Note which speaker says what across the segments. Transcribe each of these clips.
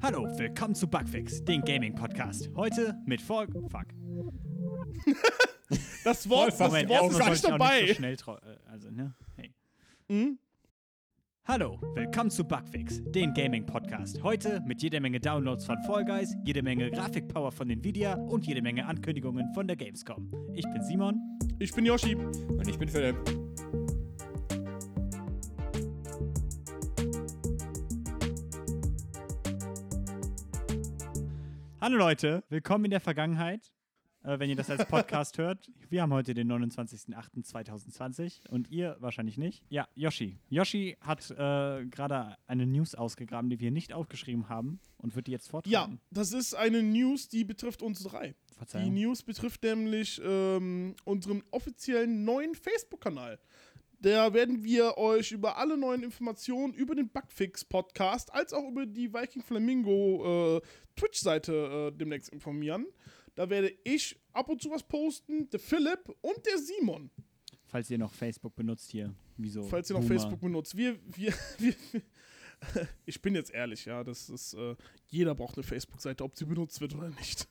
Speaker 1: Hallo, willkommen zu Bugfix, den Gaming-Podcast. Heute mit Volk. Fuck.
Speaker 2: Das Wort, das
Speaker 1: Moment,
Speaker 2: Wort
Speaker 1: erstmal
Speaker 2: ist
Speaker 1: sollte
Speaker 2: nicht
Speaker 1: ich auch
Speaker 2: dabei.
Speaker 1: Nicht so schnell äh, also, ne? Hey.
Speaker 2: Mhm.
Speaker 1: Hallo, willkommen zu Bugfix, den Gaming-Podcast. Heute mit jeder Menge Downloads von Fall Guys, jede Menge Grafikpower von Nvidia und jede Menge Ankündigungen von der Gamescom. Ich bin Simon.
Speaker 2: Ich bin Yoshi.
Speaker 3: Und ich bin Philipp.
Speaker 1: Hallo Leute, willkommen in der Vergangenheit. Äh, wenn ihr das als Podcast hört, wir haben heute den 29.08.2020 und ihr wahrscheinlich nicht. Ja, Yoshi. Yoshi hat äh, gerade eine News ausgegraben, die wir nicht aufgeschrieben haben und wird die jetzt
Speaker 2: Ja,
Speaker 1: forttragen.
Speaker 2: das ist eine News, die betrifft uns drei. Die
Speaker 1: Verzeihung.
Speaker 2: News betrifft nämlich ähm, unseren offiziellen neuen Facebook-Kanal. Da werden wir euch über alle neuen Informationen über den Bugfix-Podcast als auch über die Viking Flamingo äh, Twitch-Seite äh, demnächst informieren. Da werde ich ab und zu was posten, der Philipp und der Simon,
Speaker 1: Falls ihr noch Facebook benutzt hier. Wieso?
Speaker 2: falls ihr noch
Speaker 1: Boomer.
Speaker 2: Facebook benutzt. Wir, wir, wir, ich bin jetzt ehrlich, ja, das ist, äh, jeder braucht eine Facebook-Seite, ob sie benutzt wird oder nicht.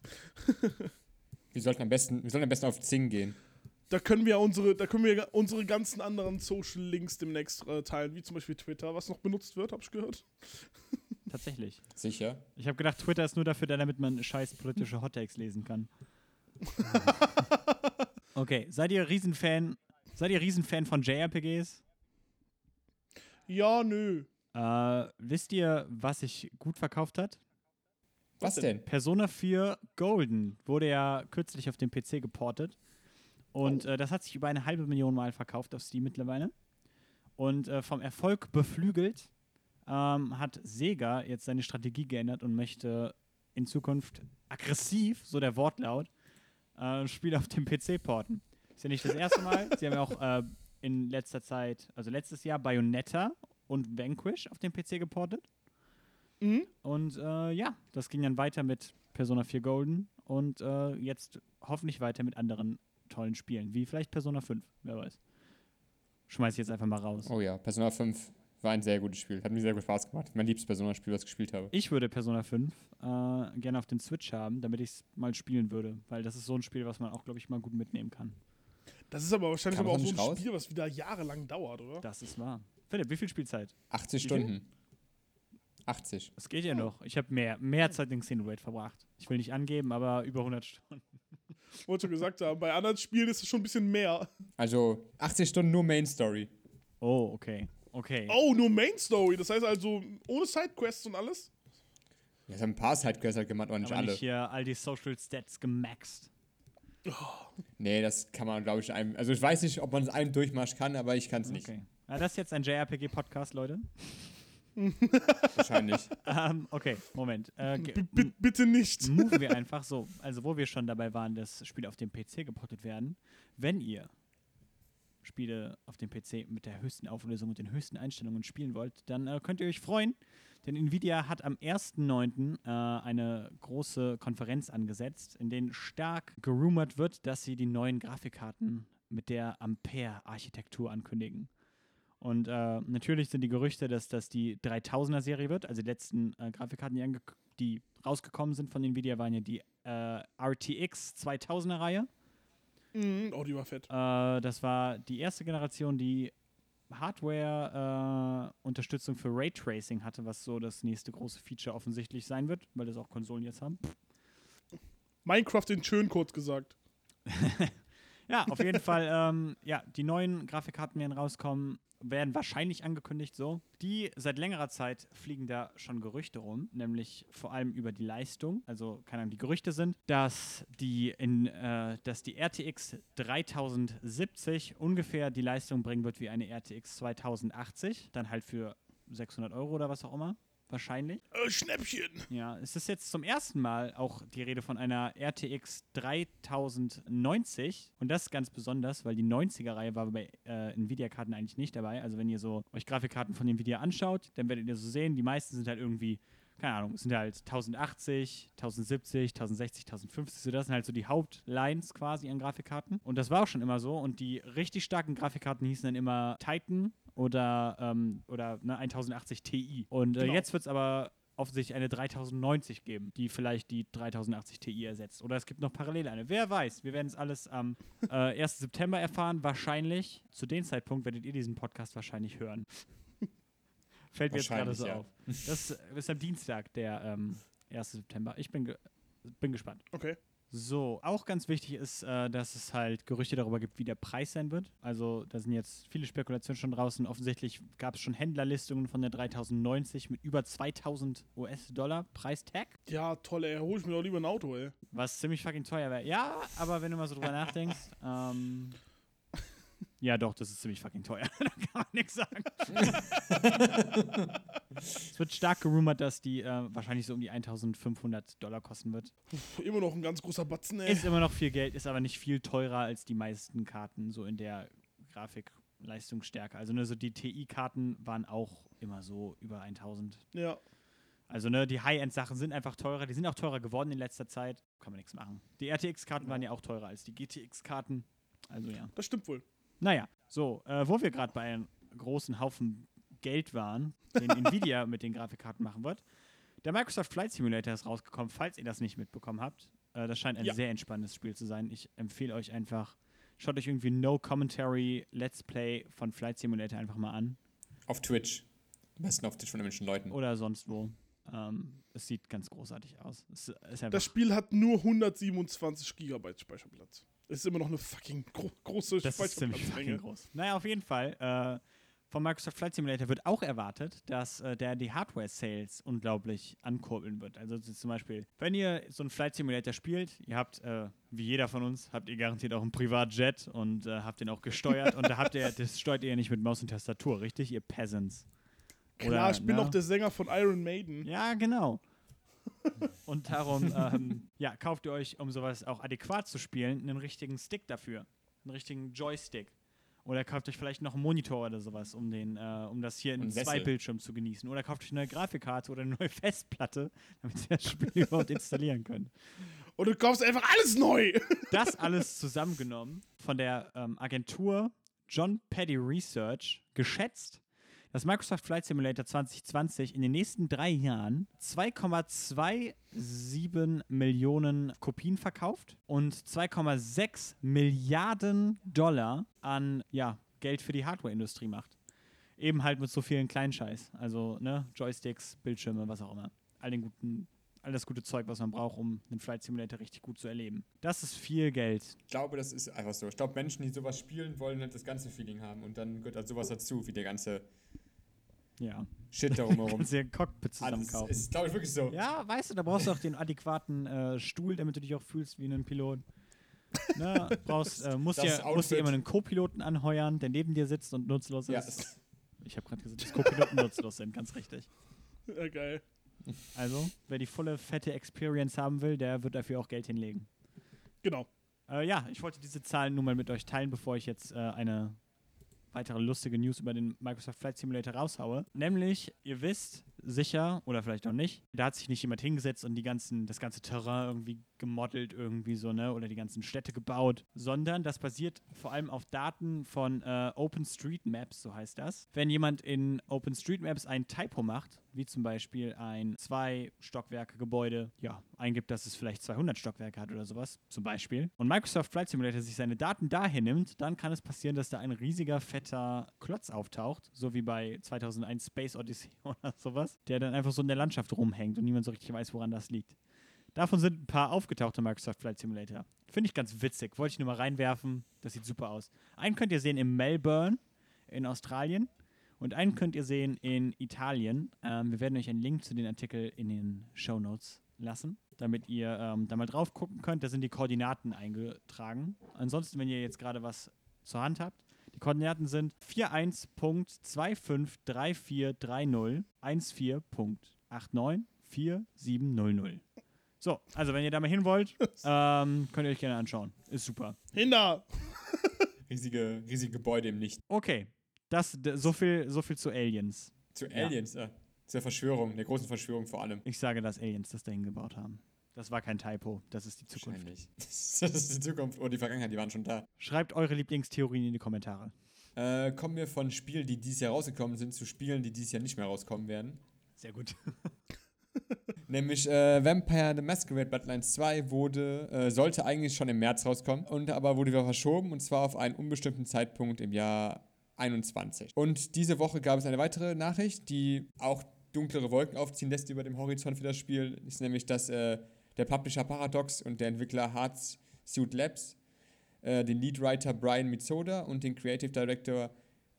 Speaker 3: Wir sollten am besten, wir sollten am besten auf Zing gehen.
Speaker 2: Da können wir unsere, da können wir unsere ganzen anderen Social Links demnächst äh, teilen, wie zum Beispiel Twitter, was noch benutzt wird, hab ich gehört.
Speaker 1: Tatsächlich.
Speaker 3: Sicher.
Speaker 1: Ich habe gedacht, Twitter ist nur dafür da, damit man scheiß politische Hottakes lesen kann. okay, seid ihr Riesenfan? Seid ihr Riesenfan von JRPGs?
Speaker 2: Ja, nö.
Speaker 1: Äh, wisst ihr, was sich gut verkauft hat?
Speaker 3: Was,
Speaker 2: Was
Speaker 3: denn?
Speaker 1: Persona 4 Golden wurde ja kürzlich auf den PC geportet. Und äh, das hat sich über eine halbe Million Mal verkauft auf Steam mittlerweile. Und äh, vom Erfolg beflügelt ähm, hat Sega jetzt seine Strategie geändert und möchte in Zukunft aggressiv, so der Wortlaut, äh, Spiele auf dem PC porten. Ist ja nicht das erste Mal. Sie haben ja auch äh, in letzter Zeit, also letztes Jahr, Bayonetta und Vanquish auf den PC geportet.
Speaker 2: Mhm.
Speaker 1: Und äh, ja, das ging dann weiter mit Persona 4 Golden und äh, jetzt hoffentlich weiter mit anderen tollen Spielen, wie vielleicht Persona 5, wer weiß. Schmeiß ich jetzt einfach mal raus.
Speaker 3: Oh ja, Persona 5 war ein sehr gutes Spiel. Hat mir sehr gut Spaß gemacht. Mein liebstes Persona-Spiel, was ich gespielt habe.
Speaker 1: Ich würde Persona 5 äh, gerne auf den Switch haben, damit ich es mal spielen würde, weil das ist so ein Spiel, was man auch, glaube ich, mal gut mitnehmen kann.
Speaker 2: Das ist aber wahrscheinlich aber auch
Speaker 3: das
Speaker 2: so ein
Speaker 3: raus?
Speaker 2: Spiel, was wieder jahrelang dauert, oder?
Speaker 1: Das ist wahr. Philipp, wie viel Spielzeit?
Speaker 3: 80
Speaker 1: Wie viel?
Speaker 3: Stunden. 80.
Speaker 1: Es geht ja noch. Ich habe mehr, mehr Zeit in Xenoblade verbracht. Ich will nicht angeben, aber über 100 Stunden.
Speaker 2: Wollte schon gesagt haben, bei anderen Spielen ist es schon ein bisschen mehr.
Speaker 3: Also 80 Stunden nur Main Story.
Speaker 1: Oh, okay. Okay.
Speaker 2: Oh, nur Main Story, das heißt also ohne Sidequests und alles?
Speaker 3: Ja, ich habe ein paar Sidequests halt gemacht, aber nicht
Speaker 1: aber
Speaker 3: alle.
Speaker 1: nicht hier all die Social Stats gemaxt.
Speaker 3: Nee, das kann man, glaube ich, einem. Also ich weiß nicht, ob man es einem Durchmarsch kann, aber ich kann es nicht.
Speaker 1: Okay. Ja, das ist jetzt ein JRPG-Podcast, Leute.
Speaker 3: Wahrscheinlich.
Speaker 1: Ähm, okay, Moment. Äh,
Speaker 2: B bitte nicht.
Speaker 1: moven wir einfach so. Also, wo wir schon dabei waren, dass Spiele auf dem PC geportet werden. Wenn ihr Spiele auf dem PC mit der höchsten Auflösung und den höchsten Einstellungen spielen wollt, dann äh, könnt ihr euch freuen. Denn Nvidia hat am 1.9. Äh, eine große Konferenz angesetzt, in der stark gerumort wird, dass sie die neuen Grafikkarten mit der Ampere-Architektur ankündigen. Und äh, natürlich sind die Gerüchte, dass das die 3000er-Serie wird. Also die letzten äh, Grafikkarten, die, die rausgekommen sind von Nvidia, waren ja die äh, RTX 2000er-Reihe.
Speaker 2: Mhm. Oh, die war fett.
Speaker 1: Äh, das war die erste Generation, die Hardware-Unterstützung für Raytracing hatte, was so das nächste große Feature offensichtlich sein wird, weil das auch Konsolen jetzt haben.
Speaker 2: Minecraft in schön kurz gesagt.
Speaker 1: Ja, auf jeden Fall, ähm, ja, die neuen Grafikkarten werden rauskommen, werden wahrscheinlich angekündigt so. Die seit längerer Zeit fliegen da schon Gerüchte rum, nämlich vor allem über die Leistung. Also, keine Ahnung, die Gerüchte sind, dass die in, äh, dass die RTX 3070 ungefähr die Leistung bringen wird wie eine RTX 2080, dann halt für 600 Euro oder was auch immer. Wahrscheinlich.
Speaker 2: Äh, Schnäppchen.
Speaker 1: Ja, es ist jetzt zum ersten Mal auch die Rede von einer RTX 3090 und das ist ganz besonders, weil die 90er-Reihe war bei äh, Nvidia-Karten eigentlich nicht dabei. Also wenn ihr so euch Grafikkarten von Nvidia anschaut, dann werdet ihr so sehen, die meisten sind halt irgendwie, keine Ahnung, es sind halt 1080, 1070, 1060, 1050, so das sind halt so die Hauptlines quasi an Grafikkarten und das war auch schon immer so und die richtig starken Grafikkarten hießen dann immer Titan oder, ähm, oder ne, 1080 Ti und äh,
Speaker 2: Genau.
Speaker 1: jetzt wird es aber offensichtlich eine 3090 geben, die vielleicht die 3080 Ti ersetzt. Oder es gibt noch parallel eine. Wer weiß, wir werden es alles am äh, 1. September erfahren. Wahrscheinlich, zu dem Zeitpunkt werdet ihr diesen Podcast wahrscheinlich hören. Fällt mir jetzt gerade so
Speaker 3: ja.
Speaker 1: auf. Das ist am Dienstag, der ähm, 1. September. Ich bin, ge bin gespannt.
Speaker 2: Okay.
Speaker 1: So, auch ganz wichtig ist, äh, dass es halt Gerüchte darüber gibt, wie der Preis sein wird. Also da sind jetzt viele Spekulationen schon draußen. Offensichtlich gab es schon Händlerlistungen von der 3090 mit über 2000 US-Dollar Preistag,
Speaker 2: Ja, toll, ey. Hol ich mir doch lieber ein Auto, ey.
Speaker 1: was ziemlich fucking teuer wäre. Ja, aber wenn du mal so drüber nachdenkst, ähm, ja doch, das ist ziemlich fucking teuer. da kann man nichts sagen. es wird stark gerumort, dass die äh, wahrscheinlich so um die 1500 Dollar kosten wird.
Speaker 2: Puh, immer noch ein ganz großer Batzen, ey.
Speaker 1: Ist immer noch viel Geld, ist aber nicht viel teurer als die meisten Karten so in der Grafikleistungsstärke. Also ne, so die TI-Karten waren auch immer so über 1000.
Speaker 2: ja.
Speaker 1: Also ne, die High-End-Sachen sind einfach teurer. Die sind auch teurer geworden in letzter Zeit. Kann man nichts machen. Die RTX-Karten waren ja auch teurer als die GTX-Karten. Also ja.
Speaker 2: Das stimmt wohl.
Speaker 1: Naja, so, äh, wo wir gerade bei einem großen Haufen Geld waren, den Nvidia mit den Grafikkarten machen wird. Der Microsoft Flight Simulator ist rausgekommen, falls ihr das nicht mitbekommen habt. Äh, das scheint ein
Speaker 2: Ja.
Speaker 1: sehr entspannendes Spiel zu sein. Ich empfehle euch einfach, schaut euch irgendwie No Commentary Let's Play von Flight Simulator einfach mal an.
Speaker 3: Auf Twitch. Am besten auf Twitch von irgendwelchen Leuten.
Speaker 1: Oder sonst wo. Ähm, es sieht ganz großartig aus. Es ist einfach
Speaker 2: Das Spiel hat nur 127 Gigabyte Speicherplatz. Es ist immer noch eine fucking gro große
Speaker 1: Das ist ziemlich fucking groß. Naja, auf jeden Fall. Äh, vom Microsoft Flight Simulator wird auch erwartet, dass äh, der die Hardware-Sales unglaublich ankurbeln wird. Also zum Beispiel, wenn ihr so einen Flight Simulator spielt, ihr habt, äh, wie jeder von uns, habt ihr garantiert auch einen Privatjet und äh, habt den auch gesteuert und da habt ihr, das steuert ihr ja nicht mit Maus und Tastatur, richtig? Ihr Peasants.
Speaker 2: Klar, ich bin
Speaker 1: ne?
Speaker 2: auch der Sänger von Iron Maiden.
Speaker 1: Ja, genau. Und darum, ähm, ja, kauft ihr euch, um sowas auch adäquat zu spielen, einen richtigen Stick dafür. Einen richtigen Joystick. Oder kauft euch vielleicht noch einen Monitor oder sowas, um, den, äh, um das hier in zwei. Bildschirmen zu genießen. Oder kauft euch eine neue Grafikkarte oder eine neue Festplatte, damit ihr das Spiel überhaupt installieren könnt.
Speaker 2: Und du kaufst einfach alles neu.
Speaker 1: Das alles zusammengenommen von der ähm, Agentur John Paddy Research geschätzt, dass Microsoft Flight Simulator 2020 in den nächsten drei Jahren 2,27 Millionen Kopien verkauft und 2,6 Milliarden Dollar an ja, Geld für die Hardwareindustrie macht. Eben halt mit so vielen Kleinscheiß. Also ne, Joysticks, Bildschirme, was auch immer. All den guten, all das gute Zeug, was man braucht, um den Flight Simulator richtig gut zu erleben. Das ist viel Geld.
Speaker 3: Ich glaube, das ist einfach so. Ich glaube, Menschen, die sowas spielen, wollen halt das ganze Feeling haben. Und dann gehört halt sowas dazu, wie der ganze
Speaker 1: Ja.
Speaker 3: Shit darum herum.
Speaker 1: Kannst dir ein Cockpit
Speaker 3: Ah, das
Speaker 1: zusammenkaufen.
Speaker 3: ist, ist glaube ich, wirklich so.
Speaker 1: Ja, weißt du, da brauchst du auch den adäquaten äh, Stuhl, damit du dich auch fühlst wie ein Pilot. Ne, brauchst, äh, musst, dir, musst dir immer einen Co-Piloten anheuern, der neben dir sitzt und nutzlos ist.
Speaker 3: es-
Speaker 1: Ich habe gerade gesagt, dass Co-Piloten nutzlos sind, ganz richtig.
Speaker 2: Ja, geil.
Speaker 1: Also, wer die volle, fette Experience haben will, der wird dafür auch Geld hinlegen.
Speaker 2: Genau.
Speaker 1: Äh, ja, ich wollte diese Zahlen nun mal mit euch teilen, bevor ich jetzt äh, eine weitere lustige News über den Microsoft Flight Simulator raushaue. Nämlich, ihr wisst sicher, oder vielleicht auch nicht, da hat sich nicht jemand hingesetzt und die ganzen, das ganze Terrain irgendwie gemodelt irgendwie so, ne, oder die ganzen Städte gebaut, sondern das basiert vor allem auf Daten von äh, OpenStreetMaps, so heißt das. Wenn jemand in OpenStreetMaps ein Typo macht, wie zum Beispiel ein zwei Stockwerke Gebäude, ja, eingibt, dass es vielleicht 200 Stockwerke hat oder sowas, zum Beispiel, und Microsoft Flight Simulator sich seine Daten dahin nimmt, dann kann es passieren, dass da ein riesiger, fetter Klotz auftaucht, so wie bei 2001 Space Odyssey oder sowas, der dann einfach so in der Landschaft rumhängt und niemand so richtig weiß, woran das liegt. Davon sind ein paar aufgetauchte Microsoft Flight Simulator. Finde ich ganz witzig. Wollte ich nur mal reinwerfen. Das sieht super aus. Einen könnt ihr sehen in Melbourne in Australien und einen könnt ihr sehen in Italien. Ähm, wir werden euch einen Link zu den Artikel in den Show Notes lassen, damit ihr ähm, da mal drauf gucken könnt. Da sind die Koordinaten eingetragen. Ansonsten, wenn ihr jetzt gerade was zur Hand habt, die Koordinaten sind 41.253430 14.894700. So, also wenn ihr da mal hin wollt, ähm, könnt ihr euch gerne anschauen. Ist super.
Speaker 2: Hinter.
Speaker 3: Riesige, riesige Gebäude im Licht.
Speaker 1: Okay, das, so, viel, so viel zu Aliens.
Speaker 3: Zu. Aliens, ja. Zur Verschwörung, der großen Verschwörung vor allem.
Speaker 1: Ich sage, dass Aliens das dahin gebaut haben. Das war kein Typo, das ist die Zukunft.
Speaker 3: Das ist die Zukunft und die Vergangenheit, die waren schon da.
Speaker 1: Schreibt eure Lieblingstheorien in die Kommentare.
Speaker 3: Äh, kommen wir von Spielen, die dieses Jahr rausgekommen sind, zu Spielen, die dieses Jahr nicht mehr rauskommen werden.
Speaker 1: Sehr gut.
Speaker 3: Nämlich äh, Vampire the Masquerade Bloodlines 2 wurde, äh, sollte eigentlich schon im März rauskommen, und aber wurde wieder verschoben und zwar auf einen unbestimmten Zeitpunkt im Jahr 21. Und diese Woche gab es eine weitere Nachricht, die auch dunklere Wolken aufziehen lässt über dem Horizont für das Spiel, ist nämlich, dass äh, der Publisher Paradox und der Entwickler Hearts Suit Labs äh, den Leadwriter Brian Mitsoda und den Creative Director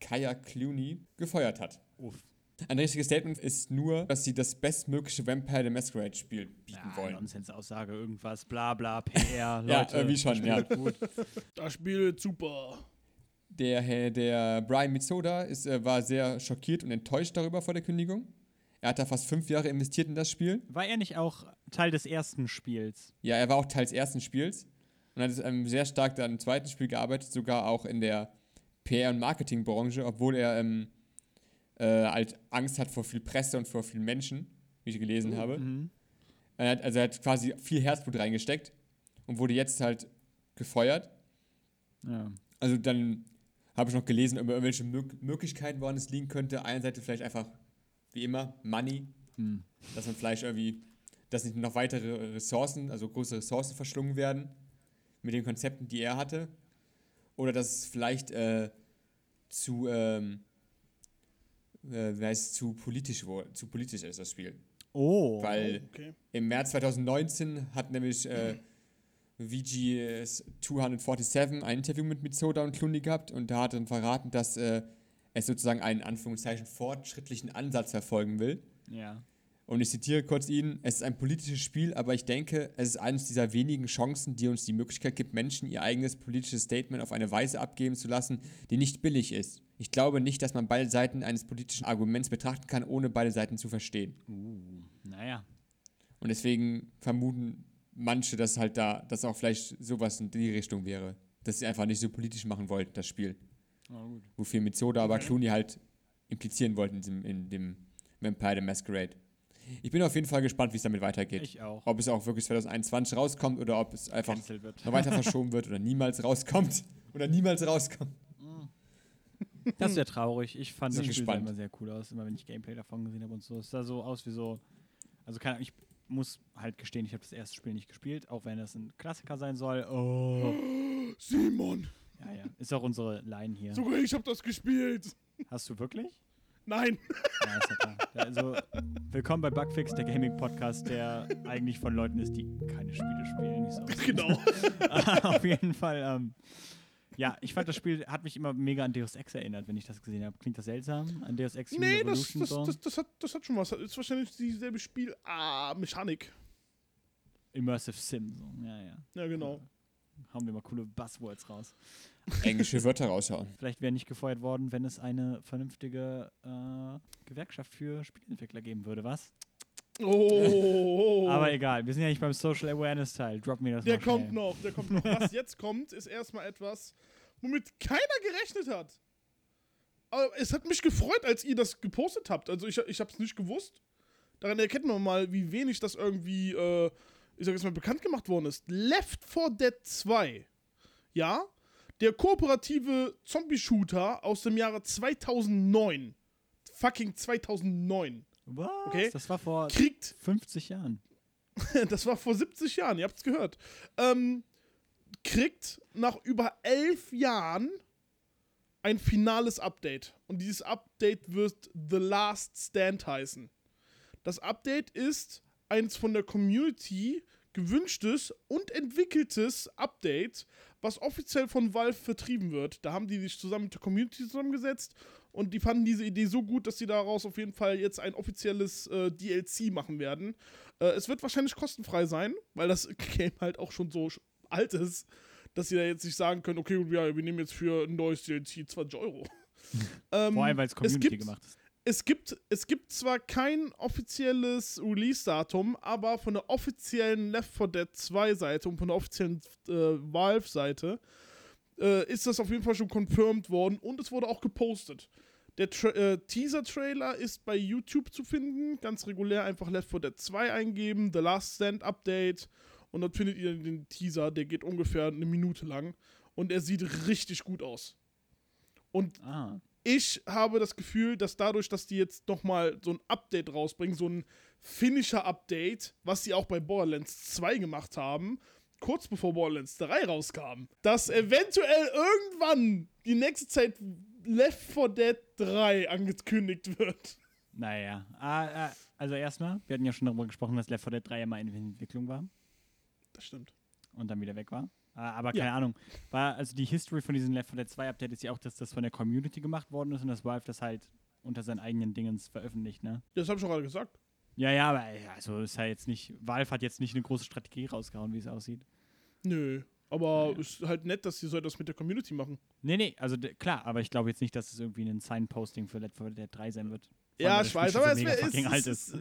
Speaker 3: Kaya Clooney gefeuert hat.
Speaker 1: Uff.
Speaker 3: Ein richtiges Statement ist nur, dass sie das bestmögliche Vampire the Masquerade Spiel bieten
Speaker 1: Ja,
Speaker 3: wollen.
Speaker 1: Nonsensaussage, irgendwas, bla bla, PR, Leute.
Speaker 3: Ja, irgendwie schon,
Speaker 1: Spiel
Speaker 3: ja.
Speaker 1: Gut.
Speaker 2: Das Spiel wird super.
Speaker 3: Der, Herr- der Brian Mitsoda ist, äh, war sehr schockiert und enttäuscht darüber vor der Kündigung. Er hat da fast fünf Jahre investiert in das Spiel.
Speaker 1: War er nicht auch Teil des ersten Spiels?
Speaker 3: Ja, er war auch Teil des ersten Spiels und hat ähm, sehr stark dann im zweiten Spiel gearbeitet, sogar auch in der PR- und Marketingbranche, obwohl er ähm, äh, halt Angst hat vor viel Presse und vor vielen Menschen, wie ich gelesen habe.
Speaker 1: Mhm.
Speaker 3: Er hat, also er hat quasi viel Herzblut reingesteckt und wurde jetzt halt gefeuert.
Speaker 1: Ja.
Speaker 3: Also dann habe ich noch gelesen über irgendwelche Mö- Möglichkeiten, woran es liegen könnte. Einerseits vielleicht einfach, wie immer, Money,
Speaker 1: Hm.
Speaker 3: dass man vielleicht irgendwie, dass nicht noch weitere Ressourcen, also große Ressourcen verschlungen werden mit den Konzepten, die er hatte. Oder dass es vielleicht äh, zu, ähm, äh, wie heißt es, zu politisch, zu politisch ist, das Spiel.
Speaker 1: Oh.
Speaker 3: Weil
Speaker 2: Okay.
Speaker 3: im März 2019 hat nämlich äh, VGS 247 ein Interview mit Mitsoda und Clooney gehabt und da hat er dann verraten, dass äh, es sozusagen einen Anführungszeichen fortschrittlichen Ansatz verfolgen will.
Speaker 1: Ja.
Speaker 3: Und ich zitiere kurz ihn: Es ist ein politisches Spiel, aber ich denke, es ist eines dieser wenigen Chancen, die uns die Möglichkeit gibt, Menschen ihr eigenes politisches Statement auf eine Weise abgeben zu lassen, die nicht billig ist. Ich glaube nicht, dass man beide Seiten eines politischen Arguments betrachten kann, ohne beide Seiten zu verstehen.
Speaker 1: Uh, naja.
Speaker 3: Und deswegen vermuten manche, dass halt da, dass auch vielleicht sowas in die Richtung wäre. Dass sie einfach nicht so politisch machen wollten, das Spiel.
Speaker 1: Oh.
Speaker 3: Wofür mit Soda aber Clooney halt implizieren wollten in dem, in dem Vampire the Masquerade. Ich bin auf jeden Fall gespannt, wie es damit weitergeht.
Speaker 1: Ich auch.
Speaker 3: Ob es auch wirklich 2021 rauskommt oder ob es einfach noch weiter verschoben wird oder niemals rauskommt. Oder niemals rauskommt.
Speaker 1: Das ist ja traurig. Ich fand
Speaker 3: Sind
Speaker 1: das Spiel sah immer sehr cool aus, immer wenn ich Gameplay davon gesehen habe und so. Es sah so aus wie so. Also keine Ahnung, ich muss halt gestehen, ich habe das erste Spiel nicht gespielt, auch wenn es ein Klassiker sein soll. Oh.
Speaker 2: Simon,
Speaker 1: Ja, ja. Ist auch unsere Line hier.
Speaker 2: sogar ich hab das gespielt.
Speaker 1: Hast du wirklich?
Speaker 2: Nein.
Speaker 1: Ja, ist ja klar. Also, willkommen bei Bugfix, der Gaming-Podcast, der eigentlich von Leuten ist, die keine Spiele spielen.
Speaker 2: genau.
Speaker 1: Auf jeden Fall. Ähm, ja, ich fand das Spiel, hat mich immer mega an Deus Ex erinnert, wenn ich das gesehen habe. Klingt das seltsam? An Deus Ex
Speaker 2: Nee, das, das,
Speaker 1: so?
Speaker 2: das, das, hat, das hat schon was. Das ist wahrscheinlich dieselbe Spiel. Ah, Mechanik.
Speaker 1: Immersive Sim. So. Ja, ja.
Speaker 2: Ja, genau.
Speaker 1: Hauen wir mal coole Buzzwords raus.
Speaker 3: Englische Wörter raushauen.
Speaker 1: Vielleicht wäre nicht gefeuert worden, wenn es eine vernünftige äh, Gewerkschaft für Spielentwickler geben würde, was?
Speaker 2: Oh.
Speaker 1: Aber egal, wir sind ja nicht beim Social Awareness Teil. Drop mir das
Speaker 2: Der kommt noch, der kommt noch. Was jetzt kommt, ist erstmal etwas, womit keiner gerechnet hat. Aber es hat mich gefreut, als ihr das gepostet habt. Also ich, ich habe es nicht gewusst. Daran erkennt man mal, wie wenig das irgendwie, äh, ich sag jetzt mal, bekannt gemacht worden ist. Left 4 Dead 2. Ja? Der kooperative Zombie-Shooter aus dem Jahre 2009. Fucking 2009.
Speaker 1: Was?
Speaker 2: Okay.
Speaker 1: Das war vor
Speaker 2: Kriegt
Speaker 1: 50 Jahren.
Speaker 2: das war vor 70 Jahren, ihr habt's gehört. Ähm, kriegt nach über elf Jahren ein finales Update. Und dieses Update wird The Last Stand heißen. Das Update ist eins von der Community gewünschtes und entwickeltes Update, was offiziell von Valve vertrieben wird. Da haben die sich zusammen mit der Community zusammengesetzt und die fanden diese Idee so gut, dass sie daraus auf jeden Fall jetzt ein offizielles äh, DLC machen werden. Äh, es wird wahrscheinlich kostenfrei sein, weil das Game halt auch schon so alt ist, dass sie da jetzt nicht sagen können, okay, ja, wir nehmen jetzt für ein neues DLC 20 Euro. ähm,
Speaker 1: Vor allem, weil es Community
Speaker 2: gibt,
Speaker 1: gemacht ist.
Speaker 2: Es gibt, es gibt zwar kein offizielles Release-Datum, aber von der offiziellen Left 4 Dead 2 Seite und von der offiziellen äh, Valve-Seite äh, ist das auf jeden Fall schon confirmed worden und es wurde auch gepostet. Der äh, Teaser-Trailer ist bei YouTube zu finden. Ganz regulär einfach Left 4 Dead 2 eingeben, The Last Stand Update und dann findet ihr den Teaser, der geht ungefähr eine Minute lang und er sieht richtig gut aus. Und
Speaker 1: Ah.
Speaker 2: Ich habe das Gefühl, dass dadurch, dass die jetzt nochmal so ein Update rausbringen, so ein Finisher-Update, was sie auch bei Borderlands 2 gemacht haben, kurz bevor Borderlands 3 rauskam, dass eventuell irgendwann die nächste Zeit Left 4 Dead 3 angekündigt wird.
Speaker 1: Naja, ah, ah, also erstmal, wir hatten ja schon darüber gesprochen, dass Left 4 Dead 3 ja mal in Entwicklung war
Speaker 2: Das stimmt.
Speaker 1: und dann wieder weg war. Ah, Aber
Speaker 2: Ja.
Speaker 1: keine Ahnung, war also die History von diesem Left 4 Dead 2 Update ist ja auch, dass das von der Community gemacht worden ist und dass Valve das halt unter seinen eigenen Dingens veröffentlicht, ne?
Speaker 2: Das habe ich schon gerade gesagt.
Speaker 1: Ja, ja, aber ja, also ist ja jetzt nicht, Valve hat jetzt nicht eine große Strategie rausgehauen, wie es aussieht.
Speaker 2: Nö. Aber
Speaker 1: Naja.
Speaker 2: ist halt nett, dass sie so etwas mit der Community machen.
Speaker 1: Nee, nee, also klar, aber ich glaube jetzt nicht, dass es irgendwie ein Signposting für Left 4 Dead 3 sein wird.
Speaker 2: Ja, ich weiß, aber es, wär, es,
Speaker 1: alt
Speaker 2: es,
Speaker 1: ist.
Speaker 2: es,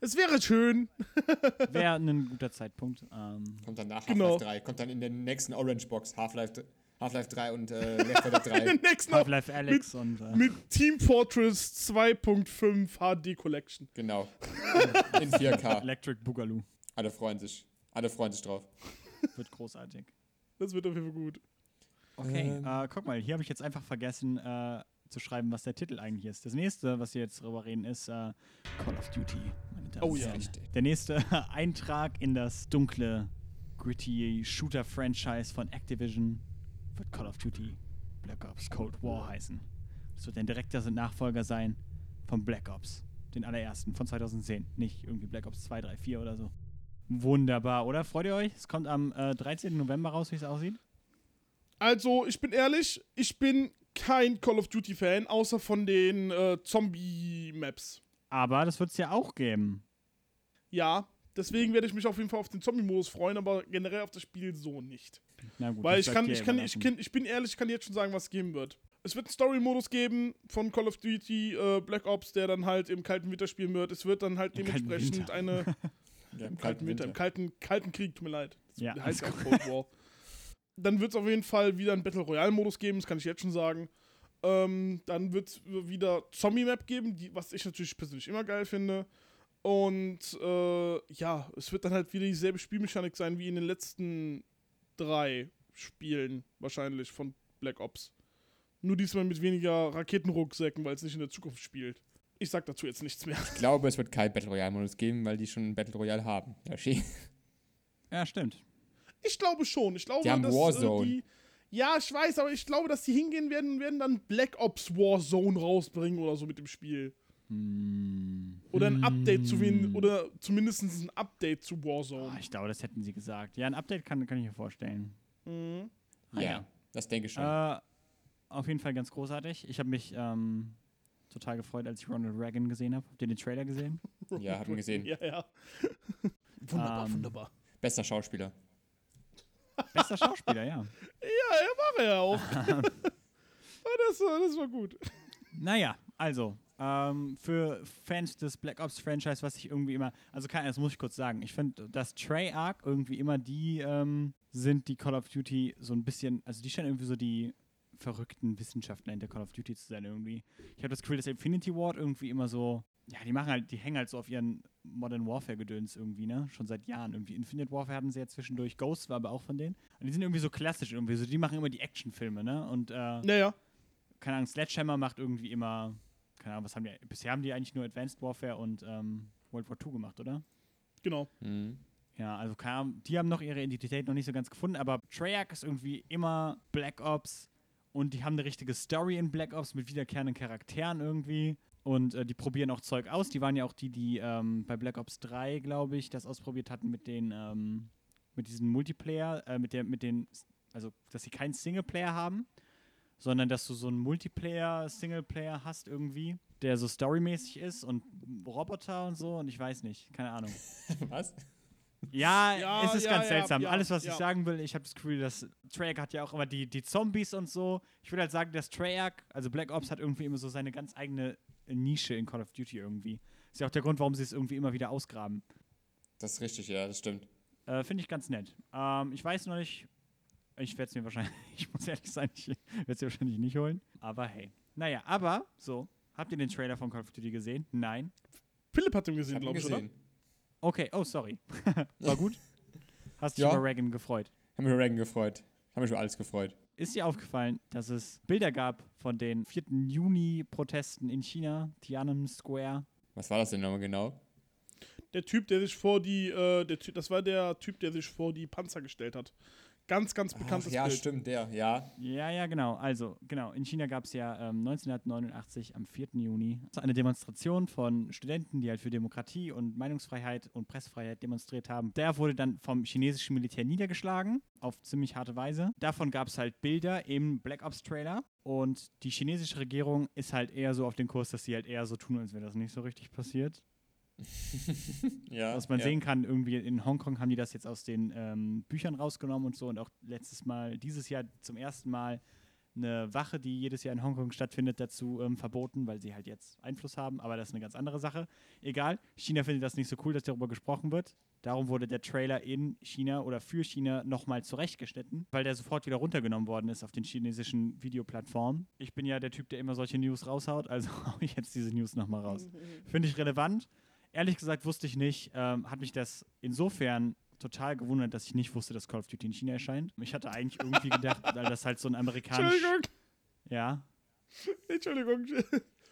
Speaker 2: es wäre schön.
Speaker 1: Wäre ein guter Zeitpunkt. Ähm,
Speaker 3: Kommt dann nach
Speaker 2: Genau.
Speaker 3: Half-Life 3. Kommt dann in der nächsten Orange Box. Half-Life Half-Life 3 und äh, Left 4 Dead 3.
Speaker 2: Den nächsten auch
Speaker 1: Half-Life Alex und äh,
Speaker 2: mit Team Fortress 2.5 HD Collection.
Speaker 3: genau. In 4K.
Speaker 1: Electric Boogaloo.
Speaker 3: Alle freuen sich. Alle freuen sich drauf.
Speaker 1: Wird großartig.
Speaker 2: Das wird auf jeden Fall gut.
Speaker 1: Okay,
Speaker 3: Ähm.
Speaker 1: äh, guck mal, hier habe ich jetzt einfach vergessen äh, zu schreiben, was der Titel eigentlich ist. Das nächste, was wir jetzt drüber reden, ist äh, Call of Duty.
Speaker 2: Oh ja.
Speaker 3: Richtig.
Speaker 1: Der nächste Eintrag in das dunkle, gritty Shooter-Franchise von Activision wird Call of Duty Black Ops Cold War heißen. Das wird ein direkter Nachfolger sein von Black Ops, den allerersten von 2010. Nicht irgendwie Black Ops 2, 3, 4 oder so. Wunderbar, oder? Freut ihr euch? Es kommt am äh, 13. November raus, wie es aussieht.
Speaker 2: Also, ich bin ehrlich, ich bin kein Call of Duty Fan, außer von den äh, Zombie-Maps.
Speaker 1: Aber das wird es ja auch geben.
Speaker 2: Ja, deswegen werde ich mich auf jeden Fall auf den Zombie-Modus freuen, aber generell auf das Spiel so nicht.
Speaker 1: Na gut,
Speaker 2: Weil ich kann, ich kann, ich kann, ich bin ehrlich, ich kann jetzt schon sagen, was es geben wird. Es wird einen Story-Modus geben von Call of Duty äh, Black Ops, der dann halt im kalten Winter spielen wird. Es wird dann halt
Speaker 1: Im
Speaker 2: dementsprechend
Speaker 1: Winter.
Speaker 2: eine
Speaker 3: Ja,
Speaker 2: im kalten Winter, im kalten, kalten Krieg, tut mir leid. Das
Speaker 1: Ja,
Speaker 2: heißt auch Cold War. Dann wird es auf jeden Fall wieder einen Battle Royale-Modus geben, das kann ich jetzt schon sagen. Ähm, dann wird es wieder Zombie-Map geben, die, was ich natürlich persönlich immer geil finde. Und äh, ja, es wird dann halt wieder dieselbe Spielmechanik sein wie in den letzten drei Spielen wahrscheinlich von Black Ops. Nur diesmal mit weniger Raketenrucksäcken, weil es nicht in der Zukunft spielt. Ich sag dazu jetzt nichts mehr.
Speaker 3: Ich glaube, es wird kein Battle Royale-Modus geben, weil die schon einen Battle Royale haben. Yoshi.
Speaker 1: Ja, stimmt.
Speaker 2: Ich glaube schon. Ich glaube,
Speaker 3: Die haben
Speaker 2: dass
Speaker 3: Warzone.
Speaker 2: Äh, die, ja, ich weiß, aber ich glaube, dass die hingehen werden und werden dann Black Ops Warzone rausbringen oder so mit dem Spiel.
Speaker 1: Hm.
Speaker 2: Oder ein Update zu wen,
Speaker 1: Hm.
Speaker 2: oder zumindest ein Update zu Warzone.
Speaker 1: Ah, ich glaube, das hätten sie gesagt. Ja, ein Update kann, kann ich mir vorstellen.
Speaker 2: Mhm.
Speaker 1: Ah,
Speaker 3: ja, das denke ich schon.
Speaker 1: Äh, auf jeden Fall ganz großartig. Ich habe mich ähm, total gefreut, als ich Ronald Reagan gesehen habe. Habt ihr den Trailer gesehen?
Speaker 3: ja, haben wir gesehen.
Speaker 2: Ja, ja. wunderbar,
Speaker 1: Ähm,
Speaker 2: wunderbar.
Speaker 3: Bester Schauspieler.
Speaker 1: Bester Schauspieler, ja.
Speaker 2: Ja, er war er auch. Ah, das, war, das war gut.
Speaker 1: Naja, also, ähm, für Fans des Black Ops Franchise, was ich irgendwie immer, also kann, das muss ich kurz sagen, ich finde, dass Treyarch irgendwie immer die ähm, sind, die Call of Duty so ein bisschen, also die scheinen irgendwie so die verrückten Wissenschaftler hinter Call of Duty zu sein irgendwie. Ich habe das Gefühl, dass Infinity Ward irgendwie immer so, ja, die machen halt, die hängen halt so auf ihren Modern Warfare Gedöns irgendwie, ne? Schon seit Jahren irgendwie. Infinite Warfare hatten sie ja zwischendurch, Ghost war aber auch von denen. Und die sind irgendwie so klassisch irgendwie, so die machen immer die Actionfilme, ne? Und äh,
Speaker 2: Naja.
Speaker 1: keine Ahnung, Sledgehammer macht irgendwie immer, keine Ahnung, was haben die, bisher haben die eigentlich nur Advanced Warfare und ähm, World War II gemacht, oder?
Speaker 2: Genau.
Speaker 3: Mhm.
Speaker 1: Ja, also keine Ahnung, die haben noch ihre Identität noch nicht so ganz gefunden, aber Treyarch ist irgendwie immer Black Ops und die haben eine richtige Story in Black Ops mit wiederkehrenden Charakteren irgendwie und äh, die probieren auch Zeug aus. Die waren ja auch die, die ähm, bei Black Ops 3, glaube ich, das ausprobiert hatten mit den, ähm, mit diesen Multiplayer, äh, mit der, mit den, also dass sie keinen Singleplayer haben, sondern dass du so einen Multiplayer-Singleplayer hast irgendwie, der so storymäßig ist und Roboter und so und ich weiß nicht, keine Ahnung.
Speaker 3: Was?
Speaker 1: Ja,
Speaker 2: Ja,
Speaker 1: es ist
Speaker 2: ja,
Speaker 1: ganz
Speaker 2: ja,
Speaker 1: seltsam.
Speaker 2: ja,
Speaker 1: Alles, was
Speaker 2: ja.
Speaker 1: ich sagen will, ich habe das Gefühl, dass Treyarch hat ja auch immer die, die Zombies und so. Ich würde halt sagen, dass Treyarch, also Black Ops hat irgendwie immer so seine ganz eigene Nische in Call of Duty irgendwie. Ist ja auch der Grund, warum sie es irgendwie immer wieder ausgraben.
Speaker 3: Das ist richtig, ja, das stimmt.
Speaker 1: Äh, Finde ich ganz nett. Ähm, ich weiß noch nicht, ich werde es mir wahrscheinlich, ich muss ehrlich sein, ich werde es mir wahrscheinlich nicht holen. Aber hey. Naja, aber so, habt ihr den Trailer von Call of Duty gesehen? Nein.
Speaker 2: Philipp hat ihn gesehen, glaube ich, oder?
Speaker 1: Okay, oh, sorry. War gut? Hast dich
Speaker 3: Ja.
Speaker 1: über Reagan gefreut?
Speaker 3: Haben mich über Reagan gefreut. Haben mich über alles gefreut.
Speaker 1: ist dir aufgefallen, dass es Bilder gab von den 4. Juni-Protesten in China, Tiananmen Square?
Speaker 3: Was war das denn nochmal genau?
Speaker 2: Der Typ, der sich vor die, äh, der Typ, das war der Typ, der sich vor die Panzer gestellt hat. Ganz, ganz bekanntes
Speaker 3: Ach, ja,
Speaker 2: Bild.
Speaker 3: stimmt, der, ja.
Speaker 1: Ja, ja, genau. Also, genau. In China gab es ja ähm, 1989 am 4. Juni eine Demonstration von Studenten, die halt für Demokratie und Meinungsfreiheit und Pressefreiheit demonstriert haben. Der wurde dann vom chinesischen Militär niedergeschlagen, auf ziemlich harte Weise. Davon gab es halt Bilder im Black Ops Trailer. Und die chinesische Regierung ist halt eher so auf den Kurs, dass sie halt eher so tun, als wäre das nicht so richtig passiert.
Speaker 3: ja
Speaker 1: Was man
Speaker 3: ja.
Speaker 1: sehen kann, irgendwie in Hongkong haben die das jetzt aus den ähm, Büchern rausgenommen und so und auch letztes Mal, dieses Jahr zum ersten Mal eine Wache, die jedes Jahr in Hongkong stattfindet, dazu ähm, verboten, weil sie halt jetzt Einfluss haben, aber das ist eine ganz andere Sache. Egal, China findet das nicht so cool, dass darüber gesprochen wird. Darum wurde der Trailer in China oder für China nochmal zurechtgeschnitten, weil der sofort wieder runtergenommen worden ist auf den chinesischen Videoplattformen. Ich bin ja der Typ, der immer solche News raushaut, also hau ich jetzt diese News nochmal raus. Finde ich relevant. Ehrlich gesagt wusste ich nicht, ähm, hat mich das insofern total gewundert, dass ich nicht wusste, dass Call of Duty in China erscheint. Ich hatte eigentlich irgendwie gedacht, weil das halt so ein amerikanisch.
Speaker 2: Entschuldigung,
Speaker 1: Ja.
Speaker 2: Entschuldigung.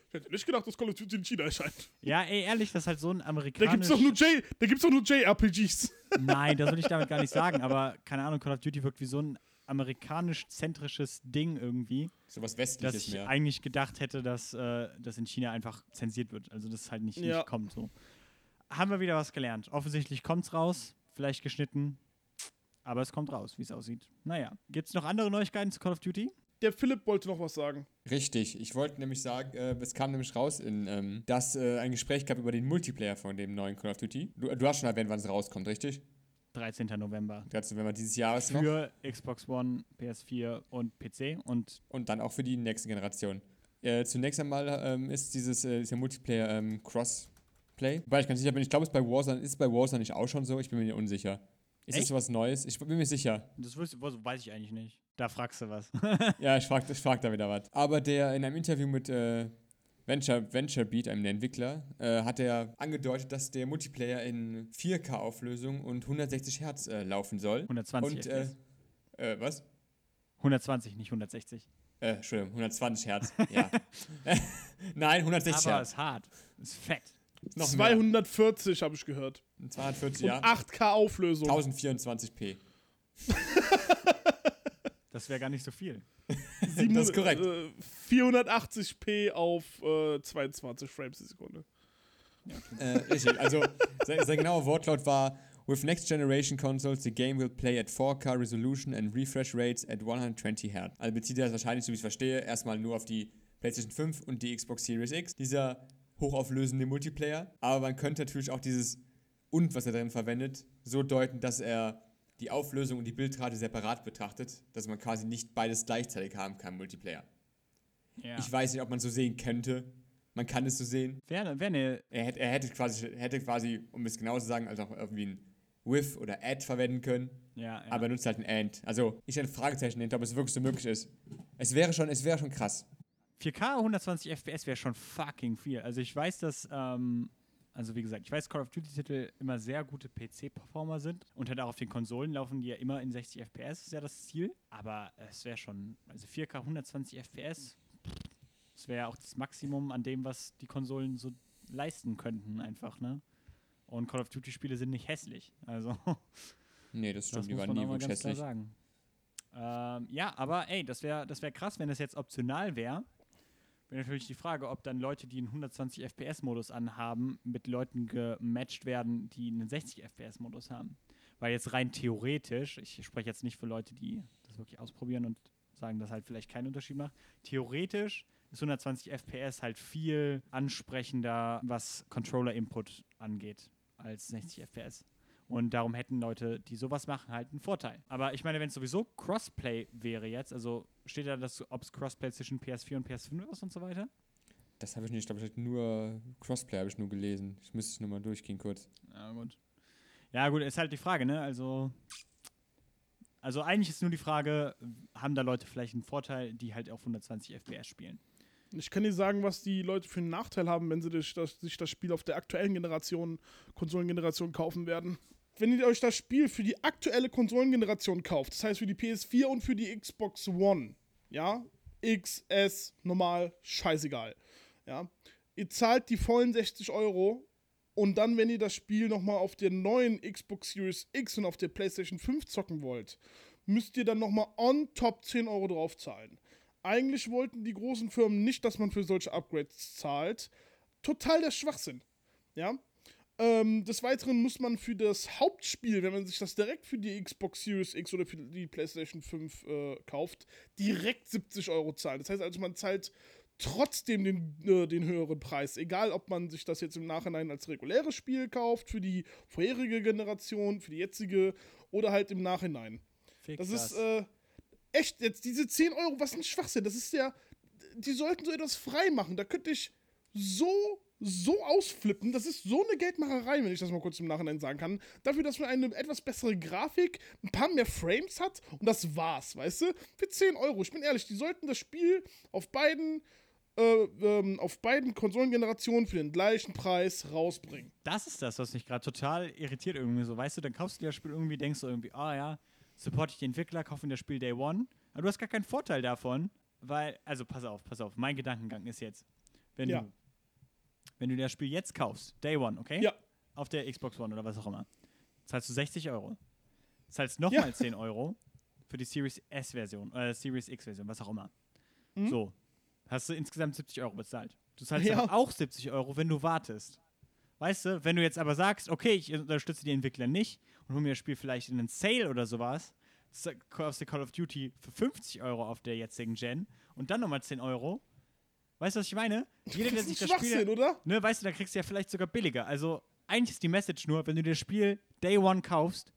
Speaker 2: Ich hätte nicht gedacht, dass Call of Duty in China erscheint.
Speaker 1: Ja, ey, ehrlich, das ist halt so ein
Speaker 2: Da
Speaker 1: amerikanisch.
Speaker 2: gibt's doch nur J, da gibt's doch nur JRPGs.
Speaker 1: Nein, das will ich damit gar nicht sagen, aber keine Ahnung, Call of Duty wirkt wie so ein amerikanisch-zentrisches Ding irgendwie,
Speaker 3: So was
Speaker 1: dass
Speaker 3: Westliches
Speaker 1: ich
Speaker 3: mehr.
Speaker 1: eigentlich gedacht hätte, dass äh, das in China einfach zensiert wird. Also das halt nicht,
Speaker 2: Ja.
Speaker 1: nicht kommt so. Haben wir wieder was gelernt. Offensichtlich kommt's raus, vielleicht geschnitten, aber es kommt raus, wie es aussieht. Naja, gibt's noch andere Neuigkeiten zu Call of Duty?
Speaker 2: Der Philipp wollte noch was sagen.
Speaker 3: Richtig, ich wollte nämlich sagen, äh, es kam nämlich raus, in, ähm, dass äh, ein Gespräch gab über den Multiplayer von dem neuen Call of Duty. Du, du hast schon erwähnt, wann es rauskommt, richtig?
Speaker 1: 13. November.
Speaker 3: 13. November dieses Jahres noch.
Speaker 1: Für Xbox One, PS4 und PC und
Speaker 3: Und dann auch für die nächste Generation. Äh, zunächst einmal ähm, ist dieses äh, dieser Multiplayer ähm, Crossplay. Wobei ich ganz sicher bin, ich glaube, es bei Warzone ist es bei Warzone nicht auch schon so. Ich bin mir unsicher. Ist
Speaker 1: Echt?
Speaker 3: das was Neues? Ich bin mir sicher.
Speaker 1: das weiß ich eigentlich nicht. Da fragst du was.
Speaker 3: Ja, ich frage ich frag da wieder was. Aber der in einem Interview mit äh, Venture, Venture Beat, einem der Entwickler, äh, hat er angedeutet, dass der Multiplayer in 4K-Auflösung und 160 Hertz äh, laufen soll.
Speaker 1: 120
Speaker 3: Und, äh, äh, was?
Speaker 1: 120, nicht 160.
Speaker 3: Äh, Entschuldigung, 120 Hertz. ja. Nein, 160
Speaker 1: Aber
Speaker 3: Hertz.
Speaker 1: ist hart. Ist fett.
Speaker 3: Noch mehr.
Speaker 2: 240 habe ich gehört.
Speaker 3: 240,
Speaker 2: Und
Speaker 3: ja.
Speaker 2: 8K Auflösung.
Speaker 3: 1024p.
Speaker 1: Das wäre gar nicht so viel.
Speaker 2: Sieben-
Speaker 3: das ist korrekt.
Speaker 2: Äh, 480p auf äh, 22 Frames die Sekunde.
Speaker 3: Äh, richtig, also sein, sein genauer Wortlaut war: With next generation consoles, the game will play at 4K resolution and refresh rates at 120 Hz. Also bezieht er das wahrscheinlich, so wie ich es verstehe, erstmal nur auf die PlayStation 5 und die Xbox Series X, dieser hochauflösende Multiplayer. Aber man könnte natürlich auch dieses und, was er darin verwendet, so deuten, dass er die Auflösung und die Bildrate separat betrachtet, dass man quasi nicht beides gleichzeitig haben kann, Multiplayer.
Speaker 1: Ja.
Speaker 3: Ich weiß nicht, ob man es so sehen könnte. Man kann es so sehen.
Speaker 1: Wäre wär eine.
Speaker 3: Er hätte, er hätte quasi, hätte quasi, um es genau zu sagen, also auch irgendwie ein with oder add verwenden können,
Speaker 1: Ja, ja.
Speaker 3: aber er nutzt halt ein and. Also ich hätte ein Fragezeichen hinter, ob es wirklich so möglich ist. Es wäre schon, es wäre schon krass.
Speaker 1: 4K 120 FPS wäre schon fucking viel. Also ich weiß, dass, ähm, also wie gesagt, ich weiß, Call of Duty-Titel immer sehr gute PC-Performer sind und halt auch auf den Konsolen laufen die ja immer in 60 FPS, ist ja das Ziel. Aber es wäre schon, also 4K 120 FPS, das wäre ja auch das Maximum an dem, was die Konsolen so leisten könnten, einfach, ne? Und Call of Duty-Spiele sind nicht hässlich. Also
Speaker 3: Nee, das stimmt,
Speaker 1: das
Speaker 3: die waren nie wirklich hässlich.
Speaker 1: sagen. Ähm, ja, aber ey, das wäre das wär krass, wenn das jetzt optional wäre. Wäre natürlich die Frage, ob dann Leute, die einen 120 FPS-Modus anhaben, mit Leuten gematcht werden, die einen 60 FPS-Modus haben. Weil jetzt rein theoretisch, ich spreche jetzt nicht für Leute, die das wirklich ausprobieren und sagen, dass halt vielleicht keinen Unterschied macht. Theoretisch ist 120 FPS halt viel ansprechender, was Controller-Input angeht, als 60 FPS. Und darum hätten Leute, die sowas machen, halt einen Vorteil. Aber ich meine, wenn es sowieso Crossplay wäre jetzt, also steht da, ob es Crossplay zwischen PS4 und PS5 ist und so weiter?
Speaker 3: Das habe ich nicht, ich glaube, ich habe nur Crossplay habe ich nur gelesen. Ich müsste es nochmal durchgehen kurz.
Speaker 1: Ja, gut. Ja, gut, ist halt die Frage, ne? Also, also eigentlich ist nur die Frage, haben da Leute vielleicht einen Vorteil, die halt auf 120 FPS spielen?
Speaker 2: Ich kann dir sagen, was die Leute für einen Nachteil haben, wenn sie sich das, sich das Spiel auf der aktuellen Generation, Konsolengeneration kaufen werden. Wenn ihr euch das Spiel für die aktuelle Konsolengeneration kauft, das heißt für die PS4 und für die Xbox One, ja, X, S, normal, scheißegal, ja, ihr zahlt die vollen 60 Euro und dann, wenn ihr das Spiel nochmal auf der neuen Xbox Series X und auf der PlayStation 5 zocken wollt, müsst ihr dann nochmal on top 10 Euro draufzahlen. Eigentlich wollten die großen Firmen nicht, dass man für solche Upgrades zahlt. Total der Schwachsinn. Ja. Ähm, des Weiteren muss man für das Hauptspiel, wenn man sich das direkt für die Xbox Series X oder für die PlayStation 5 äh, kauft, direkt 70 Euro zahlen. Das heißt also, man zahlt trotzdem den, äh, den höheren Preis. Egal, ob man sich das jetzt im Nachhinein als reguläres Spiel kauft, für die vorherige Generation, für die jetzige oder halt im Nachhinein.
Speaker 1: Fick
Speaker 2: Das ist äh, echt jetzt diese 10 Euro, was ein Schwachsinn. Das ist ja, die sollten so etwas frei machen. Da könnte ich so, so ausflippen. Das ist so eine Geldmacherei, wenn ich das mal kurz im Nachhinein sagen kann. Dafür, dass man eine etwas bessere Grafik, ein paar mehr Frames hat und das war's, weißt du? Für 10 Euro. Ich bin ehrlich, die sollten das Spiel auf beiden, äh, ähm, auf beiden Konsolengenerationen für den gleichen Preis rausbringen.
Speaker 1: Das ist das, was mich gerade total irritiert irgendwie so. Weißt du, dann kaufst du dir das Spiel irgendwie, denkst du irgendwie, ah ja, support ich die Entwickler, kaufe mir das Spiel Day One. Aber du hast gar keinen Vorteil davon, weil, also pass auf, pass auf, mein Gedankengang ist jetzt, wenn
Speaker 2: Ja.
Speaker 1: du, wenn du das Spiel jetzt kaufst, Day One, okay?
Speaker 2: Ja.
Speaker 1: Auf der Xbox One oder was auch immer, zahlst du 60 Euro. Zahlst nochmal
Speaker 2: Ja.
Speaker 1: 10 Euro für die Series S-Version, äh, Series X-Version, was auch immer.
Speaker 2: Mhm.
Speaker 1: So, hast du insgesamt 70 Euro bezahlt. Du zahlst
Speaker 2: Ja.
Speaker 1: auch 70 Euro, wenn du wartest. Weißt du, wenn du jetzt aber sagst, okay, ich unterstütze die Entwickler nicht und hol mir das Spiel vielleicht in einen Sale oder sowas, kaufst du Call of Duty für 50 Euro auf der jetzigen Gen und dann nochmal 10 Euro. Weißt du, was ich meine? Jeder, der sich
Speaker 2: ist
Speaker 1: das Spiel.
Speaker 2: oder?
Speaker 1: Ne, weißt du, da kriegst du ja vielleicht sogar billiger. Also, eigentlich ist die Message nur, wenn du dir das Spiel Day One kaufst,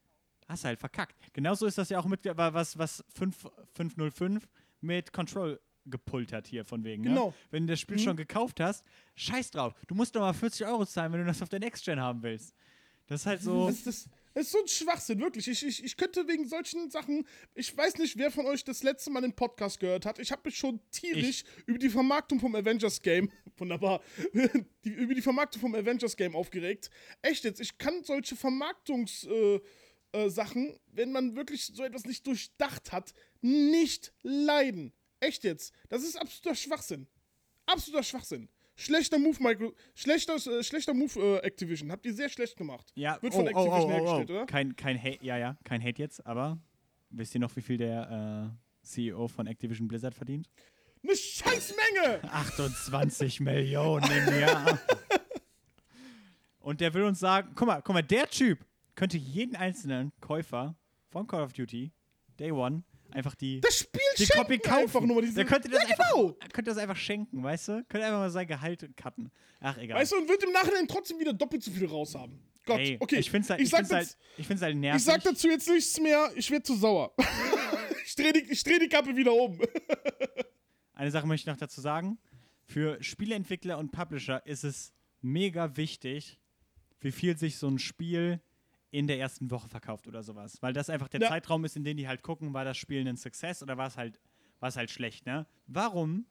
Speaker 1: hast du halt verkackt. Genauso ist das ja auch mit, was, was 5, 505 mit Control gepult hat hier von wegen.
Speaker 2: Genau.
Speaker 1: Ne? Wenn du das Spiel
Speaker 2: Mhm.
Speaker 1: schon gekauft hast, scheiß drauf. Du musst doch mal 40 Euro zahlen, wenn du das auf der Next Gen haben willst. Das ist halt so.
Speaker 2: Das, das, das ist so ein Schwachsinn, wirklich. Ich, ich, ich könnte wegen solchen Sachen, ich weiß nicht, wer von euch das letzte Mal den Podcast gehört hat. Ich habe mich schon tierisch über die Vermarktung vom Avengers Game, wunderbar, die, über die Vermarktung vom Avengers Game aufgeregt. Echt jetzt, ich kann solche Vermarktungssachen, äh, äh, Sachen, wenn man wirklich so etwas nicht durchdacht hat, nicht leiden. Echt jetzt. Das ist absoluter Schwachsinn. Absoluter Schwachsinn. Schlechter Move, Micro, schlechter, äh, schlechter Move, äh, Activision. Habt ihr sehr schlecht gemacht.
Speaker 1: Ja,
Speaker 2: Wird
Speaker 1: oh,
Speaker 2: von
Speaker 1: oh,
Speaker 2: Activision
Speaker 1: oh, oh,
Speaker 2: hergestellt,
Speaker 1: oh.
Speaker 2: oder?
Speaker 1: Kein, kein Hate, ja, ja, kein Hate jetzt, aber wisst ihr noch, wie viel der äh, CEO von Activision Blizzard verdient?
Speaker 2: Eine Scheißmenge!
Speaker 1: 28 Millionen im Jahr. Und der will uns sagen, guck mal, guck mal, der Typ könnte jeden einzelnen Käufer von Call of Duty Day One einfach die,
Speaker 2: Das Spiel
Speaker 1: die
Speaker 2: schenken
Speaker 1: Copy kaufen.
Speaker 2: einfach nur mal diese,
Speaker 1: der könnte das,
Speaker 2: ja,
Speaker 1: einfach,
Speaker 2: genau.
Speaker 1: könnte das einfach schenken, weißt du? Könnte einfach mal sein Gehalt cutten. Ach, egal.
Speaker 2: Weißt du, und wird im Nachhinein trotzdem wieder doppelt so viel raushaben. Gott,
Speaker 1: Ey,
Speaker 2: okay.
Speaker 1: ich finde es halt,
Speaker 2: ich
Speaker 1: ich find's halt, ich find's halt nervig.
Speaker 2: ich sag dazu jetzt nichts mehr, ich werde zu sauer. ich drehe die, ich dreh die Kappe wieder um.
Speaker 1: Eine Sache möchte ich noch dazu sagen. Für Spieleentwickler und Publisher ist es mega wichtig, wie viel sich so ein Spiel in der ersten Woche verkauft oder sowas. Weil das einfach der
Speaker 2: Ja.
Speaker 1: Zeitraum ist, in dem die halt gucken, war das Spiel ein Success oder war es halt, war es halt schlecht, ne? Warum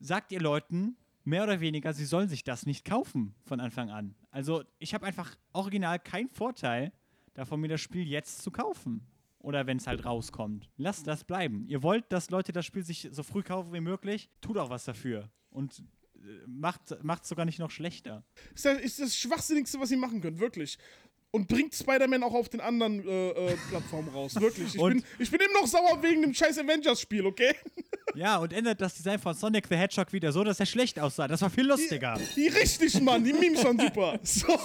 Speaker 1: sagt ihr Leuten mehr oder weniger, sie sollen sich das nicht kaufen von Anfang an? Also, ich habe einfach original keinen Vorteil davon, mir das Spiel jetzt zu kaufen. Oder wenn es halt rauskommt. Lasst das bleiben. Ihr wollt, dass Leute das Spiel sich so früh kaufen wie möglich? Tut auch was dafür. Und äh, macht es sogar nicht noch schlechter.
Speaker 2: ist, das, ist das Schwachsinnigste, was ihr machen könnt, wirklich. Und bringt Spider-Man auch auf den anderen äh, äh, Plattformen raus, wirklich. Ich
Speaker 1: Und-
Speaker 2: bin, ich bin immer noch sauer wegen dem scheiß Avengers-Spiel, okay?
Speaker 1: Ja, und ändert das Design von Sonic the Hedgehog wieder so, dass er schlecht aussah. Das war viel lustiger.
Speaker 2: Die richtig, Mann, die Memes waren super. So.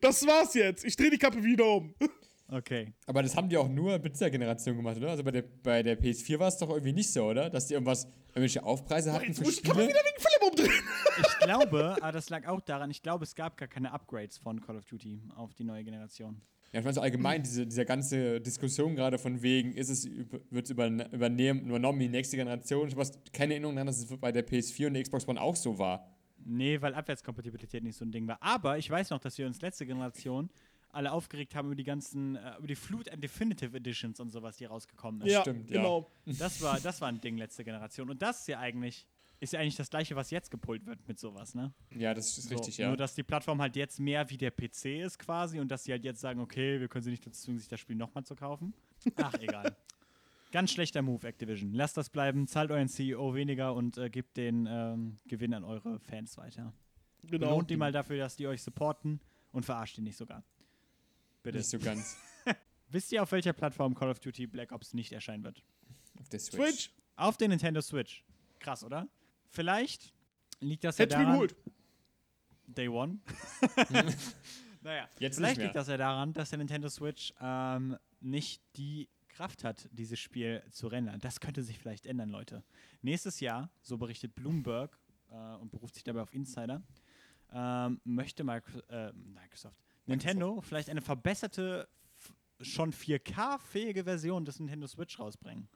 Speaker 2: Das war's jetzt. Ich dreh die Kappe wieder um.
Speaker 1: Okay.
Speaker 3: Aber das haben die auch nur mit dieser Generation gemacht, oder? Also bei der, bei der PS4 war es doch irgendwie nicht so, oder? Dass die irgendwas, irgendwelche Aufpreise hatten
Speaker 2: Jetzt
Speaker 3: für
Speaker 2: muss ich die Kappe
Speaker 3: Spiele.
Speaker 2: wieder wegen Philipp umdrehen.
Speaker 1: Ich glaube, aber das lag auch daran, ich glaube, es gab gar keine Upgrades von Call of Duty auf die neue Generation.
Speaker 3: Ja, ich meine so allgemein, diese, diese ganze Diskussion gerade von wegen, ist es, wird es überne übernehmen, übernommen die nächste Generation? Ich habe keine Erinnerung daran, dass es bei der PS4 und der Xbox One auch so war.
Speaker 1: Nee, weil Abwärtskompatibilität nicht so ein Ding war. Aber ich weiß noch, dass wir uns letzte Generation alle aufgeregt haben über die ganzen, äh, über die Flut and Definitive Editions und sowas, die rausgekommen ist.
Speaker 3: stimmt, ja.
Speaker 2: genau.
Speaker 1: Das war, das war ein Ding letzte Generation. Und das ist ja eigentlich ist ja eigentlich das gleiche, was jetzt gepult wird mit sowas, ne?
Speaker 3: Ja, das ist
Speaker 1: So,
Speaker 3: richtig, ja.
Speaker 1: Nur, dass die Plattform halt jetzt mehr wie der PC ist quasi und dass sie halt jetzt sagen, okay, wir können sie nicht dazu zwingen, sich das Spiel nochmal zu kaufen. Ach, egal. Ganz schlechter Move, Activision. Lasst das bleiben, zahlt euren CEO weniger und äh, gebt den ähm, Gewinn an eure Fans weiter.
Speaker 2: Genau.
Speaker 1: Belohnt die mal dafür, dass die euch supporten und verarscht die nicht sogar. Bitte.
Speaker 3: Nicht so ganz
Speaker 1: Wisst ihr, auf welcher Plattform Call of Duty Black Ops nicht erscheinen wird?
Speaker 3: auf der Switch.
Speaker 2: Switch,
Speaker 1: Auf der Nintendo Switch. Krass, oder? Vielleicht liegt das ja
Speaker 2: hätte ich mir
Speaker 1: daran,
Speaker 2: geholt.
Speaker 1: Day One. naja,
Speaker 3: Jetzt
Speaker 1: vielleicht liegt das ja daran, dass der Nintendo Switch ähm, nicht die Kraft hat, dieses Spiel zu rendern. Das könnte sich vielleicht ändern, Leute. Nächstes Jahr, so berichtet Bloomberg äh, und beruft sich dabei auf Insider, ähm, möchte Micro äh, Microsoft, Nintendo vielleicht eine verbesserte, schon 4K-fähige Version des Nintendo Switch rausbringen.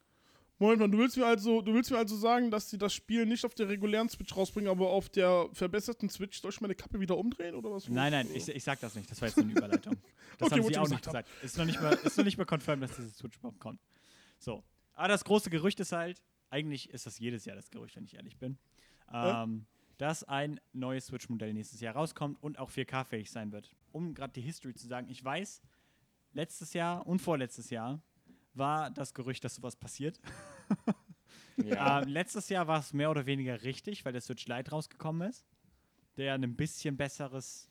Speaker 2: Moment mal, du willst mir also, du willst mir also sagen, dass sie das Spiel nicht auf der regulären Switch rausbringen, aber auf der verbesserten Switch soll ich meine Kappe wieder umdrehen oder was?
Speaker 1: Nein, nein, ich, ich sag das nicht. Das war jetzt eine Überleitung. Das
Speaker 2: Okay,
Speaker 1: haben sie auch nicht
Speaker 2: gesagt
Speaker 1: gesagt. Ist noch nicht mal, ist noch nicht mal confirmed, dass diese Switch überhaupt kommt. So. Aber das große Gerücht ist halt, eigentlich ist das jedes Jahr das Gerücht, wenn ich ehrlich bin, ähm, dass ein neues Switch-Modell nächstes Jahr rauskommt und auch 4K-fähig sein wird. Um gerade die History zu sagen, ich weiß, letztes Jahr und vorletztes Jahr war das Gerücht, dass sowas passiert.
Speaker 3: Ja.
Speaker 1: Ähm, letztes Jahr war es mehr oder weniger richtig, weil der Switch Lite rausgekommen ist, der ein bisschen besseres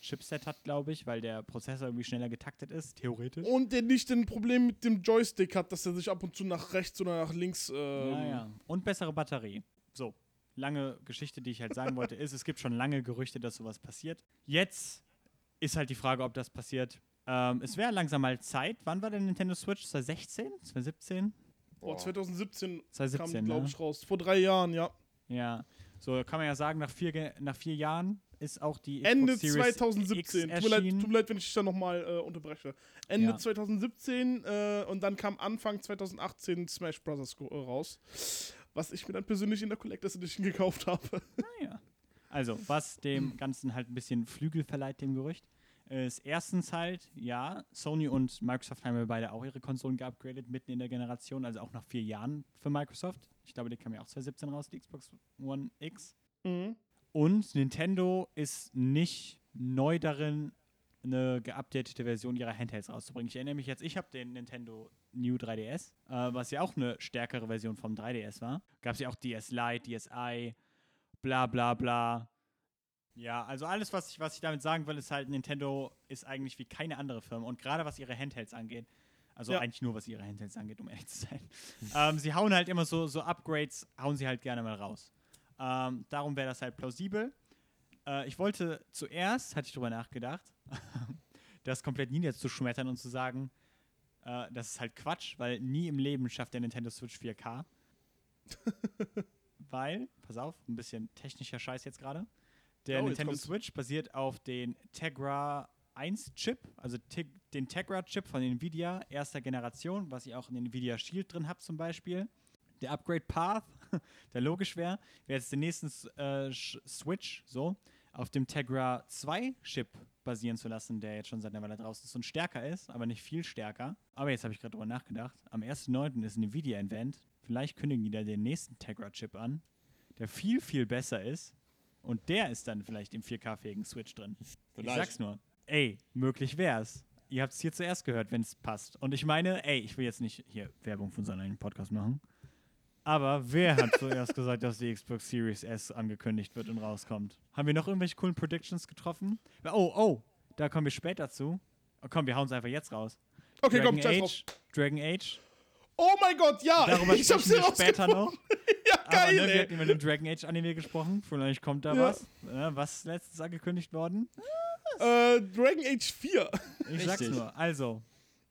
Speaker 1: Chipset hat, glaube ich, weil der Prozessor irgendwie schneller getaktet ist, theoretisch.
Speaker 2: Und der nicht ein Problem mit dem Joystick hat, dass er sich ab und zu nach rechts oder nach links. Ähm,
Speaker 1: ja, ja. Und bessere Batterie. So, lange Geschichte, die ich halt sagen wollte, ist, es gibt schon lange Gerüchte, dass sowas passiert. Jetzt ist halt die Frage, ob das passiert. Ähm, es wäre langsam mal Zeit. Wann war der Nintendo Switch? 2016? 2017?
Speaker 2: Boah, 2017 kam,
Speaker 1: 2017,
Speaker 2: glaube
Speaker 1: ne?
Speaker 2: ich, raus. Vor drei Jahren, ja.
Speaker 1: Ja. So kann man ja sagen, nach vier, nach vier Jahren ist auch die
Speaker 2: Ende
Speaker 1: Xbox Series
Speaker 2: 2017.
Speaker 1: X
Speaker 2: Tut mir, leid, tut mir leid, wenn ich dich da nochmal äh, unterbreche. Ende
Speaker 1: Ja.
Speaker 2: 2017 äh, und dann kam Anfang 2018 Smash Bros. äh, raus. Was ich mir dann persönlich in der Collectors Edition gekauft habe.
Speaker 1: Naja. Also, was dem Ganzen halt ein bisschen Flügel verleiht, dem Gerücht, ist erstens halt, ja, Sony und Microsoft haben ja beide auch ihre Konsolen geupgradet, mitten in der Generation, also auch nach vier Jahren für Microsoft. Ich glaube, die kam ja auch 2017 raus, die Xbox One X.
Speaker 2: Mhm.
Speaker 1: Und Nintendo ist nicht neu darin, eine geupdatete Version ihrer Handhelds rauszubringen. Ich erinnere mich jetzt, ich habe den Nintendo New 3DS, äh, was ja auch eine stärkere Version vom 3DS war. Gab es ja auch DS Lite, DSi, bla bla bla. Ja, also alles, was ich, was ich damit sagen will, ist halt, Nintendo ist eigentlich wie keine andere Firma. Und gerade was ihre Handhelds angeht, also
Speaker 2: Ja.
Speaker 1: eigentlich nur was ihre Handhelds angeht, um ehrlich zu sein. ähm, sie hauen halt immer so, so Upgrades, hauen sie halt gerne mal raus. Ähm, darum wäre das halt plausibel. Äh, ich wollte zuerst, hatte ich drüber nachgedacht, das komplett niederzuschmettern und zu sagen, äh, das ist halt Quatsch, weil nie im Leben schafft der Nintendo Switch 4K. weil, pass auf, ein bisschen technischer Scheiß jetzt gerade. Der
Speaker 2: Oh,
Speaker 1: Nintendo. Switch basiert auf den Tegra 1 Chip, also den Tegra Chip von Nvidia erster Generation, was ihr auch in den Nvidia Shield drin habt zum Beispiel. Der Upgrade Path, der logisch wäre, wäre jetzt den nächsten äh, Switch so auf dem Tegra 2 Chip basieren zu lassen, der jetzt schon seit einer Weile draußen ist und stärker ist, aber nicht viel stärker. Aber jetzt habe ich gerade drüber nachgedacht. Am 1.9. ist ein Nvidia-Event. Vielleicht kündigen die da den nächsten Tegra-Chip an, der viel, viel besser ist. Und der ist dann vielleicht im 4K-fähigen Switch drin. Ich
Speaker 3: Vielleicht.
Speaker 1: sag's nur. Ey, möglich wär's. Ihr habt's hier zuerst gehört, wenn es passt. Und ich meine, ey, ich will jetzt nicht hier Werbung für unseren eigenen Podcast machen. Aber wer hat zuerst gesagt, dass die Xbox Series S angekündigt wird und rauskommt? Haben wir noch irgendwelche coolen Predictions getroffen? Oh, oh, da kommen wir später zu. Oh, komm, wir hauen es einfach jetzt raus.
Speaker 2: Okay,
Speaker 1: Dragon
Speaker 2: komm.
Speaker 1: Age, Dragon Age.
Speaker 2: Oh mein Gott, ja!
Speaker 1: Darüber
Speaker 2: ich hab's
Speaker 1: wir später noch.
Speaker 2: Ja,
Speaker 1: Aber
Speaker 2: geil,
Speaker 1: ne, wir hatten über den Dragon Age Anime gesprochen. Vielleicht kommt da
Speaker 2: Ja.
Speaker 1: was. Äh, was ist letztens angekündigt worden?
Speaker 2: Äh, Dragon Age 4.
Speaker 1: Ich sag's
Speaker 3: Richtig.
Speaker 1: nur. Also,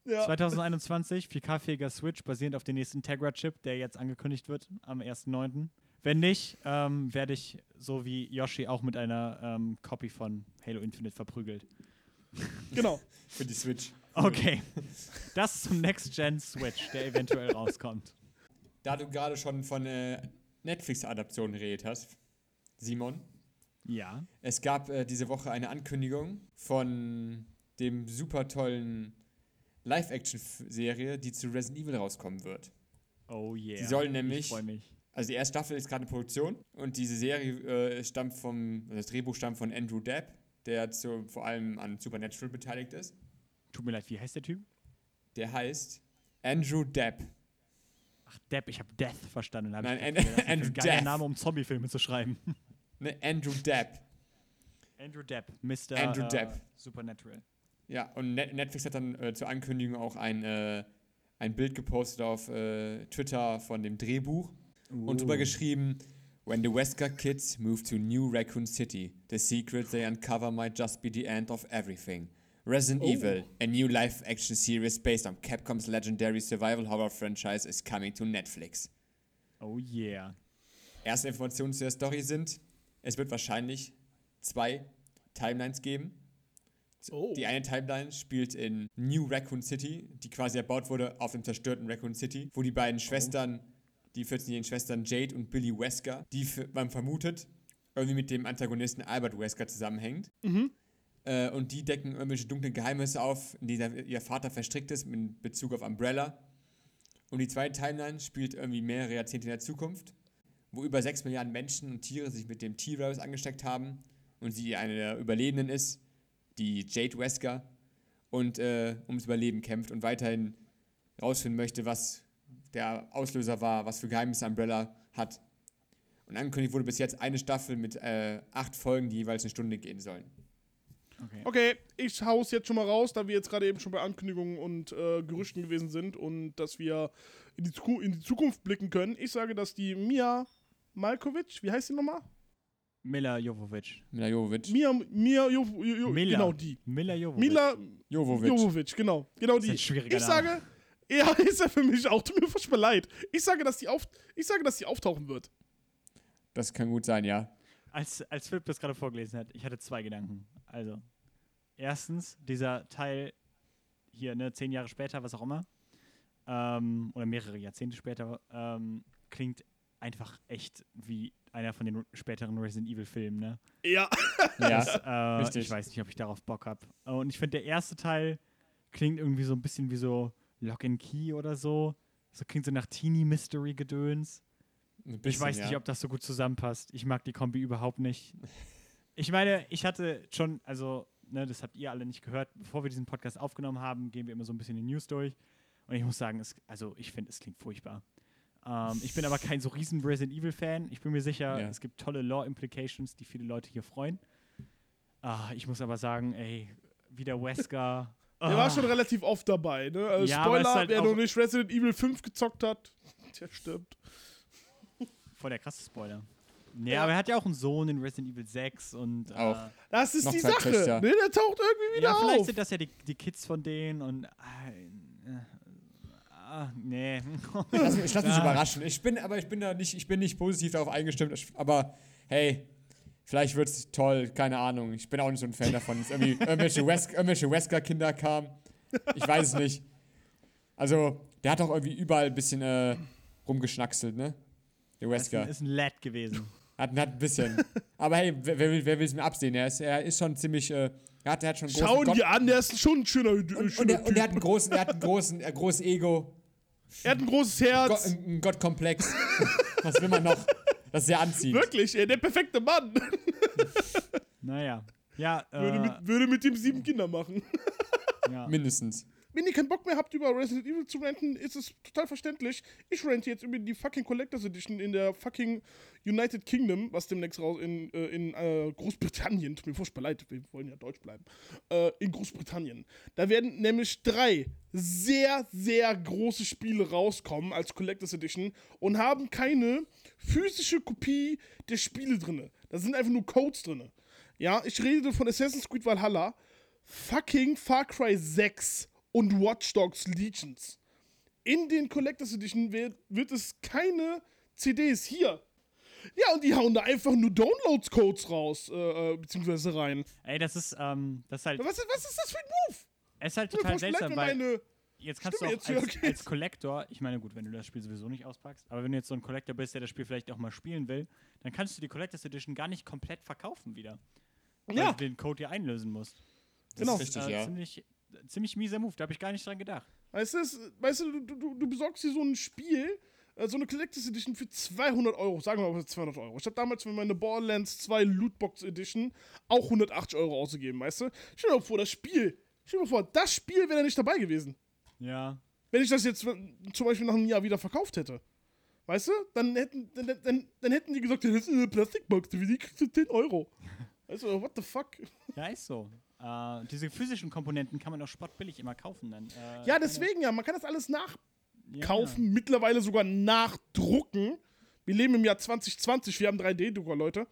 Speaker 2: ja.
Speaker 1: 2021, 4K-fähiger Switch basierend auf dem nächsten Tegra-Chip, der jetzt angekündigt wird am 1.9. Wenn nicht, ähm, werde ich so wie Yoshi auch mit einer ähm, Copy von Halo Infinite verprügelt.
Speaker 2: Genau.
Speaker 3: Für die Switch.
Speaker 1: Okay. Das zum Next-Gen-Switch, der eventuell rauskommt.
Speaker 3: Da du gerade schon von äh, Netflix-Adaptionen geredet hast, Simon,
Speaker 1: Ja.
Speaker 3: es gab äh, diese Woche eine Ankündigung von dem super tollen Live-Action-Serie, die zu Resident Evil rauskommen wird.
Speaker 1: Oh yeah.
Speaker 3: Die sollen
Speaker 1: Ich
Speaker 3: nämlich
Speaker 1: freue mich.
Speaker 3: Also die erste Staffel ist gerade in Produktion und diese Serie äh, stammt vom, das Drehbuch stammt von Andrew Depp, der zu, vor allem an Supernatural beteiligt ist.
Speaker 1: Tut mir leid, wie heißt der Typ?
Speaker 3: Der heißt Andrew Depp.
Speaker 1: Ach, Depp, ich habe Death verstanden. Hab
Speaker 3: Nein,
Speaker 1: ich
Speaker 3: An-
Speaker 1: gedacht, das ist
Speaker 3: Andrew
Speaker 1: ein geiler. Name, um Zombiefilme zu schreiben.
Speaker 3: Ne, Andrew Depp.
Speaker 1: Andrew Depp, Mr.
Speaker 3: Andrew
Speaker 1: äh,
Speaker 3: Depp.
Speaker 1: Supernatural.
Speaker 3: Ja, und Net Netflix hat dann äh, zur Ankündigung auch ein, äh, ein Bild gepostet auf äh, Twitter von dem Drehbuch und drüber geschrieben, When the Wesker kids move to New Raccoon City, the secret they uncover might just be the end of everything. Resident
Speaker 2: Oh.
Speaker 3: Evil, a new live-action series based on Capcom's legendary survival horror franchise is coming to Netflix.
Speaker 1: Oh yeah.
Speaker 3: Erste Informationen zu der Story sind, es wird wahrscheinlich zwei Timelines geben.
Speaker 2: Oh.
Speaker 3: Die eine Timeline spielt in New Raccoon City, die quasi erbaut wurde auf dem zerstörten Raccoon City, wo die beiden Schwestern, die 14-jährigen Schwestern Jade und Billy Wesker, die man vermutet, irgendwie mit dem Antagonisten Albert Wesker zusammenhängt. Äh, und die decken irgendwelche dunklen Geheimnisse auf, in die der, ihr Vater verstrickt ist, in Bezug auf Umbrella. Und die zweite Timeline spielt irgendwie mehrere Jahrzehnte in der Zukunft, wo über 6 Milliarden Menschen und Tiere sich mit dem T-Virus angesteckt haben und sie eine der Überlebenden ist, die Jade Wesker, und äh, ums Überleben kämpft und weiterhin rausfinden möchte, was der Auslöser war, was für Geheimnisse Umbrella hat. Und angekündigt wurde bis jetzt eine Staffel mit äh, acht Folgen, die jeweils eine Stunde gehen sollen.
Speaker 1: Okay.
Speaker 2: Okay, ich hau's jetzt schon mal raus, da wir jetzt gerade eben schon bei Ankündigungen und äh, Gerüchten gewesen sind und dass wir in die, Zuku in die Zukunft blicken können. Ich sage, dass die Mia Malkovic, wie heißt die nochmal?
Speaker 1: Mila Jovovic.
Speaker 3: Mila Jovovic.
Speaker 2: Mia, Mia, jo, jo, jo,
Speaker 1: Mila.
Speaker 2: genau die.
Speaker 1: Mila Jovovic.
Speaker 2: Mila
Speaker 3: Jovovic.
Speaker 2: Jovovic, genau, genau
Speaker 1: ist
Speaker 2: die.
Speaker 1: ein schwieriger
Speaker 2: Ich
Speaker 1: Name.
Speaker 2: sage, ja, ist er für mich auch. Tut mir furchtbar leid. Ich sage, dass die auf, ich sage, dass die auftauchen wird.
Speaker 3: Das kann gut sein, ja.
Speaker 1: Als, als Philipp das gerade vorgelesen hat, ich hatte zwei Gedanken. Also, erstens, dieser Teil hier, ne, zehn Jahre später, was auch immer, ähm, oder mehrere Jahrzehnte später, ähm, klingt einfach echt wie einer von den späteren Resident Evil-Filmen, ne?
Speaker 2: Ja,
Speaker 3: Ja,
Speaker 1: Äh, ich weiß nicht, ob ich darauf Bock habe. Und ich finde, der erste Teil klingt irgendwie so ein bisschen wie so Lock and Key oder so. So klingt so nach Teenie-Mystery-Gedöns.
Speaker 3: Ein
Speaker 1: Ich
Speaker 3: bisschen,
Speaker 1: weiß nicht,
Speaker 3: ja.
Speaker 1: ob das so gut zusammenpasst. Ich mag die Kombi überhaupt nicht. Ich meine, ich hatte schon, also, ne, das habt ihr alle nicht gehört, bevor wir diesen Podcast aufgenommen haben, gehen wir immer so ein bisschen die News durch. Und ich muss sagen, es, also ich finde, es klingt furchtbar. Ähm, ich bin aber kein so riesen Resident Evil-Fan. Ich bin mir sicher,
Speaker 3: Ja.
Speaker 1: es gibt tolle Law-Implications, die viele Leute hier freuen. Ah, ich muss aber sagen, ey, wieder Wesker.
Speaker 2: der war
Speaker 1: Ah.
Speaker 2: schon relativ oft dabei. Ne? Also
Speaker 1: Ja,
Speaker 2: Spoiler,
Speaker 1: halt
Speaker 2: wer noch nicht Resident Evil 5 gezockt hat, der stirbt.
Speaker 1: Voll der krasse Spoiler. Nee,
Speaker 2: Ja.
Speaker 1: aber er hat ja auch einen Sohn in Resident Evil 6 und
Speaker 3: Auch.
Speaker 1: Äh,
Speaker 2: Das ist die Sache.
Speaker 3: Töchter.
Speaker 2: Ne? Der taucht irgendwie wieder
Speaker 1: ja, vielleicht
Speaker 2: auf.
Speaker 1: sind das ja die, die Kids von denen und. Äh, äh, ah, nee.
Speaker 3: Ich lass, mich- ich lass mich
Speaker 1: Ja.
Speaker 3: überraschen. Ich bin, aber ich bin da nicht, ich bin nicht positiv darauf eingestimmt. Aber hey, vielleicht wird's toll, keine Ahnung. Ich bin auch nicht so ein Fan davon, dass irgendwie irgendwelche, Wes irgendwelche Wesker-Kinder kamen. Ich weiß es nicht. Also, der hat auch irgendwie überall ein bisschen äh, rumgeschnackselt, ne? Der
Speaker 1: Das ist ein,
Speaker 3: Wesker.
Speaker 1: ist ein Lad gewesen.
Speaker 3: Hat, hat ein bisschen. Aber hey, wer, wer will wer will's mir absehen? Er ist, er ist schon ziemlich, äh, er hat, er hat schon einen großen
Speaker 2: Schau ihn
Speaker 3: Gott-
Speaker 2: dir an, der ist schon ein schöner,
Speaker 3: und, und,
Speaker 2: schöner
Speaker 3: er, und er hat
Speaker 2: Typ.
Speaker 3: einen großen, er hat einen großen, äh, großes Ego.
Speaker 2: Er hat ein großes Herz.
Speaker 3: ein Gottkomplex. Was will man noch? Das ist sehr anziehend.
Speaker 2: Wirklich, ey, der perfekte Mann.
Speaker 1: Naja. Ja,
Speaker 2: würde,
Speaker 1: äh,
Speaker 2: mit, würde mit ihm sieben Kinder machen.
Speaker 1: ja.
Speaker 3: Mindestens.
Speaker 2: Wenn ihr keinen Bock mehr habt, über Resident Evil zu renten, ist es total verständlich. Ich rente jetzt über die fucking Collectors Edition in der fucking United Kingdom, was demnächst raus in, äh, in äh, Großbritannien, tut mir furchtbar leid, wir wollen ja deutsch bleiben, äh, in Großbritannien. Da werden nämlich drei sehr, sehr große Spiele rauskommen als Collectors Edition und haben keine physische Kopie der Spiele drin. Da sind einfach nur Codes drin. Ja, ich rede von Assassin's Creed Valhalla, fucking Far Cry 6 und Watch Dogs Legions. In den Collectors Edition wird, wird es keine CDs hier. Ja, und die hauen da einfach nur Downloads-Codes raus, äh, äh, beziehungsweise rein.
Speaker 1: Ey, das ist, ähm, das ist halt,
Speaker 2: Was, ist- was ist das für ein Move?
Speaker 1: es ist halt total
Speaker 2: leid,
Speaker 1: seltsam, weil
Speaker 2: meine.
Speaker 1: jetzt kannst
Speaker 2: Stimme
Speaker 1: du auch
Speaker 2: jetzt
Speaker 1: als, als Collector, ich meine, gut, wenn du das Spiel sowieso nicht auspackst, aber wenn du jetzt so ein Collector bist, der das Spiel vielleicht auch mal spielen will, dann kannst du die Collectors Edition gar nicht komplett verkaufen wieder. Weil
Speaker 2: Ja.
Speaker 1: du den Code hier einlösen musst.
Speaker 3: Das
Speaker 2: Genau.
Speaker 3: ist richtig,
Speaker 1: äh,
Speaker 3: ja.
Speaker 1: ziemlich, ziemlich mieser Move, da habe ich gar nicht dran gedacht.
Speaker 2: Weißt du, weißt du, du, du, du besorgst dir so ein Spiel äh, so eine Collectors Edition für 200 Euro. Sagen wir mal 200 Euro. Ich habe damals für meine Borderlands 2 Lootbox Edition auch 180 Euro ausgegeben, weißt du? Stell dir mal vor, das Spiel, stell dir mal vor, das Spiel wäre da nicht dabei gewesen.
Speaker 1: Ja.
Speaker 2: Wenn ich das jetzt zum Beispiel nach einem Jahr wieder verkauft hätte. Weißt du? Dann hätten, dann, dann, dann hätten die gesagt, das ist eine Plastikbox, die kriegst du 10 Euro. Weißt du, what the fuck?
Speaker 1: Ja, ist so. Äh, diese physischen Komponenten kann man auch spottbillig immer kaufen dann. Äh,
Speaker 2: Ja, deswegen ja, man kann das alles
Speaker 1: ja,
Speaker 2: nachkaufen, mittlerweile sogar nachdrucken. Wir leben im Jahr 2020, wir haben 3D-Drucker, Leute.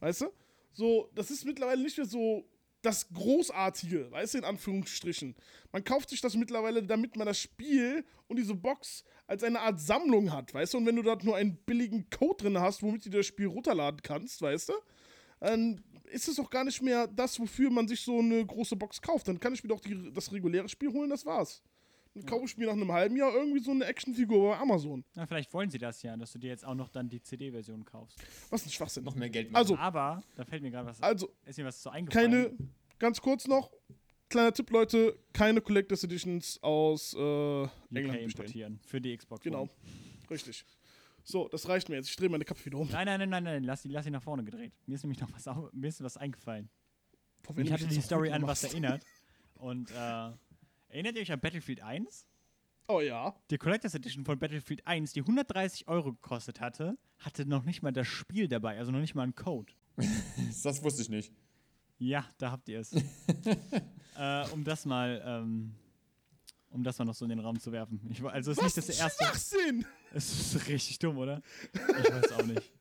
Speaker 2: Weißt du? So, das ist mittlerweile nicht mehr so das Großartige, weißt du, in Anführungsstrichen. Man kauft sich das mittlerweile, damit man das Spiel und diese Box als eine Art Sammlung hat, weißt du? Und wenn du dort nur einen billigen Code drin hast, womit du das Spiel runterladen kannst, weißt du? Dann ist es auch gar nicht mehr das, wofür man sich so eine große Box kauft. Dann kann ich mir doch die, das reguläre Spiel holen, das war's. Dann kaufe ich mir nach einem halben Jahr irgendwie so eine Actionfigur bei Amazon.
Speaker 1: Na, vielleicht wollen sie das ja, dass du dir jetzt auch noch dann die CD-Version kaufst.
Speaker 2: Was ein Schwachsinn.
Speaker 3: Noch mehr Geld machen.
Speaker 2: Also,
Speaker 1: Aber, da fällt mir gerade was,
Speaker 2: also
Speaker 1: ist mir was so eingefallen.
Speaker 2: keine, ganz kurz noch, kleiner Tipp, Leute, keine Collectors Editions aus äh,
Speaker 1: UK
Speaker 2: England bestellen.
Speaker 1: importieren für die Xbox
Speaker 2: Genau,
Speaker 1: One.
Speaker 2: richtig. So, das reicht mir jetzt. Ich drehe meine Kappe wieder um.
Speaker 1: Nein, nein, nein, nein, nein, lass die, lass die nach vorne gedreht. Mir ist nämlich noch was, au- mir ist was eingefallen.
Speaker 2: Boah,
Speaker 1: Ich hatte die Story an was erinnert. Und äh, erinnert ihr euch an Battlefield 1?
Speaker 2: Oh ja.
Speaker 1: Die Collectors Edition von Battlefield 1, die 130 Euro gekostet hatte, hatte noch nicht mal das Spiel dabei, also noch nicht mal einen Code.
Speaker 3: das wusste ich nicht.
Speaker 1: Ja, da habt ihr es. äh, um das mal, ähm, um das mal noch so in den Raum zu werfen. Ich, also es ist
Speaker 2: Was
Speaker 1: nicht das
Speaker 2: ein
Speaker 1: erste.
Speaker 2: Schwachsinn!
Speaker 1: Es ist richtig dumm, oder? Ich weiß auch nicht.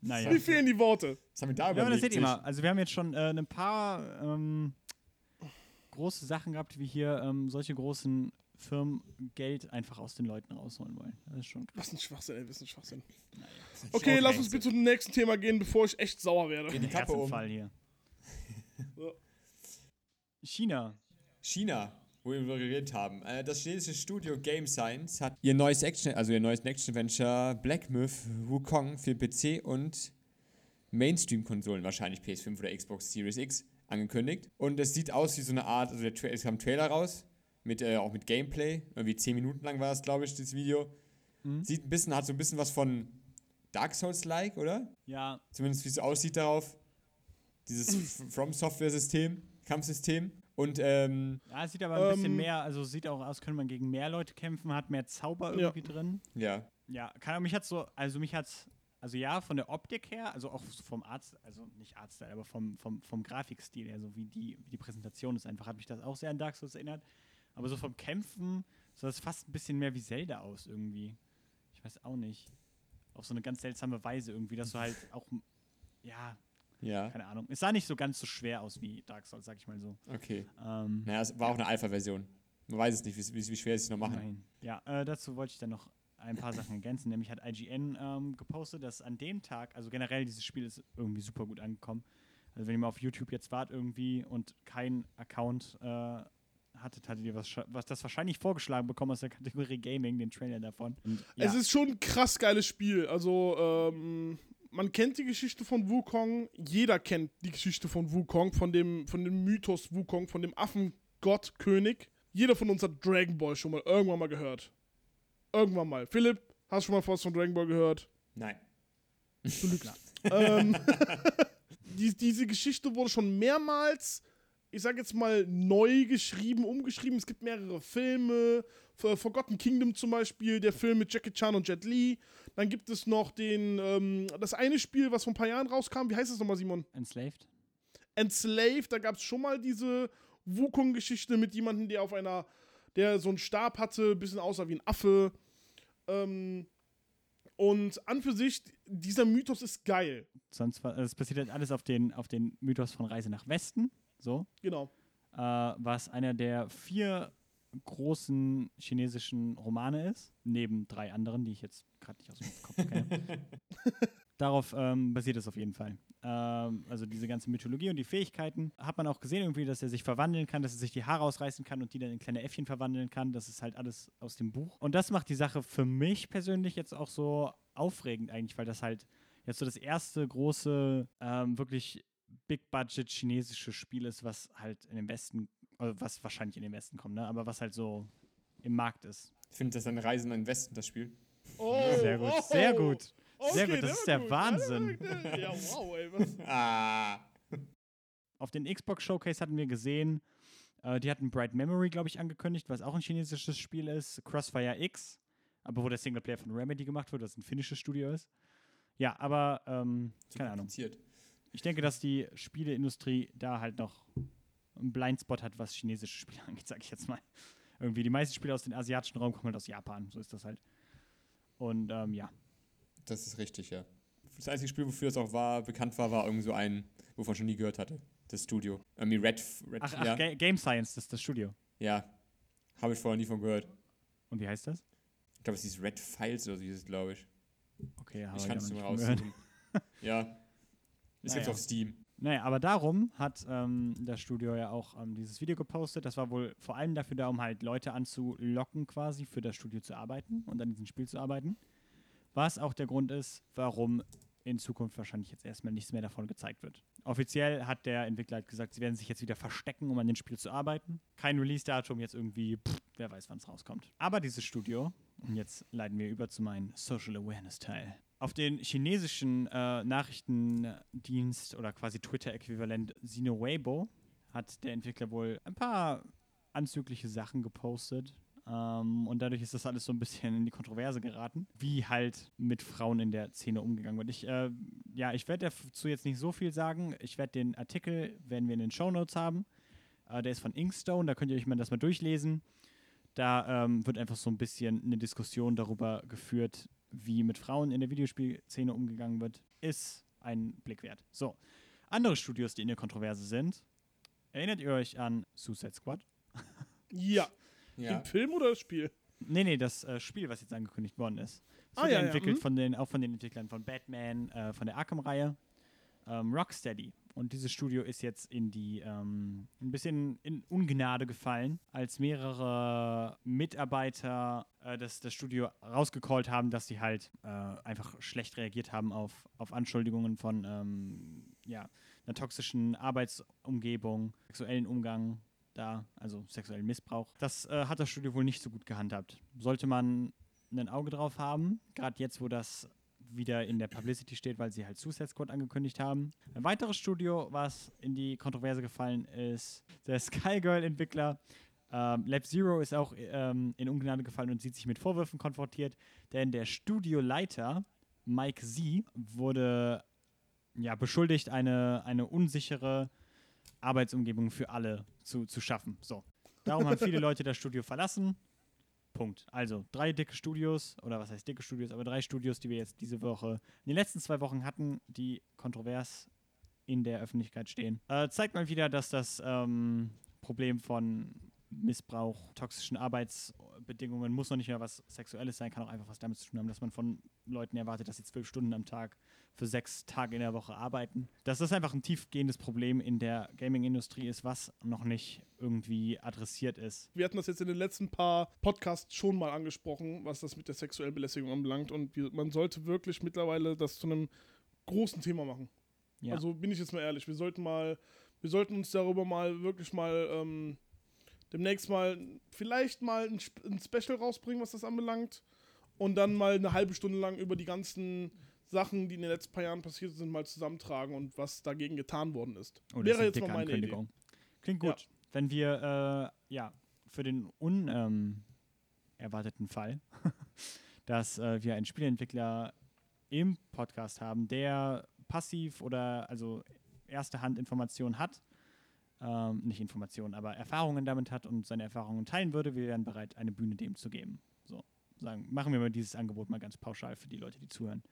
Speaker 1: Naja.
Speaker 2: Mir fehlen die Worte.
Speaker 3: Was haben wir da
Speaker 1: Ja, aber das
Speaker 3: überlegt?
Speaker 1: seht ihr mal. Also wir haben jetzt schon äh, ein paar ähm, große Sachen gehabt, wie hier ähm, solche großen Firmen Geld einfach aus den Leuten rausholen wollen. Das ist schon krass.
Speaker 2: Was ein Schwachsinn, ey, was ein Schwachsinn.
Speaker 1: Naja.
Speaker 2: Okay, lass uns bitte zum nächsten Thema gehen, bevor ich echt sauer werde.
Speaker 3: Geht die Kappe um.
Speaker 1: Hier. China.
Speaker 3: China, wo wir darüber geredet haben. Äh, das chinesische Studio Game Science hat ihr neues Action, also ihr neues Action Venture Black Myth Wukong für PC und Mainstream-Konsolen, wahrscheinlich PS5 oder Xbox Series X, angekündigt. Und es sieht aus wie so eine Art, also der es kam ein Trailer raus, mit, äh, auch mit Gameplay. Irgendwie 10 Minuten lang war das, glaube ich, das Video. Sieht ein bisschen, hat so ein bisschen was von Dark Souls-like, oder?
Speaker 1: Ja,
Speaker 3: Zumindest wie es aussieht darauf. Dieses From Software-System, Kampfsystem. Und ähm,
Speaker 1: ja, es sieht aber ein bisschen
Speaker 2: Ähm.
Speaker 1: mehr, also sieht auch aus, könnte man gegen mehr Leute kämpfen, hat mehr Zauber
Speaker 2: Ja.
Speaker 1: irgendwie drin.
Speaker 3: ja,
Speaker 1: Ja, Ahnung, mich hat so, also mich hat's, also ja, von der Optik her, also auch vom Arzt, also nicht Artstyle, aber vom, vom, vom Grafikstil her, so wie die, wie die Präsentation ist einfach, hat mich das auch sehr an Dark Souls erinnert. Aber so vom Kämpfen sah das fast ein bisschen mehr wie Zelda aus irgendwie. Ich weiß auch nicht. Auf so eine ganz seltsame Weise irgendwie, dass du halt auch, ja,
Speaker 3: ja,
Speaker 1: keine Ahnung. Es sah nicht so ganz so schwer aus wie Dark Souls, sag ich mal so.
Speaker 3: okay.
Speaker 1: Ähm,
Speaker 3: Naja, es war auch eine Alpha-Version. Man weiß es nicht, wie, wie, wie schwer es sich noch machen.
Speaker 1: Immerhin. Ja, äh, dazu wollte ich dann noch ein paar Sachen ergänzen. Nämlich hat IGN ähm, gepostet, dass an dem Tag, also generell dieses Spiel ist irgendwie super gut angekommen. Also wenn ihr mal auf YouTube jetzt wart irgendwie und kein Account äh, hattet, hattet ihr was, was das wahrscheinlich vorgeschlagen bekommen aus der Kategorie Gaming, den Trailer davon. Und, ja,
Speaker 2: Es ist schon ein krass geiles Spiel. Also, ähm, man kennt die Geschichte von Wukong. Jeder kennt die Geschichte von Wukong, von dem, von dem Mythos Wukong, von dem Affengott König. Jeder von uns hat Dragon Ball schon mal irgendwann mal gehört. Irgendwann mal. Philipp, hast du schon mal was von Dragon Ball gehört?
Speaker 3: Nein.
Speaker 2: Du lügst. ähm, die, diese Geschichte wurde schon mehrmals, ich sag jetzt mal, neu geschrieben, umgeschrieben. Es gibt mehrere Filme. For- Forgotten Kingdom zum Beispiel, der Film mit Jackie Chan und Jet Li. Dann gibt es noch den, ähm, das eine Spiel, was vor ein paar Jahren rauskam. Wie heißt es nochmal, Simon?
Speaker 1: Enslaved.
Speaker 2: Enslaved, da gab es schon mal diese Wukong-Geschichte mit jemandem, der auf einer, der so einen Stab hatte, bisschen aussah wie ein Affe. Ähm, und an für sich, dieser Mythos ist geil.
Speaker 1: Sonst es basiert halt alles auf den, auf den Mythos von Reise nach Westen. So.
Speaker 2: Genau.
Speaker 1: äh, was einer der vier großen chinesischen Romane ist, neben drei anderen, die ich jetzt gerade nicht aus dem Kopf kenne. Darauf ähm, basiert es auf jeden Fall. Ähm, also diese ganze Mythologie und die Fähigkeiten hat man auch gesehen irgendwie, dass er sich verwandeln kann, dass er sich die Haare ausreißen kann und die dann in kleine Äffchen verwandeln kann. Das ist halt alles aus dem Buch. Und das macht die Sache für mich persönlich jetzt auch so aufregend eigentlich, weil das halt jetzt so das erste große, ähm, wirklich Big-Budget chinesische Spiel ist, was halt in den Westen, was wahrscheinlich in den Westen kommt, ne? aber was halt so im Markt ist.
Speaker 3: Ich finde, das ist eine Reise in den Westen, das Spiel.
Speaker 2: Oh,
Speaker 1: Sehr gut,
Speaker 2: oh.
Speaker 1: sehr gut. Sehr
Speaker 2: Okay,
Speaker 1: gut, das ist der
Speaker 2: war
Speaker 1: Wahnsinn.
Speaker 2: Ja, wow, ey. Was?
Speaker 3: Ah.
Speaker 1: Auf den Xbox Showcase hatten wir gesehen, äh, die hatten Bright Memory, glaube ich, angekündigt, was auch ein chinesisches Spiel ist. Crossfire X, aber wo der Singleplayer von Remedy gemacht wird, was ein finnisches Studio ist. Ja, aber ähm, keine Ahnung. Ich denke, dass die Spieleindustrie da halt noch einen Blindspot hat, was chinesische Spiele angeht, sag ich jetzt mal. Irgendwie die meisten Spiele aus dem asiatischen Raum kommen halt aus Japan, so ist das halt. Und ähm, ja,
Speaker 3: Das ist richtig, ja. Das einzige Spiel, wofür es auch war, bekannt war, war irgend so ein, wovon ich schon nie gehört hatte. Das Studio. Irgendwie Red, Red
Speaker 1: ach, ach
Speaker 3: ja.
Speaker 1: Ga Game Science, das ist das Studio.
Speaker 3: ja. Habe ich vorher nie von gehört.
Speaker 1: Und wie heißt das?
Speaker 3: Ich glaube, es hieß Red Files oder so hieß es, glaube ich.
Speaker 1: Okay, habe
Speaker 3: ich kann es
Speaker 1: gehört.
Speaker 3: raussuchen. ja. Ist jetzt auf Steam.
Speaker 1: Naja, aber darum hat ähm, das Studio ja auch ähm, dieses Video gepostet. Das war wohl vor allem dafür da, um halt Leute anzulocken, quasi für das Studio zu arbeiten und an diesem Spiel zu arbeiten. Was auch der Grund ist, warum in Zukunft wahrscheinlich jetzt erstmal nichts mehr davon gezeigt wird. Offiziell hat der Entwickler halt gesagt, sie werden sich jetzt wieder verstecken, um an dem Spiel zu arbeiten. Kein Release-Datum, jetzt irgendwie, pff, wer weiß, wann es rauskommt. Aber dieses Studio, und jetzt leiten wir über zu meinem Social Awareness-Teil. Auf den chinesischen äh, Nachrichtendienst oder quasi Twitter-Äquivalent Sino Weibo hat der Entwickler wohl ein paar anzügliche Sachen gepostet. Ähm, und dadurch ist das alles so ein bisschen in die Kontroverse geraten, wie halt mit Frauen in der Szene umgegangen wird. Ich, äh, ja, ich werde dazu jetzt nicht so viel sagen. Ich werde den Artikel, werden wir in den Shownotes haben. Äh, der ist von Inkstone, da könnt ihr euch mal das mal durchlesen. Da ähm, wird einfach so ein bisschen eine Diskussion darüber geführt, wie mit Frauen in der Videospielszene umgegangen wird. Ist ein Blick wert. So, andere Studios, die in der Kontroverse sind. Erinnert ihr euch an Suicide Squad?
Speaker 2: Ja.
Speaker 3: Ja.
Speaker 2: Im Film oder das Spiel?
Speaker 1: Nee, nee, das äh, Spiel, was jetzt angekündigt worden ist. Das
Speaker 2: Ah,
Speaker 1: wird
Speaker 2: ja,
Speaker 1: ja,
Speaker 2: ja,
Speaker 1: entwickelt
Speaker 2: mhm.
Speaker 1: von den, auch von den Entwicklern von Batman, äh, von der Arkham-Reihe, ähm, Rocksteady. Und dieses Studio ist jetzt in die, ähm, ein bisschen in Ungnade gefallen, als mehrere Mitarbeiter äh, das, das Studio rausgecallt haben, dass sie halt äh, einfach schlecht reagiert haben auf, auf Anschuldigungen von ähm, ja, einer toxischen Arbeitsumgebung, sexuellen Umgang da, also sexuellen Missbrauch. Das äh, hat das Studio wohl nicht so gut gehandhabt. Sollte man ein Auge drauf haben, gerade jetzt, wo das wieder in der Publicity steht, weil sie halt Suicide Squad angekündigt haben. Ein weiteres Studio, was in die Kontroverse gefallen ist, der Skygirl-Entwickler. Ähm, Lab Zero ist auch ähm, in Ungnade gefallen und sieht sich mit Vorwürfen konfrontiert, denn der Studioleiter Mike Z wurde ja, beschuldigt, eine, eine unsichere Arbeitsumgebung für alle zu, zu schaffen. So. Darum haben viele Leute das Studio verlassen. Punkt. Also drei dicke Studios, oder was heißt dicke Studios, aber drei Studios, die wir jetzt diese Woche, in den letzten zwei Wochen hatten, die kontrovers in der Öffentlichkeit stehen. Äh, zeigt mal wieder, dass das ähm, Problem von Missbrauch, toxischen Arbeitsbedingungen muss noch nicht mehr was Sexuelles sein, kann auch einfach was damit zu tun haben, dass man von Leuten erwartet, dass sie zwölf Stunden am Tag für sechs Tage in der Woche arbeiten. Dass das einfach ein tiefgehendes Problem in der Gaming-Industrie ist, was noch nicht irgendwie adressiert ist.
Speaker 2: Wir hatten das jetzt in den letzten paar Podcasts schon mal angesprochen, was das mit der sexuellen Belästigung anbelangt. Und man sollte wirklich mittlerweile das zu einem großen Thema machen.
Speaker 1: Ja.
Speaker 2: Also bin ich jetzt mal ehrlich, wir sollten mal, wir sollten uns darüber mal wirklich mal ähm, demnächst mal vielleicht mal ein, ein Special rausbringen, was das anbelangt. Und dann mal eine halbe Stunde lang über die ganzen Sachen, die in den letzten paar Jahren passiert sind, mal zusammentragen und was dagegen getan worden ist.
Speaker 1: Oh, das
Speaker 2: Wäre jetzt mal meine Idee.
Speaker 1: Klingt gut. Wenn wir, äh, ja, für den unerwarteten Fall, dass äh, wir einen Spieleentwickler im Podcast haben, der passiv oder also erste Hand Informationen hat, ähm, nicht Informationen, aber Erfahrungen damit hat und seine Erfahrungen teilen würde, wir wären bereit, eine Bühne dem zu geben. So, sagen, machen wir mal dieses Angebot mal ganz pauschal für die Leute, die zuhören.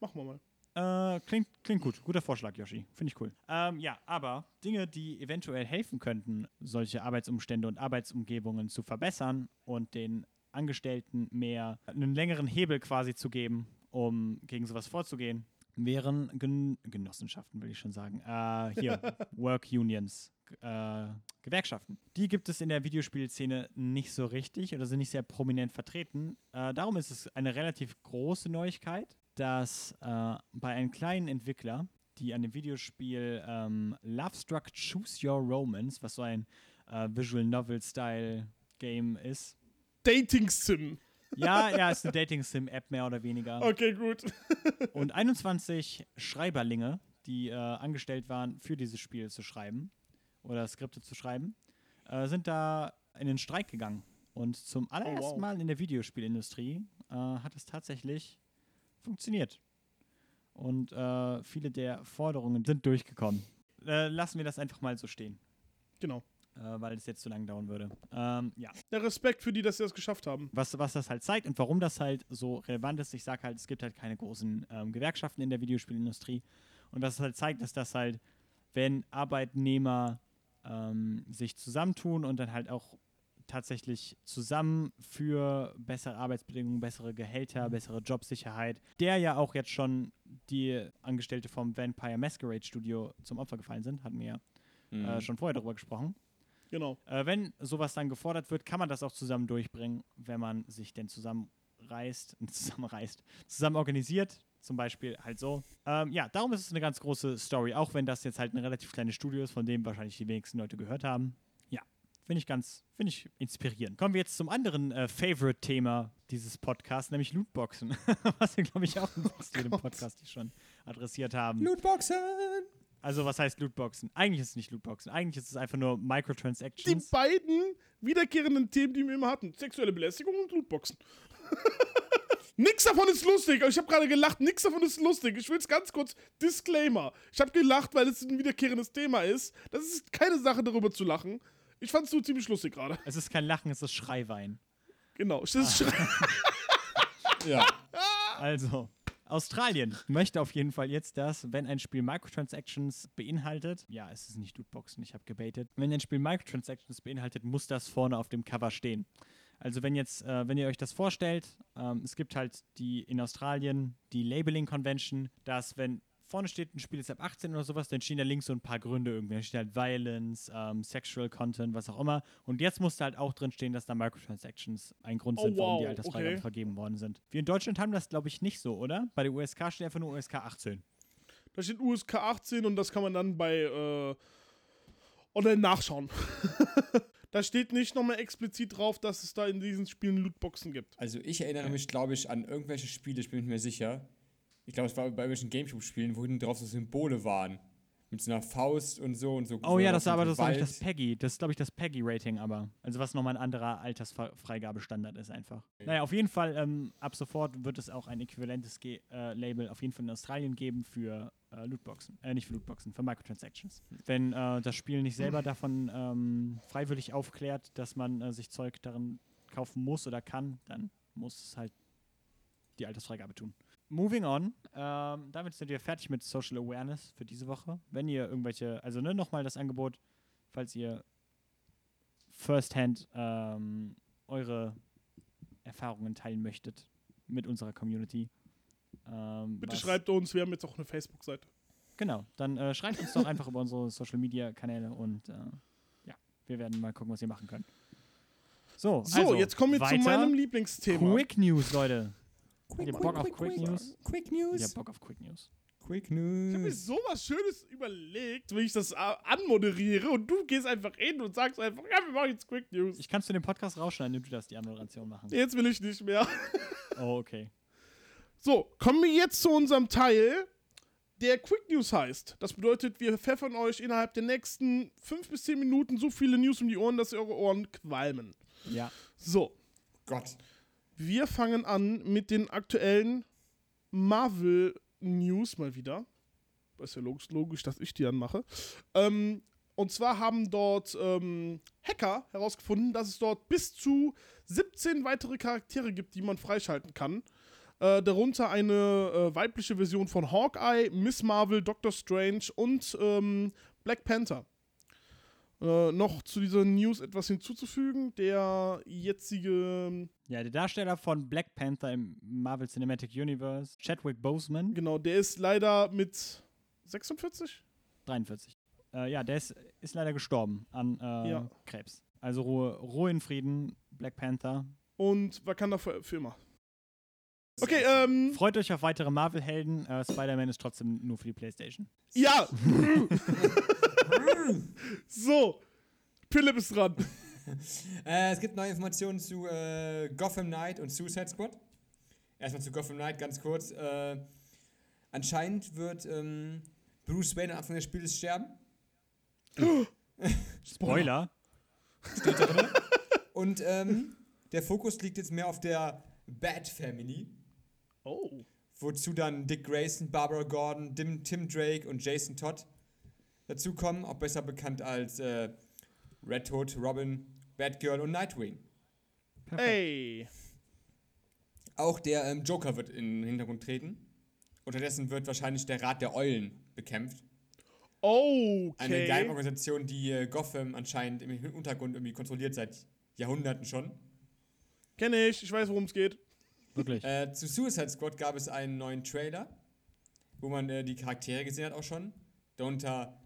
Speaker 2: Machen wir mal.
Speaker 1: Äh, klingt, klingt gut. Guter Vorschlag, Yoshi. Finde ich cool. Ähm, ja, aber Dinge, die eventuell helfen könnten, solche Arbeitsumstände und Arbeitsumgebungen zu verbessern und den Angestellten mehr einen längeren Hebel quasi zu geben, um gegen sowas vorzugehen, wären Gen Genossenschaften, will ich schon sagen. Äh, hier, Work Unions. Äh, Gewerkschaften. Die gibt es in der Videospielszene nicht so richtig oder sind nicht sehr prominent vertreten. Äh, darum ist es eine relativ große Neuigkeit, dass äh, bei einem kleinen Entwickler, die an dem Videospiel ähm, Love Struck Choose Your Romance, was so ein äh, Visual Novel Style Game ist,
Speaker 2: Dating Sim.
Speaker 1: Ja, ja, ist eine Dating-Sim-App mehr oder weniger.
Speaker 2: Okay, gut.
Speaker 1: Und 21 Schreiberlinge, die äh, angestellt waren, für dieses Spiel zu schreiben oder Skripte zu schreiben, äh, sind da in den Streik gegangen. Und zum allerersten
Speaker 2: wow.
Speaker 1: Mal in der Videospielindustrie äh, hat es tatsächlich funktioniert. Und äh, viele der Forderungen sind durchgekommen. Äh, lassen wir das einfach mal so stehen,
Speaker 2: Genau.
Speaker 1: äh, weil es jetzt zu lang dauern würde. Ähm, ja.
Speaker 2: Der Respekt für die, dass sie das geschafft haben.
Speaker 1: was, was das halt zeigt und warum das halt so relevant ist. Ich sage halt, es gibt halt keine großen ähm, Gewerkschaften in der Videospielindustrie. Und was es halt zeigt, ist, dass halt, wenn Arbeitnehmer ähm, sich zusammentun und dann halt auch tatsächlich zusammen für bessere Arbeitsbedingungen, bessere Gehälter, bessere Jobsicherheit, der ja auch jetzt schon die Angestellte vom Vampire Masquerade Studio zum Opfer gefallen sind, hatten wir
Speaker 3: Mhm.
Speaker 1: ja äh, schon vorher darüber gesprochen.
Speaker 2: Genau.
Speaker 1: Äh, wenn sowas dann gefordert wird, kann man das auch zusammen durchbringen, wenn man sich denn zusammenreißt, zusammenreißt, zusammen organisiert. Zum Beispiel halt so. Ähm, ja, darum ist es eine ganz große Story, auch wenn das jetzt halt ein relativ kleines Studio ist, von dem wahrscheinlich die wenigsten Leute gehört haben. Ja, finde ich ganz, finde ich inspirierend. Kommen wir jetzt zum anderen äh, Favorite-Thema dieses Podcasts, nämlich Lootboxen. Was wir, glaube ich, auch in fast jedem Podcast schon adressiert haben.
Speaker 3: Lootboxen!
Speaker 1: Also, was heißt Lootboxen? Eigentlich ist es nicht Lootboxen. Eigentlich ist es einfach nur
Speaker 2: Die
Speaker 1: Microtransactions.
Speaker 2: beiden wiederkehrenden Themen, die wir immer hatten. Sexuelle Belästigung und Lootboxen. nix davon ist lustig. Ich habe gerade gelacht. Nix davon ist lustig. Ich will es ganz kurz. Disclaimer. Ich habe gelacht, weil es ein wiederkehrendes Thema ist. Das ist keine Sache, darüber zu lachen. Ich fand es so ziemlich lustig gerade.
Speaker 1: Es ist kein Lachen, es ist Schreiwein.
Speaker 2: Genau. Das ist
Speaker 3: Ja.
Speaker 1: Also, Australien möchte auf jeden Fall jetzt, dass, wenn ein Spiel Microtransactions beinhaltet, ja, es ist nicht Lootboxen, ich habe gebaitet, wenn ein Spiel Microtransactions beinhaltet, muss das vorne auf dem Cover stehen. Also wenn jetzt, äh, wenn ihr euch das vorstellt, ähm, es gibt halt die in Australien die Labeling Convention, dass wenn vorne steht, ein Spiel ist ab 18 oder sowas, dann stehen da links so ein paar Gründe irgendwie. Da steht halt Violence, ähm, Sexual Content, was auch immer. Und jetzt muss da halt auch drin stehen, dass da Microtransactions ein Grund
Speaker 2: Oh,
Speaker 1: sind, warum die
Speaker 2: wow,
Speaker 1: Altersfreigabe
Speaker 2: okay.
Speaker 1: vergeben worden sind. Wir in Deutschland haben das, glaube ich, nicht so, oder? Bei der USK steht einfach nur USK 18.
Speaker 2: Da steht USK 18 und das kann man dann bei äh, online nachschauen. da steht nicht nochmal explizit drauf, dass es da in diesen Spielen Lootboxen gibt.
Speaker 3: Also ich erinnere mich, glaube ich, an irgendwelche Spiele, ich bin mir nicht mehr sicher. Ich glaube, es war bei irgendwelchen Gamecube-Spielen, wo hinten drauf so Symbole waren. Mit so einer Faust und so und so.
Speaker 1: Oh
Speaker 3: so
Speaker 1: ja, das war aber das, glaub ich,
Speaker 3: Wald.
Speaker 1: das Peggy. Das ist, glaube ich, das Peggy-Rating, aber. Also was nochmal ein anderer Altersfreigabestandard ist einfach. Naja, auf jeden Fall, ähm, ab sofort wird es auch ein äquivalentes Ge äh, Label auf jeden Fall in Australien geben für äh, Lootboxen. Äh, nicht für Lootboxen, für Microtransactions. Wenn äh, das Spiel nicht selber davon ähm, freiwillig aufklärt, dass man äh, sich Zeug darin kaufen muss oder kann, dann muss es halt die Altersfreigabe tun. Moving on. Ähm, damit sind wir fertig mit Social Awareness für diese Woche. Wenn ihr irgendwelche, also ne, nochmal das Angebot, falls ihr firsthand ähm, eure Erfahrungen teilen möchtet mit unserer Community. Ähm,
Speaker 2: Bitte
Speaker 1: was-
Speaker 2: schreibt uns, wir haben jetzt auch eine Facebook-Seite.
Speaker 1: Genau, dann äh, schreibt uns doch einfach über unsere Social Media Kanäle und äh, ja, wir werden mal gucken, was wir machen können. So,
Speaker 2: So,
Speaker 1: also,
Speaker 2: jetzt kommen wir zu
Speaker 1: weiter.
Speaker 2: meinem Lieblingsthema.
Speaker 1: Quick News, Leute.
Speaker 3: Quick,
Speaker 1: Ihr
Speaker 3: quick,
Speaker 1: Bock auf
Speaker 3: quick,
Speaker 1: Quick
Speaker 3: quick
Speaker 1: News?
Speaker 3: Quick News.
Speaker 1: hab Bock auf Quick News.
Speaker 3: Quick
Speaker 2: Ich habe mir
Speaker 3: News.
Speaker 2: so was Schönes überlegt, wenn ich das äh, anmoderiere und du gehst einfach hin und sagst einfach, ja, wir machen jetzt Quick News.
Speaker 1: Ich kannst du den Podcast rausschneiden, indem du das die Anmoderation machen.
Speaker 2: Jetzt will ich nicht mehr.
Speaker 1: Oh, okay.
Speaker 2: So, kommen wir jetzt zu unserem Teil, der Quick News heißt. Das bedeutet, wir pfeffern euch innerhalb der nächsten 5 bis 10 Minuten so viele News um die Ohren, dass eure Ohren qualmen.
Speaker 1: Ja.
Speaker 2: So,
Speaker 3: Gott.
Speaker 2: wir fangen an mit den aktuellen Marvel News mal wieder. Das ist ja logisch, logisch dass ich die dann mache. Ähm, und zwar haben dort ähm, Hacker herausgefunden, dass es dort bis zu 17 weitere Charaktere gibt, die man freischalten kann. Äh, darunter eine äh, weibliche Version von Hawkeye, Miss Marvel, Doctor Strange und ähm, Black Panther. Äh, noch zu dieser News etwas hinzuzufügen. Der jetzige
Speaker 1: Ja, der Darsteller von Black Panther im Marvel Cinematic Universe, Chadwick Boseman,
Speaker 2: Genau, der ist leider mit 46?
Speaker 1: 43. Äh, ja, der ist, ist leider gestorben an äh,
Speaker 2: Ja.
Speaker 1: Krebs. Also Ruhe, Ruhe in Frieden, Black Panther.
Speaker 2: Und Wakanda für, für immer. Okay, ähm,
Speaker 1: Freut euch auf weitere Marvel-Helden. Äh, Spider-Man ist trotzdem nur für die Playstation.
Speaker 2: ja. so, Philipp ist dran.
Speaker 3: Äh, es gibt neue Informationen zu äh, Gotham Knight und Suicide Squad. Erstmal zu Gotham Knight ganz kurz. Äh, anscheinend wird ähm, Bruce Wayne am Anfang des Spiels sterben.
Speaker 1: Spoiler.
Speaker 3: Steht da drin. Und ähm, der Fokus liegt jetzt mehr auf der Bat Family.
Speaker 2: Oh.
Speaker 3: Wozu dann Dick Grayson, Barbara Gordon, Dim, Tim Drake und Jason Todd dazukommen, auch besser bekannt als äh, Red Hood, Robin, Batgirl und Nightwing.
Speaker 2: Ey.
Speaker 3: Auch der ähm, Joker wird in den Hintergrund treten. Unterdessen wird wahrscheinlich der Rat der Eulen bekämpft.
Speaker 2: Okay.
Speaker 3: Eine Geheimorganisation, die äh, Gotham anscheinend im Untergrund irgendwie kontrolliert seit Jahrhunderten schon.
Speaker 2: Kenne ich, ich weiß, worum es geht.
Speaker 1: Wirklich.
Speaker 3: Äh, zu Suicide Squad gab es einen neuen Trailer, wo man äh, die Charaktere gesehen hat auch schon. Darunter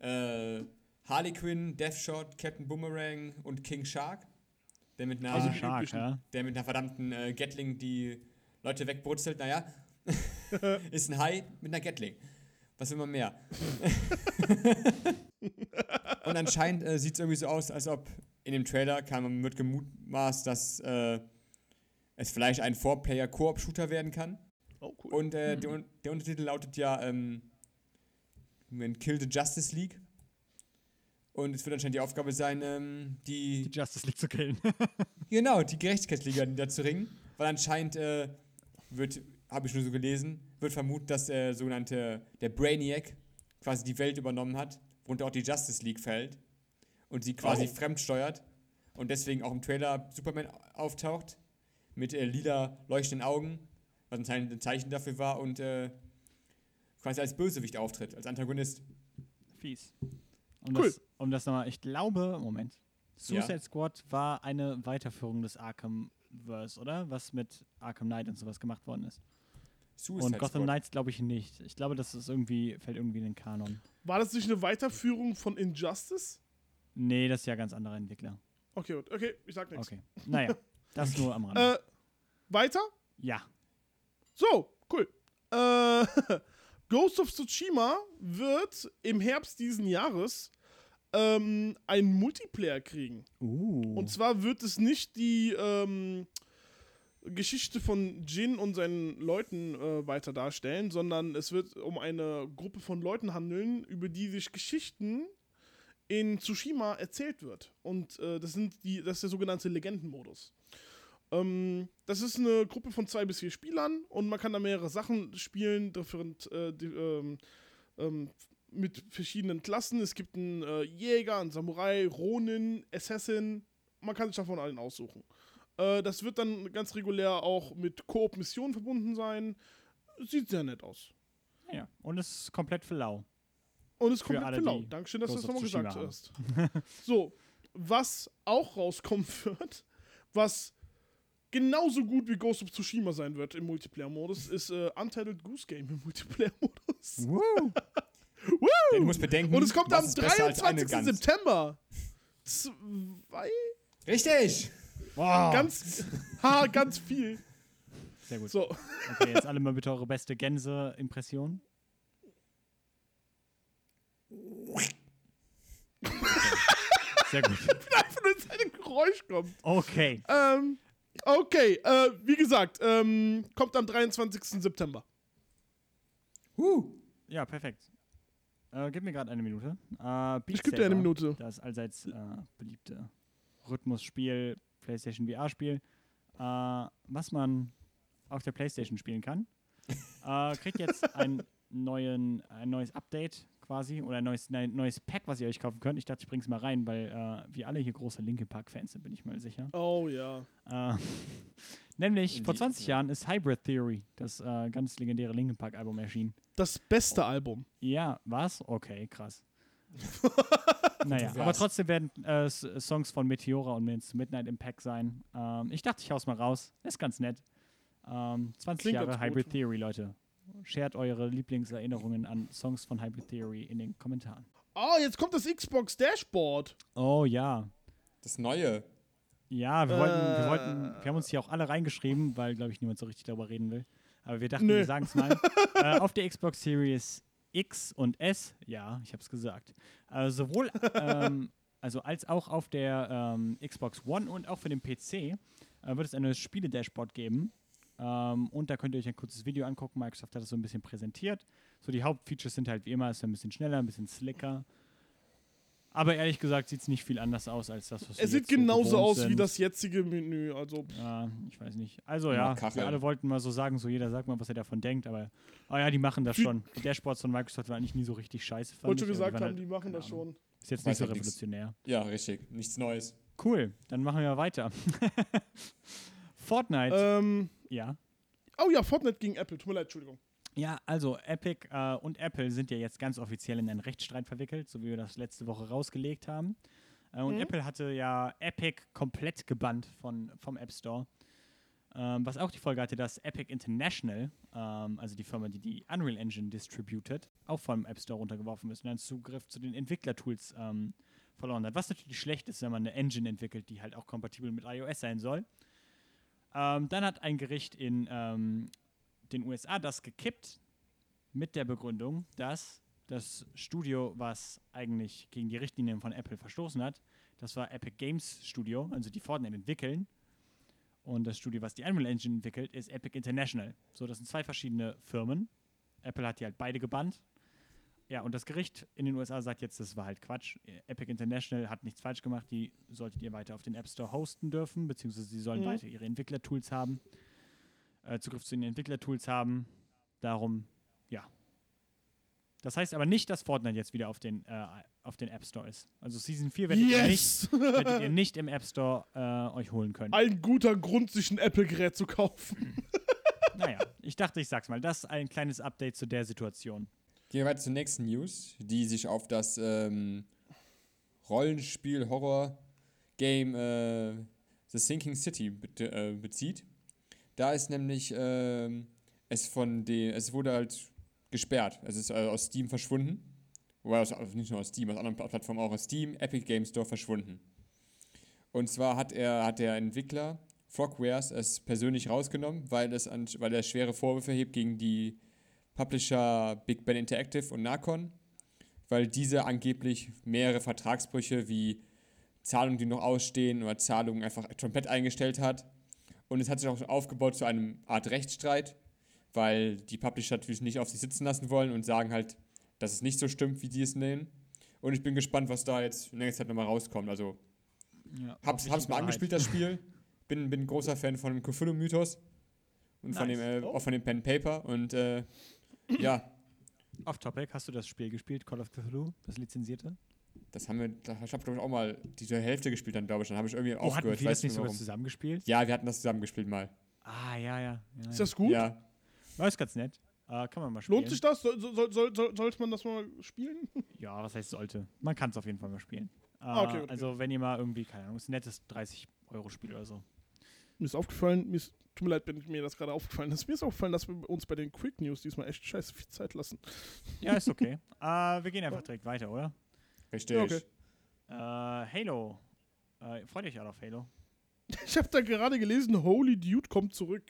Speaker 3: äh, Harley Quinn, Deathshot, Captain Boomerang und King Shark. Der mit einer,
Speaker 1: also Shark,
Speaker 2: üblichen.
Speaker 1: ja.
Speaker 3: der mit einer verdammten äh, Gatling die Leute wegbrutzelt. Naja, ist ein Hai mit einer Gatling. Was will man mehr? und anscheinend äh, sieht es irgendwie so aus, als ob in dem Trailer kam, wird gemutmaßt, dass äh, es vielleicht ein Four-Player-Koop-Shooter werden kann.
Speaker 2: Oh, cool.
Speaker 3: Und äh, der, Un- der Untertitel lautet ja ähm, Kill the Justice League. Und es wird anscheinend die Aufgabe sein, ähm, die,
Speaker 1: Die Justice League zu killen.
Speaker 3: genau, die Gerechtigkeitsliga da zu ringen. Weil anscheinend äh, wird, habe ich nur so gelesen, wird vermutet, dass der sogenannte, der Brainiac quasi die Welt übernommen hat, worunter auch die Justice League fällt. Und sie quasi
Speaker 2: Oh.
Speaker 3: fremdsteuert. Und deswegen auch im Trailer Superman auftaucht. Mit äh, lila leuchtenden Augen, was ein Zeichen dafür war. Und äh, quasi als Bösewicht auftritt, als Antagonist.
Speaker 1: Fies. Um
Speaker 2: Cool.
Speaker 1: das, um das nochmal, ich glaube, Moment. Suicide
Speaker 3: Ja.
Speaker 1: Squad war eine Weiterführung des Arkham-Verse, oder? Was mit Arkham Knight und sowas gemacht worden ist.
Speaker 3: Suicide
Speaker 1: und Gotham
Speaker 3: Squad.
Speaker 1: Knights glaube ich nicht. Ich glaube, das ist irgendwie, fällt irgendwie in den Kanon.
Speaker 2: War das nicht eine Weiterführung von Injustice?
Speaker 1: Nee, das ist ja ganz anderer Entwickler.
Speaker 2: Okay, gut. Okay, ich sag nichts.
Speaker 1: Okay. Naja, das nur am Rande.
Speaker 2: Weiter?
Speaker 1: ja.
Speaker 2: So, cool. Äh, Ghost of Tsushima wird im Herbst diesen Jahres ähm, einen Multiplayer kriegen.
Speaker 1: Uh.
Speaker 2: Und zwar wird es nicht die ähm, Geschichte von Jin und seinen Leuten äh, weiter darstellen, sondern es wird um eine Gruppe von Leuten handeln, über die sich Geschichten in Tsushima erzählt wird. Und äh, das sind die, das ist der sogenannte Legendenmodus. Ähm, das ist eine Gruppe von zwei bis vier Spielern und man kann da mehrere Sachen spielen, different, äh, die, ähm, ähm, mit verschiedenen Klassen. Es gibt einen äh, Jäger, einen Samurai, Ronin, Assassin. Man kann sich davon allen aussuchen. Äh, das wird dann ganz regulär auch mit Koop-Missionen verbunden sein. Sieht sehr nett aus.
Speaker 1: ja. Und es ist komplett für lau.
Speaker 2: Und es
Speaker 1: Für alle,
Speaker 2: mit Blau.
Speaker 1: die
Speaker 2: Dankeschön, dass du das nochmal gesagt hast. so, was auch rauskommen wird, was genauso gut wie Ghost of Tsushima sein wird im Multiplayer-Modus, ist äh, Untitled Goose Game im Multiplayer-Modus.
Speaker 1: Woo.
Speaker 3: Denn du musst bedenken,
Speaker 2: Und es kommt am
Speaker 3: ist besser als eine
Speaker 2: 23.
Speaker 3: Gans?
Speaker 2: September. Zwei?
Speaker 3: Richtig!
Speaker 1: Wow.
Speaker 2: Ganz, ha, ganz viel.
Speaker 1: Sehr gut.
Speaker 2: So,
Speaker 1: Okay, jetzt alle mal bitte eure beste Gänse-Impression. Sehr gut.
Speaker 2: einfach nur jetzt ein Geräusch kommt.
Speaker 1: Okay.
Speaker 2: Ähm, okay, äh, wie gesagt, ähm, kommt am 23. September.
Speaker 3: Huh.
Speaker 1: Ja, perfekt. Äh, gib mir gerade eine Minute. Äh,
Speaker 2: Ich gebe dir eine Minute.
Speaker 1: Das allseits äh, beliebte Rhythmusspiel, PlayStation VR-Spiel, äh, was man auf der PlayStation spielen kann, äh, kriegt jetzt ein, neuen, ein neues Update quasi oder ein neues, ein neues Pack, was ihr euch kaufen könnt. Ich dachte, ich bring's mal rein, weil äh, wir alle hier große Linkin Park-Fans sind, bin ich mal sicher.
Speaker 2: Oh ja.
Speaker 1: Äh, nämlich vor
Speaker 3: Die-
Speaker 1: 20 Jahren ist Hybrid Theory, das äh, ganz legendäre Linkin Park-Album, erschienen.
Speaker 2: Das beste Album.
Speaker 1: Ja, was? Okay, krass. naja, aber trotzdem werden äh, Songs von Meteora und Midnight im Pack sein. Ähm, ich dachte, ich hau's mal raus. Ist ganz nett. Ähm, 20
Speaker 2: Klingt
Speaker 1: Jahre Hybrid
Speaker 2: gut.
Speaker 1: Theory, Leute. Shared eure Lieblingserinnerungen an Songs von Hybrid Theory in den Kommentaren.
Speaker 2: Oh, jetzt kommt das Xbox Dashboard.
Speaker 1: Oh ja.
Speaker 3: Das Neue.
Speaker 1: Ja, wir wollten, wir
Speaker 2: Äh.
Speaker 1: wollten, wir haben uns hier auch alle reingeschrieben, weil, glaube ich, niemand so richtig darüber reden will. Aber wir dachten,
Speaker 2: Nö.
Speaker 1: wir sagen es mal. äh, auf der Xbox Series X und S, ja, ich habe es gesagt, äh, sowohl ähm, also als auch auf der ähm, Xbox One und auch für den PC äh, wird es ein neues Spiele-Dashboard geben. Ähm, und da könnt ihr euch ein kurzes Video angucken. Microsoft hat das so ein bisschen präsentiert. So die Hauptfeatures sind halt wie immer, ist ein bisschen schneller, ein bisschen slicker. Aber ehrlich gesagt sieht es nicht viel anders aus als das, was wir
Speaker 2: Es sieht
Speaker 1: jetzt so
Speaker 2: genauso
Speaker 1: gewohnt
Speaker 2: aus wie
Speaker 1: sind.
Speaker 2: das jetzige Menü. Also,
Speaker 1: Ja, ich weiß nicht. Also ja, wir alle wollten mal so sagen, so jeder sagt mal, was er davon denkt, aber oh ja, die machen das schon. Die Dashboards von Microsoft waren eigentlich nie so richtig scheiße. fand
Speaker 2: wollte schon
Speaker 1: ich, aber
Speaker 2: gesagt haben,
Speaker 1: halt-
Speaker 2: die machen das schon.
Speaker 1: Ist jetzt nicht so
Speaker 3: halt nix.
Speaker 1: revolutionär.
Speaker 3: Ja, richtig. Nichts Neues.
Speaker 1: Cool, dann machen wir weiter. Fortnite,
Speaker 2: Ähm,
Speaker 1: ja.
Speaker 2: oh ja, Fortnite gegen Apple. Tut mir leid, Entschuldigung.
Speaker 1: Ja, also Epic äh, und Apple sind ja jetzt ganz offiziell in einen Rechtsstreit verwickelt, so wie wir das letzte Woche rausgelegt haben. Äh, und
Speaker 2: Mhm.
Speaker 1: Apple hatte ja Epic komplett gebannt von, vom App Store. Ähm, was auch die Folge hatte, dass Epic International, ähm, also die Firma, die die Unreal Engine distributed, auch vom App Store runtergeworfen ist und dann Zugriff zu den Entwicklertools ähm, verloren hat. Was natürlich schlecht ist, wenn man eine Engine entwickelt, die halt auch kompatibel mit iOS sein soll. Ähm, dann hat ein Gericht in ähm, den USA das gekippt mit der Begründung, dass das Studio, was eigentlich gegen die Richtlinien von Apple verstoßen hat, das war Epic Games Studio, also die Fortnite entwickeln. Und das Studio, was die Unreal Engine entwickelt, ist Epic International. So, das sind zwei verschiedene Firmen. Apple hat die halt beide gebannt. Ja, und das Gericht in den USA sagt jetzt, das war halt Quatsch. Epic International hat nichts falsch gemacht. Die solltet ihr weiter auf den App Store hosten dürfen, beziehungsweise sie sollen
Speaker 2: Mhm.
Speaker 1: weiter ihre Entwicklertools haben, äh, Zugriff zu den Entwicklertools haben. Darum, ja. Das heißt aber nicht, dass Fortnite jetzt wieder auf den, äh, auf den App Store ist. Also Season 4 werdet, ihr, nicht,
Speaker 2: Yes!
Speaker 1: werdet ihr nicht im App Store äh, euch holen können.
Speaker 2: Ein guter Grund, sich ein Apple-Gerät zu kaufen.
Speaker 1: Naja, ich dachte, ich sag's mal. Das ist ein kleines Update zu der Situation.
Speaker 3: Gehen wir weiter zur nächsten News, die sich auf das ähm, Rollenspiel-Horror-Game äh, The Sinking City be äh, bezieht. Da ist nämlich ähm, es von dem, es wurde halt gesperrt. Es ist äh, aus Steam verschwunden. Wobei aus, also nicht nur aus Steam, aus anderen Pla- Plattformen auch aus Steam, Epic Game Store verschwunden. Und zwar hat er, hat der Entwickler Frogwares es persönlich rausgenommen, weil es an, weil er schwere Vorwürfe hebt gegen die Publisher Big Ben Interactive und Narcon, weil diese angeblich mehrere Vertragsbrüche wie Zahlungen, die noch ausstehen oder Zahlungen einfach komplett eingestellt hat. Und es hat sich auch aufgebaut zu einem Art Rechtsstreit, weil die Publisher natürlich nicht auf sich sitzen lassen wollen und sagen halt, dass es nicht so stimmt, wie die es nennen. Und ich bin gespannt, was da jetzt in nächster Zeit nochmal rauskommt. Also
Speaker 1: Ja,
Speaker 3: hab's, hab's mal angespielt, das Spiel. Bin, bin ein großer Fan von dem Cthulhu-Mythos und von
Speaker 1: Nice.
Speaker 3: dem, äh,
Speaker 2: Oh.
Speaker 3: auch von dem Pen Paper. Und äh, ja,
Speaker 1: Off-Topic, hast du das Spiel gespielt, Call of Cthulhu, das lizenzierte?
Speaker 3: Das haben wir, da- ich habe glaube ich auch mal diese Hälfte gespielt dann, glaube ich. Dann habe ich irgendwie
Speaker 1: Oh, hatten
Speaker 3: aufgehört.
Speaker 1: wir
Speaker 3: weiß
Speaker 1: das nicht sogar zusammengespielt?
Speaker 3: Ja, wir hatten das zusammen gespielt mal.
Speaker 1: Ah, ja, ja. ja,
Speaker 2: Ist das gut?
Speaker 3: Ja.
Speaker 1: War ist ganz nett. Äh, kann man mal spielen.
Speaker 2: Lohnt sich das? Soll, soll, soll, sollte man das mal spielen?
Speaker 1: Ja, was heißt sollte? Man kann es auf jeden Fall mal spielen. Äh,
Speaker 2: Ah, okay, okay.
Speaker 1: Also, wenn ihr mal irgendwie, keine Ahnung, ist ein nettes 30-Euro-Spiel oder so.
Speaker 2: Mir ist aufgefallen, mir ist, tut mir leid, wenn mir das gerade aufgefallen ist. Mir ist aufgefallen, dass wir uns bei den Quick News diesmal echt scheiße viel Zeit lassen.
Speaker 1: Ja, ist okay. äh, wir gehen einfach direkt weiter, oder?
Speaker 3: Richtig.
Speaker 2: Ja, okay.
Speaker 1: Äh, Halo. Äh, freut euch alle auf Halo.
Speaker 2: Ich habe da gerade gelesen, Holy Dude kommt zurück.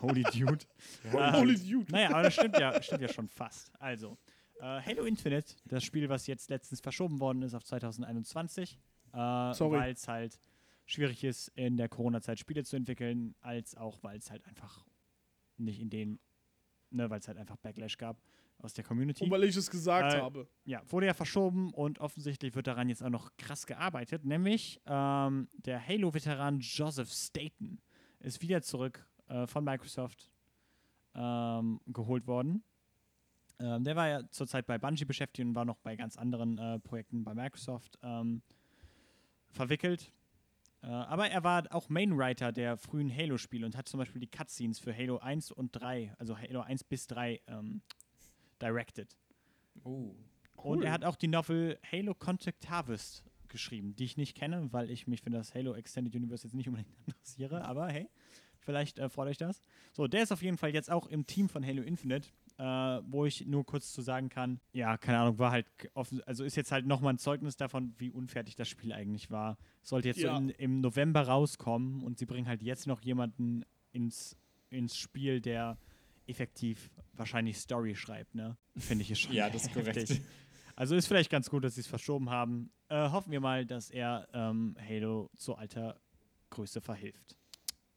Speaker 1: Holy Dude. Ah.
Speaker 2: Holy Dude.
Speaker 1: Naja, aber das stimmt ja, stimmt ja schon fast. Also, äh, Halo Infinite, das Spiel, was jetzt letztens verschoben worden ist auf 2021, äh,
Speaker 2: Sorry.
Speaker 1: weil es halt schwierig ist, in der Corona-Zeit Spiele zu entwickeln, als auch, weil es halt einfach nicht in den, ne, weil es halt einfach Backlash gab aus der Community.
Speaker 2: Und weil ich es gesagt
Speaker 1: Äh,
Speaker 2: habe.
Speaker 1: Ja, wurde ja verschoben und offensichtlich wird daran jetzt auch noch krass gearbeitet. Nämlich ähm, der Halo-Veteran Joseph Staten ist wieder zurück äh, von Microsoft ähm, geholt worden. Ähm, der war ja zurzeit bei Bungie beschäftigt und war noch bei ganz anderen äh, Projekten bei Microsoft ähm, verwickelt. Äh, aber er war auch Mainwriter der frühen Halo-Spiele und hat zum Beispiel die Cutscenes für Halo 1 und 3, also Halo 1 bis 3, ähm, directed.
Speaker 3: Oh.
Speaker 1: Und er hat auch die Novel Halo Contact Harvest geschrieben, die ich nicht kenne, weil ich mich für das Halo Extended Universe jetzt nicht unbedingt interessiere. Aber hey, vielleicht äh, freut euch das. So, der ist auf jeden Fall jetzt auch im Team von Halo Infinite, äh, wo ich nur kurz zu sagen kann, ja, keine Ahnung, war halt offen, also ist jetzt halt nochmal ein Zeugnis davon, wie unfertig das Spiel eigentlich war. Sollte jetzt
Speaker 2: Ja.
Speaker 1: so in, im November rauskommen und sie bringen halt jetzt noch jemanden ins, ins Spiel, der effektiv wahrscheinlich Story schreibt, ne? Finde ich ist schon
Speaker 3: Ja, das ist korrekt.
Speaker 1: heftig. Also ist vielleicht ganz gut, dass sie es verschoben haben. Äh, hoffen wir mal, dass er ähm, Halo zu alter Größe verhilft.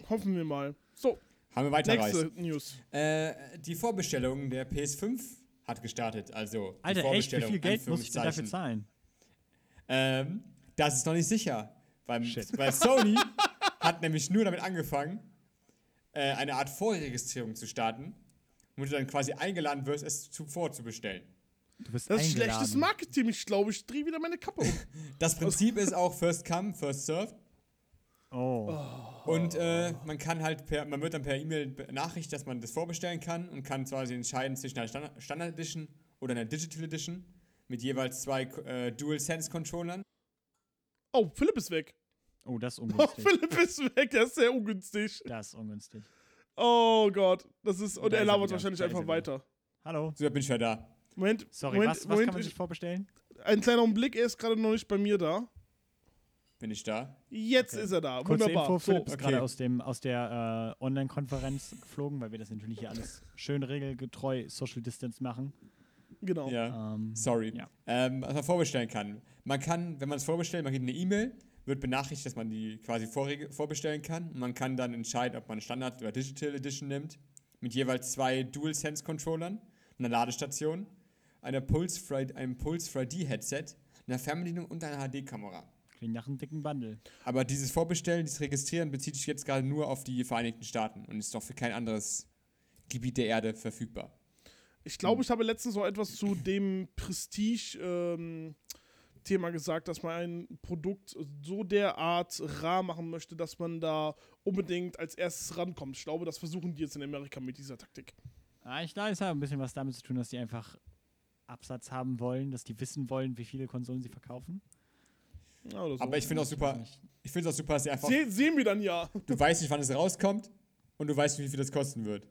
Speaker 2: Hoffen wir mal. So,
Speaker 3: Haben wir weiter
Speaker 2: nächste News.
Speaker 3: Äh, die Vorbestellung der PS5 hat gestartet. Also die
Speaker 1: Alter, echt? Wie
Speaker 3: Vorbestellung,
Speaker 1: viel Geld muss ich denn dafür zahlen?
Speaker 3: Ähm, das ist noch nicht sicher. Weil, weil Sony hat nämlich nur damit angefangen, äh, eine Art Vorregistrierung zu starten, wo du dann quasi eingeladen wirst, es zuvor zu bestellen.
Speaker 1: Du bist
Speaker 2: Das ist
Speaker 1: eingeladen.
Speaker 2: schlechtes Marketing. Ich glaube, ich drehe wieder meine Kappe um.
Speaker 3: Das Prinzip ist auch First Come, First Served.
Speaker 1: Oh.
Speaker 3: Und äh, man kann halt per, man wird dann per E-Mail benachrichtigt, dass man das vorbestellen kann und kann quasi entscheiden zwischen einer Standard, Standard Edition oder einer Digital Edition mit jeweils zwei äh, Dual Sense Controllern.
Speaker 2: Oh, Philipp ist weg.
Speaker 1: Oh, das ist
Speaker 2: Oh,
Speaker 1: ungünstig.
Speaker 2: Philipp ist weg. Das ist sehr ungünstig.
Speaker 1: das ist ungünstig.
Speaker 2: Oh Gott. Das ist. Und
Speaker 1: Da
Speaker 2: er
Speaker 1: er
Speaker 2: labert wahrscheinlich einfach
Speaker 1: er wieder.
Speaker 2: weiter.
Speaker 1: Hallo.
Speaker 3: So, da bin ich wieder da.
Speaker 2: Moment.
Speaker 1: Sorry,
Speaker 2: Moment,
Speaker 1: was, was
Speaker 2: Moment,
Speaker 1: kann man
Speaker 2: ich-
Speaker 1: sich vorbestellen?
Speaker 2: Ein kleiner Augenblick, er ist gerade noch nicht bei mir da.
Speaker 3: Bin ich da?
Speaker 2: Jetzt
Speaker 1: Okay.
Speaker 2: ist er da.
Speaker 1: Kurze
Speaker 2: Wunderbar.
Speaker 1: Info, Philipp
Speaker 2: so,
Speaker 1: ist
Speaker 3: okay.
Speaker 1: gerade aus, dem, aus der äh, Online-Konferenz geflogen, weil wir das natürlich hier alles schön regelgetreu Social Distance machen.
Speaker 2: genau.
Speaker 3: Ja.
Speaker 1: Ähm,
Speaker 3: Sorry.
Speaker 1: Ja.
Speaker 3: Ähm, was man vorbestellen kann. Man kann, wenn man es vorbestellt, man kriegt eine E-Mail, wird benachrichtigt, dass man die quasi vorreg- vorbestellen kann. Und man kann dann entscheiden, ob man Standard oder Digital Edition nimmt. Mit jeweils zwei DualSense-Controllern, einer Ladestation, einer Pulse einem Pulse 3D-Headset, einer Fernbedienung und einer HD-Kamera.
Speaker 1: Klingt nach einem dicken Bundle.
Speaker 3: Aber dieses Vorbestellen, dieses Registrieren bezieht sich jetzt gerade nur auf die Vereinigten Staaten und ist doch für kein anderes Gebiet der Erde verfügbar.
Speaker 2: Ich glaube, ich habe letztens noch etwas zu dem Prestige-Thema gesagt, dass man ein Produkt so derart rar machen möchte, dass man da unbedingt als erstes rankommt. Ich glaube, das versuchen die jetzt in Amerika mit dieser Taktik.
Speaker 1: Ah, ich glaube, es hat ein bisschen was damit zu tun, dass die einfach Absatz haben wollen, dass die wissen wollen, wie viele Konsolen sie verkaufen.
Speaker 2: Ja, oder so.
Speaker 3: Aber ich finde auch
Speaker 1: Ich
Speaker 3: super, ich finde es auch super, dass sie einfach
Speaker 2: Se sehen wir dann ja.
Speaker 3: Du weißt nicht, wann es rauskommt und du weißt nicht, wie viel das kosten wird.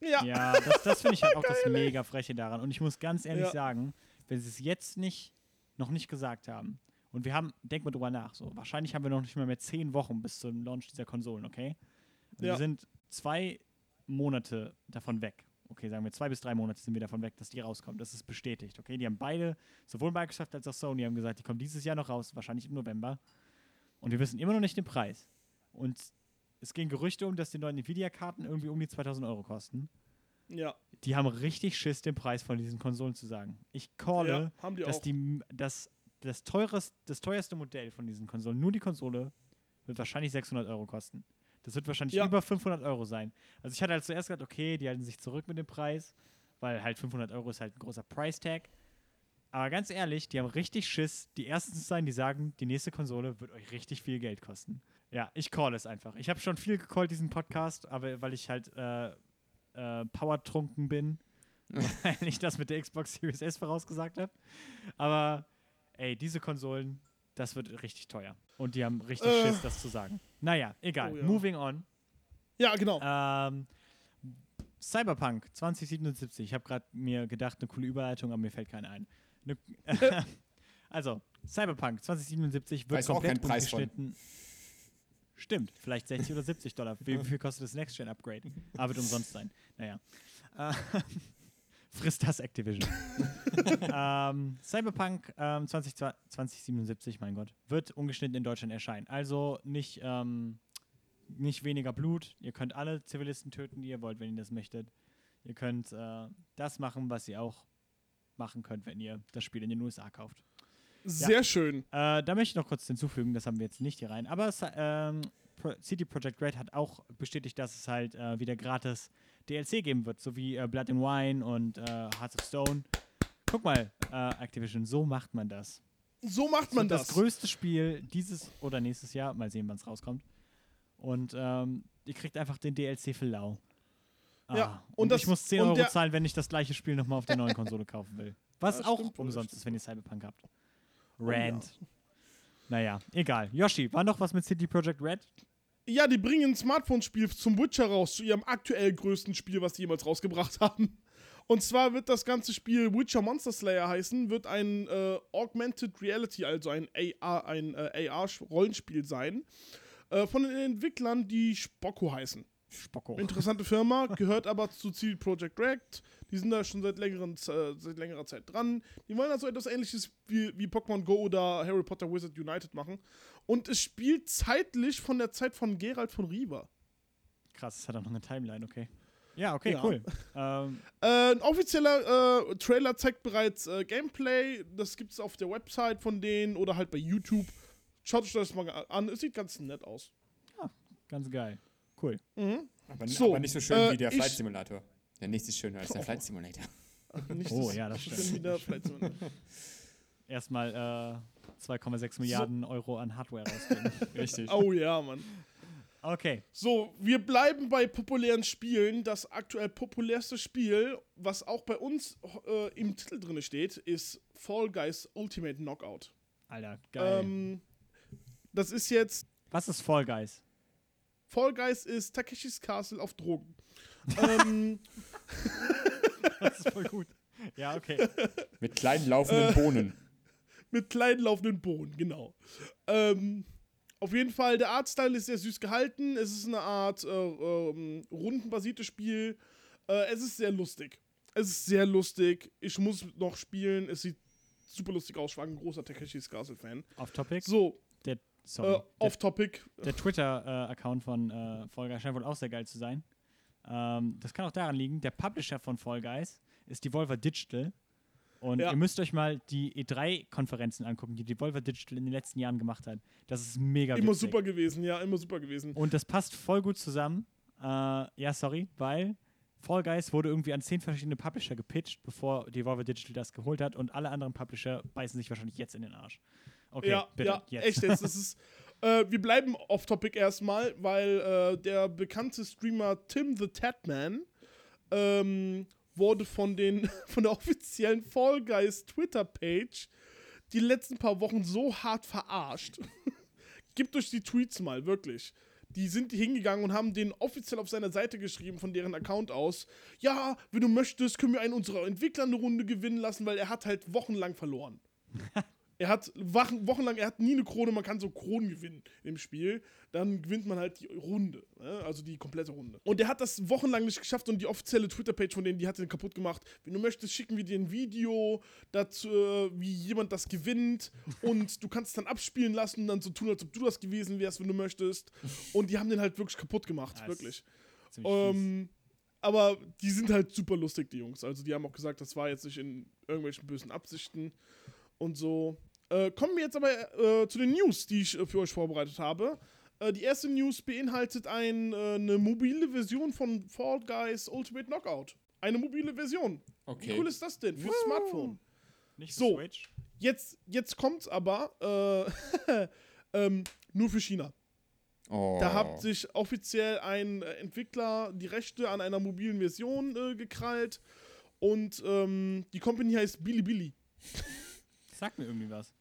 Speaker 2: Ja.
Speaker 1: Ja, das, das finde ich halt auch das mega Freche daran. Und ich muss ganz ehrlich
Speaker 2: Ja.
Speaker 1: sagen, wenn sie es jetzt nicht, noch nicht gesagt haben, und wir haben, denk mal drüber nach, so, wahrscheinlich haben wir noch nicht mal mehr zehn Wochen bis zum Launch dieser Konsolen, okay?
Speaker 2: Ja.
Speaker 1: Wir sind zwei Monate davon weg. Okay, sagen wir zwei bis drei Monate sind wir davon weg, dass die rauskommt. Das ist bestätigt, okay? Die haben beide, sowohl Microsoft als auch Sony, haben gesagt, die kommen dieses Jahr noch raus, wahrscheinlich im November. Und wir wissen immer noch nicht den Preis. Und es gehen Gerüchte um, dass die neuen Nvidia-Karten irgendwie um die 2000 Euro kosten
Speaker 2: Ja.
Speaker 1: die haben richtig Schiss, den Preis von diesen Konsolen zu sagen. Ich calle,
Speaker 2: ja. Die
Speaker 1: dass
Speaker 2: auch.
Speaker 1: die, dass das, teures, das teuerste Modell von diesen Konsolen, nur die Konsole, wird wahrscheinlich 600 Euro kosten. Das wird wahrscheinlich
Speaker 2: Ja.
Speaker 1: über 500 Euro sein. Also ich hatte halt zuerst gedacht, okay, die halten sich zurück mit dem Preis, weil halt 500 Euro ist halt ein großer Price-Tag. Aber ganz ehrlich, die haben richtig Schiss, die Ersten zu sein, die sagen, die nächste Konsole wird euch richtig viel Geld kosten. Ja, ich call es einfach. Ich habe schon viel gecallt, diesen Podcast, aber weil ich halt äh, äh, powertrunken bin, weil ich das mit der Xbox Series S vorausgesagt habe. Aber ey, diese Konsolen, das wird richtig teuer. Und die haben richtig
Speaker 2: Äh.
Speaker 1: Schiss, das zu sagen. Naja, egal.
Speaker 2: Oh ja.
Speaker 1: Moving on.
Speaker 2: Ja, genau.
Speaker 1: Ähm, Cyberpunk 2077. Ich habe gerade mir gedacht, eine coole Überleitung, aber mir fällt keine ein. Ne, also, Cyberpunk 2077 wird
Speaker 3: Weiß auch
Speaker 1: komplett
Speaker 3: von.
Speaker 1: umgeschnitten. Stimmt, vielleicht 60 oder 70 Dollar. Wie, viel kostet das Next-Gen-Upgrade? Aber wird umsonst sein. Naja. Äh, frisst das Activision. ähm, Cyberpunk ähm, 20, 2077, mein Gott, wird ungeschnitten in Deutschland erscheinen. Also nicht, ähm, nicht weniger Blut. Ihr könnt alle Zivilisten töten, die ihr wollt, wenn ihr das möchtet. Ihr könnt äh, das machen, was ihr auch machen könnt, wenn ihr das Spiel in den USA kauft.
Speaker 2: Sehr schön.
Speaker 1: Äh, da möchte ich noch kurz hinzufügen, das haben wir jetzt nicht hier rein. Aber ähm, Pro CD Projekt Red hat auch bestätigt, dass es halt äh, wieder gratis DLC geben wird, so wie äh, Blood and Wine und äh, Hearts of Stone. Guck mal, äh, Activision, so macht man das.
Speaker 2: So macht
Speaker 1: Das
Speaker 2: man
Speaker 1: wird
Speaker 2: das.
Speaker 1: das größte Spiel dieses oder nächstes Jahr, mal sehen, wann es rauskommt. Und ähm, ihr kriegt einfach den DLC für lau. Ah,
Speaker 2: Ja,
Speaker 1: und,
Speaker 2: und das-
Speaker 1: ich muss 10
Speaker 2: und
Speaker 1: Euro zahlen, wenn ich das gleiche Spiel nochmal auf der neuen Konsole kaufen will. Was
Speaker 2: Ja,
Speaker 1: auch
Speaker 2: stimmt
Speaker 1: umsonst ist, wenn ihr Cyberpunk habt.
Speaker 2: ja.
Speaker 1: Rand. Naja, egal. Yoshi, war noch was mit CD Projekt Red?
Speaker 2: Ja, die bringen ein Smartphone-Spiel zum Witcher raus, zu ihrem aktuell größten Spiel, was sie jemals rausgebracht haben. Und zwar wird das ganze Spiel Witcher Monster Slayer heißen, wird ein äh, Augmented Reality, also ein AR, ein äh, AR-Rollenspiel sein, äh, von den Entwicklern, die Spocko heißen.
Speaker 1: Spocko.
Speaker 2: Interessante Firma, gehört aber zu CD Projekt Red. Die sind da schon seit, längeren, äh, seit längerer Zeit dran. Die wollen also etwas ähnliches wie, wie Pokémon Go oder Harry Potter Wizard United machen. Und es spielt zeitlich von der Zeit von Gerald von Riva.
Speaker 1: Krass, es hat auch noch eine Timeline, okay. Ja, okay,
Speaker 2: Ja.
Speaker 1: cool. ähm,
Speaker 2: Äh, ein offizieller äh, Trailer zeigt bereits äh, Gameplay. Das gibt es auf der Website von denen oder halt bei YouTube. Schaut euch das mal an. Es sieht ganz nett aus.
Speaker 1: ganz geil. Cool.
Speaker 2: Mhm.
Speaker 3: Aber,
Speaker 2: So,
Speaker 3: aber nicht so schön
Speaker 2: äh,
Speaker 3: wie der
Speaker 2: ich-
Speaker 3: Flight Simulator. Ja, nichts ist schöner als der
Speaker 2: Oh.
Speaker 3: Flight Simulator.
Speaker 2: Nicht
Speaker 1: Oh, ja, das
Speaker 2: schön
Speaker 1: stimmt.
Speaker 2: wie der Flight Simulator.
Speaker 1: Erstmal äh, 2,6 Milliarden Euro an Hardware rausgeben.
Speaker 3: Richtig.
Speaker 2: Oh ja, Mann.
Speaker 1: Okay.
Speaker 2: So, wir bleiben bei populären Spielen. Das aktuell populärste Spiel, was auch bei uns äh, im Titel drin steht, ist Fall Guys Ultimate Knockout.
Speaker 1: Alter, geil.
Speaker 2: Ähm, das ist jetzt
Speaker 1: Was ist Fall Guys?
Speaker 2: Fall Guys ist Takeshis Castle auf Drogen. ähm,
Speaker 1: Das ist voll gut. Ja, okay.
Speaker 3: Mit kleinen laufenden Bohnen.
Speaker 2: Mit kleinen laufenden Bohnen, genau. Ähm, auf jeden Fall, der Artstyle ist sehr süß gehalten. Es ist eine Art äh, ähm, rundenbasiertes Spiel. Äh, es ist sehr lustig. Es ist sehr lustig. Ich muss noch spielen. Es sieht super lustig aus. Ich war ein großer Takeshis Castle-Fan.
Speaker 1: Off-Topic?
Speaker 2: So,
Speaker 1: Der, sorry.
Speaker 2: äh, off-topic.
Speaker 1: der, der Twitter-Account von äh, Fall Guys scheint wohl auch sehr geil zu sein. Ähm, das kann auch daran liegen, der Publisher von Fall Guys ist Devolver Digital. Und
Speaker 2: Ja.
Speaker 1: ihr müsst euch mal die E3-Konferenzen angucken, die Devolver Digital in den letzten Jahren gemacht hat. Das ist mega
Speaker 2: Immer
Speaker 1: witzig.
Speaker 2: super gewesen, ja, immer super gewesen.
Speaker 1: Und das passt voll gut zusammen. Äh, ja, sorry, weil Fall Guys wurde irgendwie an zehn verschiedene Publisher gepitcht, bevor Devolver Digital das geholt hat und alle anderen Publisher beißen sich wahrscheinlich jetzt in den Arsch. Okay,
Speaker 2: ja,
Speaker 1: bitte,
Speaker 2: ja,
Speaker 1: jetzt.
Speaker 2: echt jetzt. Das ist, äh, wir bleiben off-topic erstmal, weil äh, der bekannte Streamer Tim the Tatman ähm, wurde von, den, von der offiziellen Fall Guys Twitter-Page die letzten paar Wochen so hart verarscht. Gebt euch die Tweets mal, wirklich. Die sind hingegangen und haben den offiziell auf seiner Seite geschrieben, von deren Account aus. Ja, wenn du möchtest, können wir einen unserer Entwickler eine Runde gewinnen lassen, weil er hat halt wochenlang verloren. Er hat Wochen, wochenlang, er hat nie eine Krone, man kann so Kronen gewinnen im Spiel. Dann gewinnt man halt die Runde, ne? also die komplette Runde. Und er hat das wochenlang nicht geschafft und die offizielle Twitter-Page von denen, die hat ihn kaputt gemacht. Wenn du möchtest, schicken wir dir ein Video dazu, äh, wie jemand das gewinnt und du kannst es dann abspielen lassen und dann so tun, als ob du das gewesen wärst, wenn du möchtest. Und die haben den halt wirklich kaputt gemacht,
Speaker 1: das-
Speaker 2: wirklich. Ähm, aber die sind halt super lustig, die Jungs. Also die haben auch gesagt, das war jetzt nicht in irgendwelchen bösen Absichten und so. Äh, kommen wir jetzt aber äh, zu den News, die ich äh, für euch vorbereitet habe. Äh, die erste News beinhaltet ein, äh, eine mobile Version von Fall Guys Ultimate Knockout. Eine mobile Version. Wie
Speaker 3: Okay.
Speaker 2: cool ist das denn? Für Smartphone.
Speaker 1: Nicht
Speaker 2: so.
Speaker 1: Switch.
Speaker 2: Jetzt, jetzt kommt's aber äh, ähm, nur für China.
Speaker 3: Oh.
Speaker 2: Da hat sich offiziell ein Entwickler die Rechte an einer mobilen Version äh, gekrallt. Und ähm, die Company heißt Bilibili.
Speaker 1: Sag mir irgendwie was.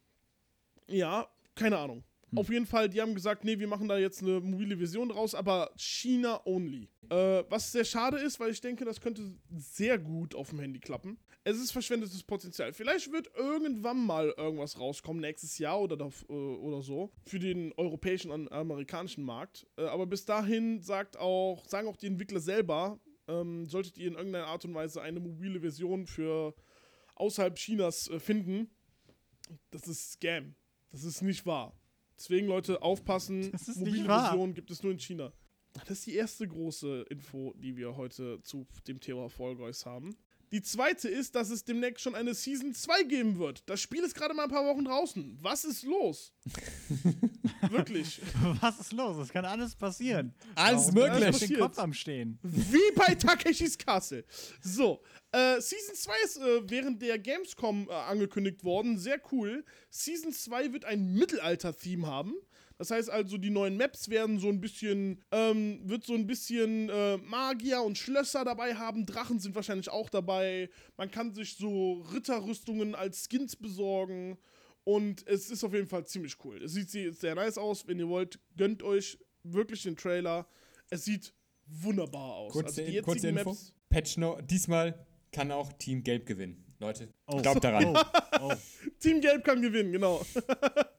Speaker 2: Ja, keine Ahnung.
Speaker 1: Hm.
Speaker 2: Auf jeden Fall, die haben gesagt, nee, wir machen da jetzt eine mobile Version draus, aber China only. Äh, was sehr schade ist, weil ich denke, das könnte sehr gut auf dem Handy klappen. Es ist verschwendetes Potenzial. Vielleicht wird irgendwann mal irgendwas rauskommen, nächstes Jahr oder, da, äh, oder so, für den europäischen und amerikanischen Markt. Äh, aber bis dahin sagt auch, sagen auch die Entwickler selber, ähm, solltet ihr in irgendeiner Art und Weise eine mobile Version für außerhalb Chinas äh, finden, das ist Scam. Das ist nicht wahr. Deswegen, Leute, aufpassen. Versionen gibt es nur in China. Das ist die erste große Info, die wir heute zu dem Thema Fall Guys haben. Die zweite ist, dass es demnächst schon eine Season 2 geben wird. Das Spiel ist gerade mal ein paar Wochen draußen. Was ist los? Wirklich.
Speaker 1: Was ist los? Es kann alles passieren.
Speaker 3: Alles
Speaker 1: Warum
Speaker 2: möglich.
Speaker 1: du den Kopf am Stehen.
Speaker 2: Wie bei Takeshis Castle. So, äh, Season 2 ist äh, während der Gamescom äh, angekündigt worden. Sehr cool. Season 2 wird ein Mittelalter-Theme haben. Das heißt also, die neuen Maps werden so ein bisschen, ähm, wird so ein bisschen äh, Magier und Schlösser dabei haben. Drachen sind wahrscheinlich auch dabei. Man kann sich so Ritterrüstungen als Skins besorgen. Und es ist auf jeden Fall ziemlich cool. Es sieht sehr sehr nice aus. Wenn ihr wollt, gönnt euch wirklich den Trailer. Es sieht wunderbar aus.
Speaker 3: Kurze,
Speaker 2: also die
Speaker 3: kurze
Speaker 2: jetzigen
Speaker 3: Info.
Speaker 2: Maps.
Speaker 3: Patch no diesmal kann auch Team Gelb gewinnen. Leute,
Speaker 1: Oh.
Speaker 3: glaubt daran.
Speaker 1: Oh, oh.
Speaker 2: Team Gelb kann gewinnen, genau.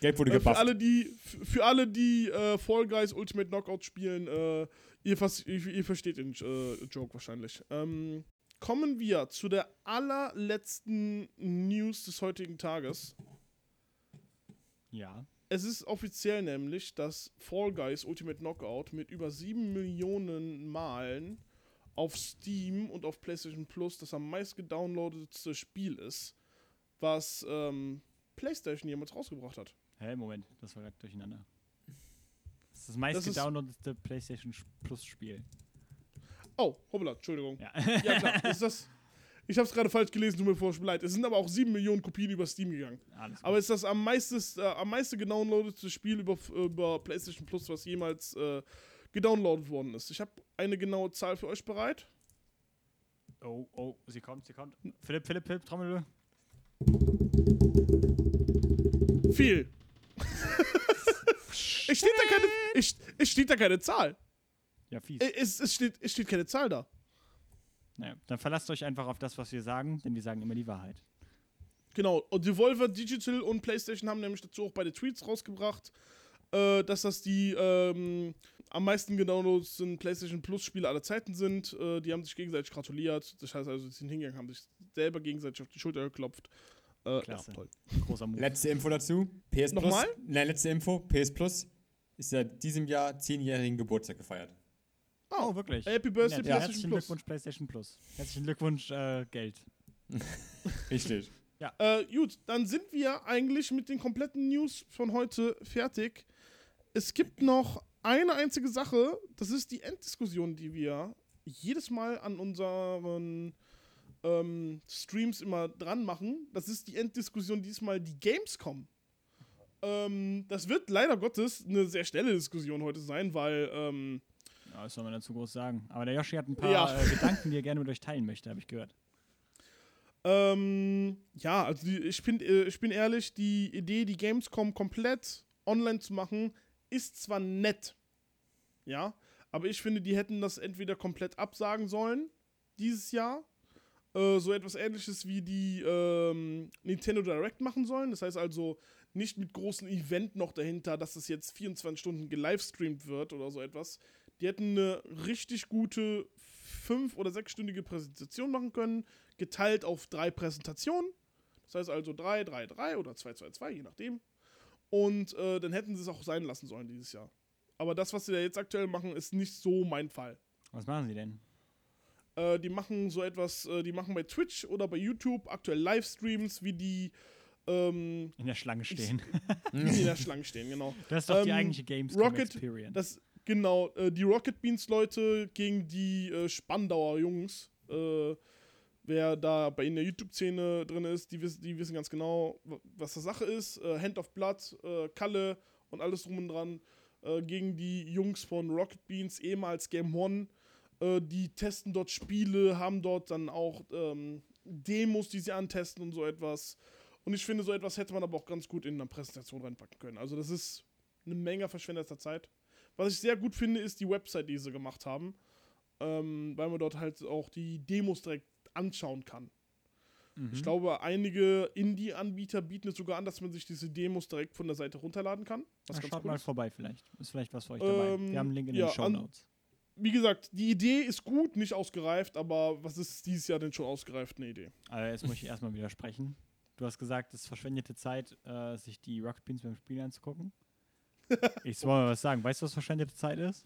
Speaker 3: Gelb wurde
Speaker 2: Äh, für
Speaker 3: gebufft.
Speaker 2: alle, die, für alle, die äh, Fall Guys Ultimate Knockout spielen, äh, ihr, vers ihr, ihr versteht den äh, Joke wahrscheinlich. Ähm, kommen wir zu der allerletzten News des heutigen Tages.
Speaker 1: Ja.
Speaker 2: Es ist offiziell nämlich, dass Fall Guys Ultimate Knockout mit über 7 Millionen Malen auf Steam und auf PlayStation Plus das am meist gedownloadetste Spiel ist, was ähm, PlayStation jemals rausgebracht hat.
Speaker 1: Hä, Moment, das war gerade durcheinander. Das ist das meist
Speaker 2: Das ist-
Speaker 1: gedownloadete PlayStation Plus Spiel.
Speaker 2: Oh, hoppla, Entschuldigung.
Speaker 1: Ja.
Speaker 2: Ja, klar. ist das, ich habe es gerade falsch gelesen, tut mir furchtbar leid. Es sind aber auch 7 Millionen Kopien über Steam gegangen. Aber es ist das am meistes, äh, am meisten gedownloadete Spiel über, über PlayStation Plus, was jemals äh, gedownloadet worden ist. Ich habe eine genaue Zahl für euch bereit.
Speaker 1: oh, oh, sie kommt, sie kommt. Philipp, Philipp, Philipp, Trommel.
Speaker 2: Viel. Es, steht da keine, es, es steht da keine Zahl.
Speaker 1: Ja, fies.
Speaker 2: Es, es, steht, es steht keine Zahl da.
Speaker 1: Naja, dann verlasst euch einfach auf das, was wir sagen, denn wir sagen immer die Wahrheit.
Speaker 2: Genau, und Devolver Digital und PlayStation haben nämlich dazu auch beide Tweets rausgebracht, äh, dass das die ähm, am meisten gedownloadeten PlayStation Plus Spiele aller Zeiten sind. Äh, die haben sich gegenseitig gratuliert. Das heißt also, sie sind hingegangen, haben sich selber gegenseitig auf die Schulter geklopft. Äh,
Speaker 1: Klasse.
Speaker 2: ja, toll.
Speaker 1: Großer Move.
Speaker 3: Letzte Info dazu. PS
Speaker 2: Nochmal?
Speaker 3: Plus. Nein, letzte Info. PS Plus ist seit diesem Jahr zehnjährigen Geburtstag gefeiert.
Speaker 1: Oh, wirklich?
Speaker 2: Happy Birthday,
Speaker 1: Nett.
Speaker 2: PlayStation
Speaker 1: Herzlichen
Speaker 2: Plus.
Speaker 1: Glückwunsch, PlayStation Plus. Herzlichen Glückwunsch, äh, Geld.
Speaker 3: Richtig.
Speaker 2: Äh, gut, dann sind wir eigentlich mit den kompletten News von heute fertig. Es gibt noch eine einzige Sache, das ist die Enddiskussion, die wir jedes Mal an unseren ähm, Streams immer dran machen. Das ist die Enddiskussion diesmal die Gamescom. Ähm, das wird leider Gottes eine sehr schnelle Diskussion heute sein, weil ähm,
Speaker 1: Ja, was soll man dazu groß sagen? Aber der Yoshi hat ein paar
Speaker 2: Ja.
Speaker 1: äh, Gedanken, die er gerne mit euch teilen möchte, habe ich gehört.
Speaker 2: Ähm, ja, also die, ich, bin, äh, ich bin ehrlich, die Idee, die Gamescom komplett online zu machen, ist zwar nett, ja, aber ich finde, die hätten das entweder komplett absagen sollen dieses Jahr, äh, so etwas ähnliches wie die ähm, Nintendo Direct machen sollen. Das heißt also nicht mit großem Event noch dahinter, dass es jetzt 24 Stunden gelivestreamt wird oder so etwas. Die hätten eine richtig gute fünf- oder sechsstündige Präsentation machen können, geteilt auf drei Präsentationen. Das heißt also 3, 3, 3 oder 2, 2, 2, je nachdem. Und äh, dann hätten sie es auch sein lassen sollen dieses Jahr. Aber das, was sie da jetzt aktuell machen, ist nicht so mein Fall.
Speaker 1: Was machen sie denn?
Speaker 2: Äh, die machen so etwas, äh, die machen bei Twitch oder bei YouTube aktuell Livestreams, wie die, ähm,
Speaker 1: In der Schlange stehen.
Speaker 2: wie die in der Schlange stehen, genau.
Speaker 1: Das ist doch die
Speaker 2: Ähm,
Speaker 1: eigentliche Gamescom
Speaker 2: Rocket-
Speaker 1: Experience.
Speaker 2: Das, genau, äh, die Rocket Beans Leute gegen die äh, Spandauer Jungs. Äh, wer da bei in der YouTube-Szene drin ist, die, wiss, die wissen ganz genau, wa- was die Sache ist. Äh, Hand of Blood, Kalle und alles drum und dran gegen die Jungs von Rocket Beans, ehemals Game One. Äh, die testen dort Spiele, haben dort dann auch ähm, Demos, die sie antesten und so etwas. Und ich finde, so etwas hätte man aber auch ganz gut in einer Präsentation reinpacken können. Also das ist eine Menge verschwendeter Zeit. Was ich sehr gut finde, ist die Website, die sie gemacht haben. Ähm, weil man dort halt auch die Demos direkt anschauen kann.
Speaker 1: Mhm.
Speaker 2: Ich glaube, einige Indie-Anbieter bieten es sogar an, dass man sich diese Demos direkt von der Seite runterladen kann. Was ganz
Speaker 1: schaut
Speaker 2: cool
Speaker 1: mal vorbei vielleicht. Ist vielleicht was für euch dabei.
Speaker 2: Ähm,
Speaker 1: Wir haben einen Link in
Speaker 2: ja,
Speaker 1: den Show
Speaker 2: an-
Speaker 1: Notes.
Speaker 2: Wie gesagt, die Idee ist gut, nicht ausgereift, aber was ist dieses Jahr denn schon ausgereift? Eine Idee.
Speaker 1: Aber jetzt muss ich erstmal widersprechen. Du hast gesagt, es ist verschwendete Zeit, äh, sich die Rocket Beans beim Spielen anzugucken. Ich soll mal was sagen. Weißt du, was verschwendete Zeit ist?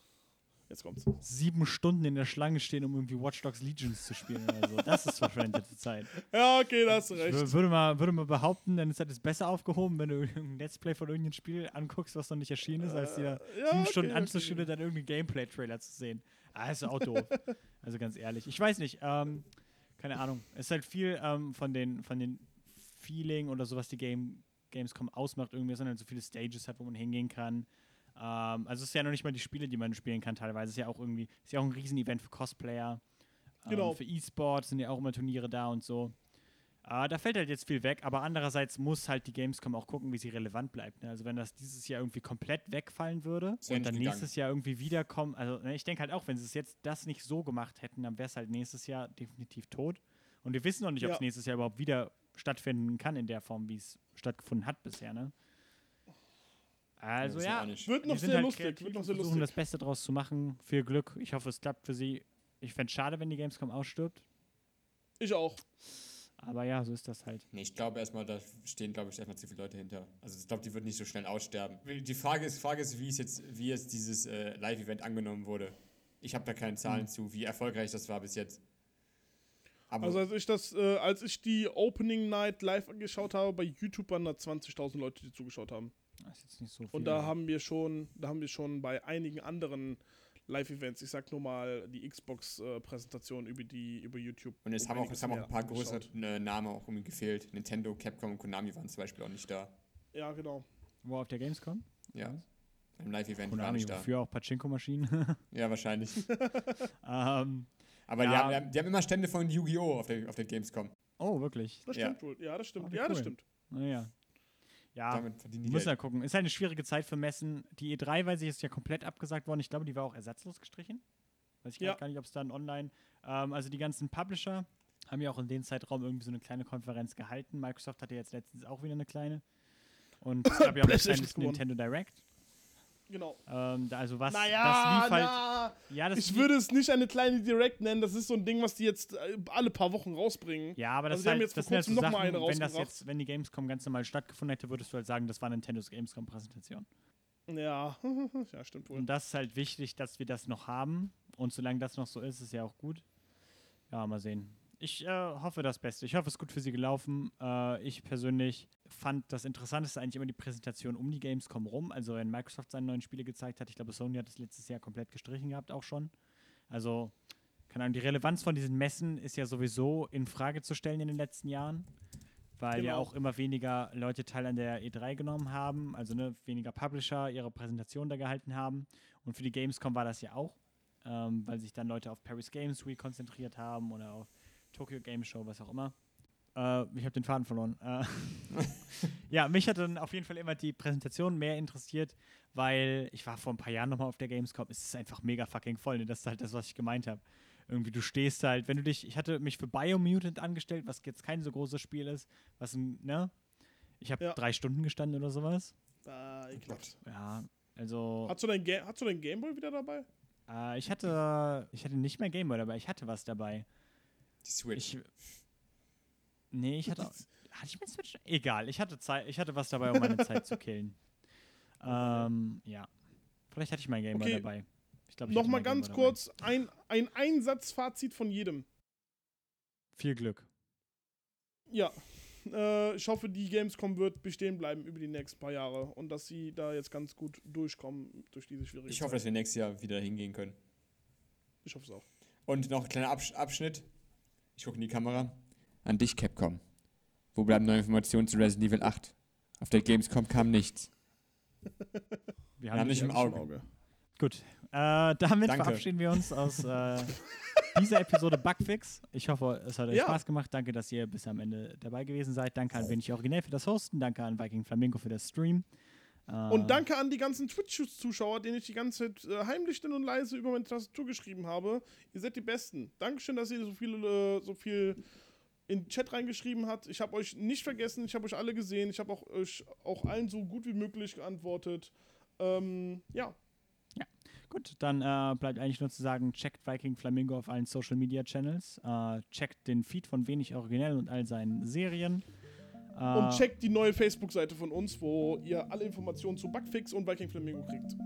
Speaker 2: Jetzt kommt's.
Speaker 1: Sieben Stunden in der Schlange stehen, um irgendwie Watch Dogs Legions zu spielen oder so. Das ist verschwendete Zeit.
Speaker 2: Ja, okay, da hast du
Speaker 1: Ich
Speaker 2: recht.
Speaker 1: wür- würde mal, würde mal behaupten, dann ist das besser aufgehoben, wenn du irgendein Let's Play von irgendeinem Spiel anguckst, was noch nicht erschienen ist, als dir
Speaker 2: Äh, ja,
Speaker 1: sieben
Speaker 2: okay,
Speaker 1: Stunden
Speaker 2: okay.
Speaker 1: anzuschauen und dann irgendeinen Gameplay-Trailer zu sehen. Ah, ist auch doof. also ganz ehrlich. Ich weiß nicht, ähm, keine Ahnung. Es ist halt viel ähm, von den, von den Feeling oder so, was die Game, Gamescom ausmacht, irgendwie, sondern so viele Stages hat, wo man hingehen kann. Ähm, also es ist ja noch nicht mal die Spiele, die man spielen kann teilweise. Es ist ja auch irgendwie, ist ja auch ein Riesenevent für Cosplayer. Ähm,
Speaker 2: Genau.
Speaker 1: Für E-Sport sind ja auch immer Turniere da und so. Äh, da fällt halt jetzt viel weg, aber andererseits muss halt die Gamescom auch gucken, wie sie relevant bleibt. Ne? Also wenn das dieses Jahr irgendwie komplett wegfallen würde und dann nächstes Jahr irgendwie wiederkommen, also ne, ich denke halt auch, wenn sie es jetzt das nicht so gemacht hätten, dann wäre es halt nächstes Jahr definitiv tot. Und wir wissen noch nicht, ob es
Speaker 2: Ja.
Speaker 1: nächstes Jahr überhaupt wieder stattfinden kann in der Form, wie es stattgefunden hat bisher. Ne? Also ja,
Speaker 3: nicht.
Speaker 2: Wird noch sehr
Speaker 1: halt
Speaker 2: lustig.
Speaker 1: kreativ
Speaker 2: Wird noch sehr
Speaker 1: versuchen
Speaker 2: lustig.
Speaker 1: das Beste draus zu machen. Viel Glück. Ich hoffe, es klappt für sie. Ich fände es schade, wenn die Gamescom ausstirbt.
Speaker 2: Ich auch.
Speaker 1: Aber ja, so ist das halt.
Speaker 3: Nee, ich glaube erstmal, da stehen, glaube ich, erstmal zu viele Leute hinter. Also ich glaube, die wird nicht so schnell aussterben. Die Frage ist, Frage ist wie es jetzt, wie jetzt dieses äh, Live-Event angenommen wurde. Ich habe da keine Zahlen
Speaker 1: Hm.
Speaker 3: zu, wie erfolgreich das war bis jetzt. Aber
Speaker 2: Also als ich das, äh, als ich die Opening Night live angeschaut habe, bei YouTube waren da 20.000 Leute, die zugeschaut haben.
Speaker 1: Das ist jetzt nicht so viel.
Speaker 2: Und da haben wir schon, da haben wir schon bei einigen anderen Live-Events, ich sag nur mal die Xbox-Präsentation über die über YouTube.
Speaker 3: und es
Speaker 2: um
Speaker 3: haben auch, es haben auch ein paar größere äh, Namen auch irgendwie gefehlt. Nintendo, Capcom und Konami waren zum Beispiel auch nicht da.
Speaker 2: Ja, genau.
Speaker 1: Wo auf der Gamescom?
Speaker 3: Ja. Im Live-Event war nicht da.
Speaker 1: wofür auch Pachinko-Maschinen.
Speaker 3: Ja, wahrscheinlich.
Speaker 1: ähm,
Speaker 3: Aber
Speaker 1: Ja.
Speaker 3: die, haben, die haben immer Stände von Yu-Gi-Oh! auf der, auf der Gamescom.
Speaker 1: oh, wirklich?
Speaker 2: Das
Speaker 3: Ja.
Speaker 2: stimmt wohl. Ja, das stimmt.
Speaker 1: Oh,
Speaker 2: ja, das
Speaker 1: cool.
Speaker 2: stimmt.
Speaker 1: Naja. Ja,
Speaker 3: Damit verdienen die
Speaker 1: muss ja
Speaker 3: Geld.
Speaker 1: gucken. Ist halt eine schwierige Zeit für Messen. Die E3, weiß ich, ist ja komplett abgesagt worden. Ich glaube, die war auch ersatzlos gestrichen. Weiß ich
Speaker 2: Ja.
Speaker 1: gar nicht, ob es dann online. Ähm, also die ganzen Publisher haben ja auch in dem Zeitraum irgendwie so eine kleine Konferenz gehalten. Microsoft hatte jetzt letztens auch wieder eine kleine. Und es gab ja auch ein kleines
Speaker 2: gewonnen.
Speaker 1: Nintendo Direct.
Speaker 2: Genau.
Speaker 1: Ähm, also was,
Speaker 2: Naja,
Speaker 1: das lief halt.
Speaker 2: na,
Speaker 1: Ja, das
Speaker 2: ich würde es nicht eine kleine Direct nennen. Das ist so ein Ding, was die jetzt äh, alle paar Wochen rausbringen.
Speaker 1: Ja, aber das,
Speaker 2: Also haben
Speaker 1: halt,
Speaker 2: jetzt
Speaker 1: das sind halt so Sachen,
Speaker 2: eine
Speaker 1: wenn das jetzt, wenn die Gamescom ganz normal stattgefunden hätte, würdest du halt sagen, das war Nintendos Gamescom-Präsentation.
Speaker 2: Ja, ja, stimmt wohl.
Speaker 1: Und das ist halt wichtig, dass wir das noch haben. Und solange das noch so ist, ist ja auch gut. Ja, mal sehen. Ich äh, hoffe das Beste. Ich hoffe, es ist gut für Sie gelaufen. Äh, ich persönlich fand das Interessanteste eigentlich immer die Präsentation um die Gamescom rum. Also wenn Microsoft seine neuen Spiele gezeigt hat. Ich glaube, Sony hat das letztes Jahr komplett gestrichen gehabt auch schon. Also, keine Ahnung, die Relevanz von diesen Messen ist ja sowieso in Frage zu stellen in den letzten Jahren. Weil ja
Speaker 2: Genau.
Speaker 1: auch immer weniger Leute teil an der E3 genommen haben, also ne, weniger Publisher ihre Präsentation da gehalten haben. Und für die Gamescom war das ja auch, ähm, weil sich dann Leute auf Paris Games Week konzentriert haben oder auf Tokyo Game Show, was auch immer. Äh, ich habe den Faden verloren. Äh, ja, mich hat dann auf jeden Fall immer die Präsentation mehr interessiert, weil ich war vor ein paar Jahren nochmal auf der Gamescom. Es ist einfach mega fucking voll. Ne? Das ist halt das, was ich gemeint habe. Irgendwie, du stehst halt, wenn du dich, ich hatte mich für Biomutant angestellt, was jetzt kein so großes Spiel ist, was ein, ne? Ich habe
Speaker 2: Ja.
Speaker 1: drei Stunden gestanden oder sowas.
Speaker 2: Ah, ekelhaft.
Speaker 1: Ja, also
Speaker 2: Hast du dein, Ga dein Gameboy wieder dabei?
Speaker 1: äh, ich hatte, ich hatte nicht mehr Gameboy dabei, ich hatte was dabei.
Speaker 3: Die Switch.
Speaker 1: Ich, nee, ich hatte, hatte ich mein Switch? Egal, ich hatte Zeit, ich hatte was dabei, um meine Zeit zu killen. Ähm, ja. Vielleicht hatte ich mein Gameboy
Speaker 2: Okay.
Speaker 1: dabei. Ich glaube, ich
Speaker 2: Nochmal
Speaker 1: mein
Speaker 2: ganz
Speaker 1: Gameboy
Speaker 2: kurz ein, ein Einsatzfazit von jedem.
Speaker 1: Dabei. Viel Glück.
Speaker 2: Ja. Äh, ich hoffe, die Gamescom wird bestehen bleiben über die nächsten paar Jahre und dass sie da jetzt ganz gut durchkommen durch diese schwierige
Speaker 3: Ich hoffe,
Speaker 2: Zeit.
Speaker 3: dass wir nächstes Jahr wieder hingehen können.
Speaker 2: Ich hoffe es auch.
Speaker 3: Und noch ein kleiner Absch Abschnitt. Ich gucke in die Kamera. An dich, Capcom. Wo bleiben neue Informationen zu Resident Evil 8? Auf der Gamescom kam nichts.
Speaker 1: Wir
Speaker 3: haben dich im
Speaker 2: ist
Speaker 3: Auge.
Speaker 1: Gut. Äh, damit
Speaker 3: Danke.
Speaker 1: verabschieden wir uns aus äh, dieser Episode Bugfix. Ich hoffe, es hat euch
Speaker 2: Ja.
Speaker 1: Spaß gemacht. Danke, dass ihr bis am Ende dabei gewesen seid. Danke an Wenig Originell für das Hosten. Danke an Viking Flamingo für das Stream. Äh,
Speaker 2: Und danke an die ganzen Twitch-Zuschauer, denen ich die ganze Zeit äh, heimlich still und leise über meine Tastatur geschrieben habe. Ihr seid die Besten. Dankeschön, dass ihr so viel, äh, so viel in den Chat reingeschrieben habt. Ich habe euch nicht vergessen, ich habe euch alle gesehen. Ich habe auch euch auch allen so gut wie möglich geantwortet. Ähm, ja,
Speaker 1: Gut, dann äh, bleibt eigentlich nur zu sagen, checkt Viking Flamingo auf allen Social Media Channels. Äh, checkt den Feed von Wenig Originell und all seinen Serien. Äh,
Speaker 2: und checkt die neue Facebook-Seite von uns, wo ihr alle Informationen zu Bugfix und Viking Flamingo kriegt.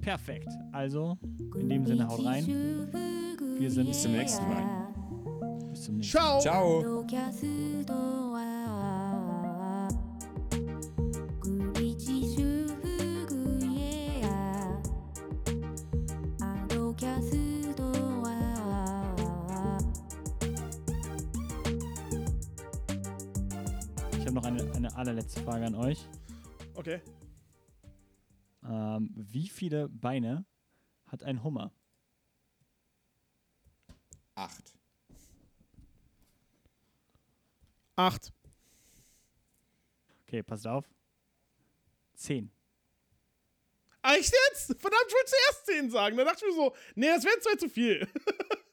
Speaker 1: Perfekt. Also, in dem Sinne, haut rein. Wir sind
Speaker 3: Bis zum nächsten Mal
Speaker 1: bis zum nächsten
Speaker 2: Mal.
Speaker 3: Ciao.
Speaker 4: Ciao.
Speaker 1: Ich habe noch eine, allerletzte Frage an euch.
Speaker 2: Okay.
Speaker 1: Ähm, wie viele Beine hat ein Hummer?
Speaker 3: Acht.
Speaker 2: Acht.
Speaker 1: Okay, passt auf. Zehn.
Speaker 2: Echt jetzt? Verdammt, ich wollte zuerst 10 sagen. Da dachte ich mir so, nee, das wäre zwei zu viel.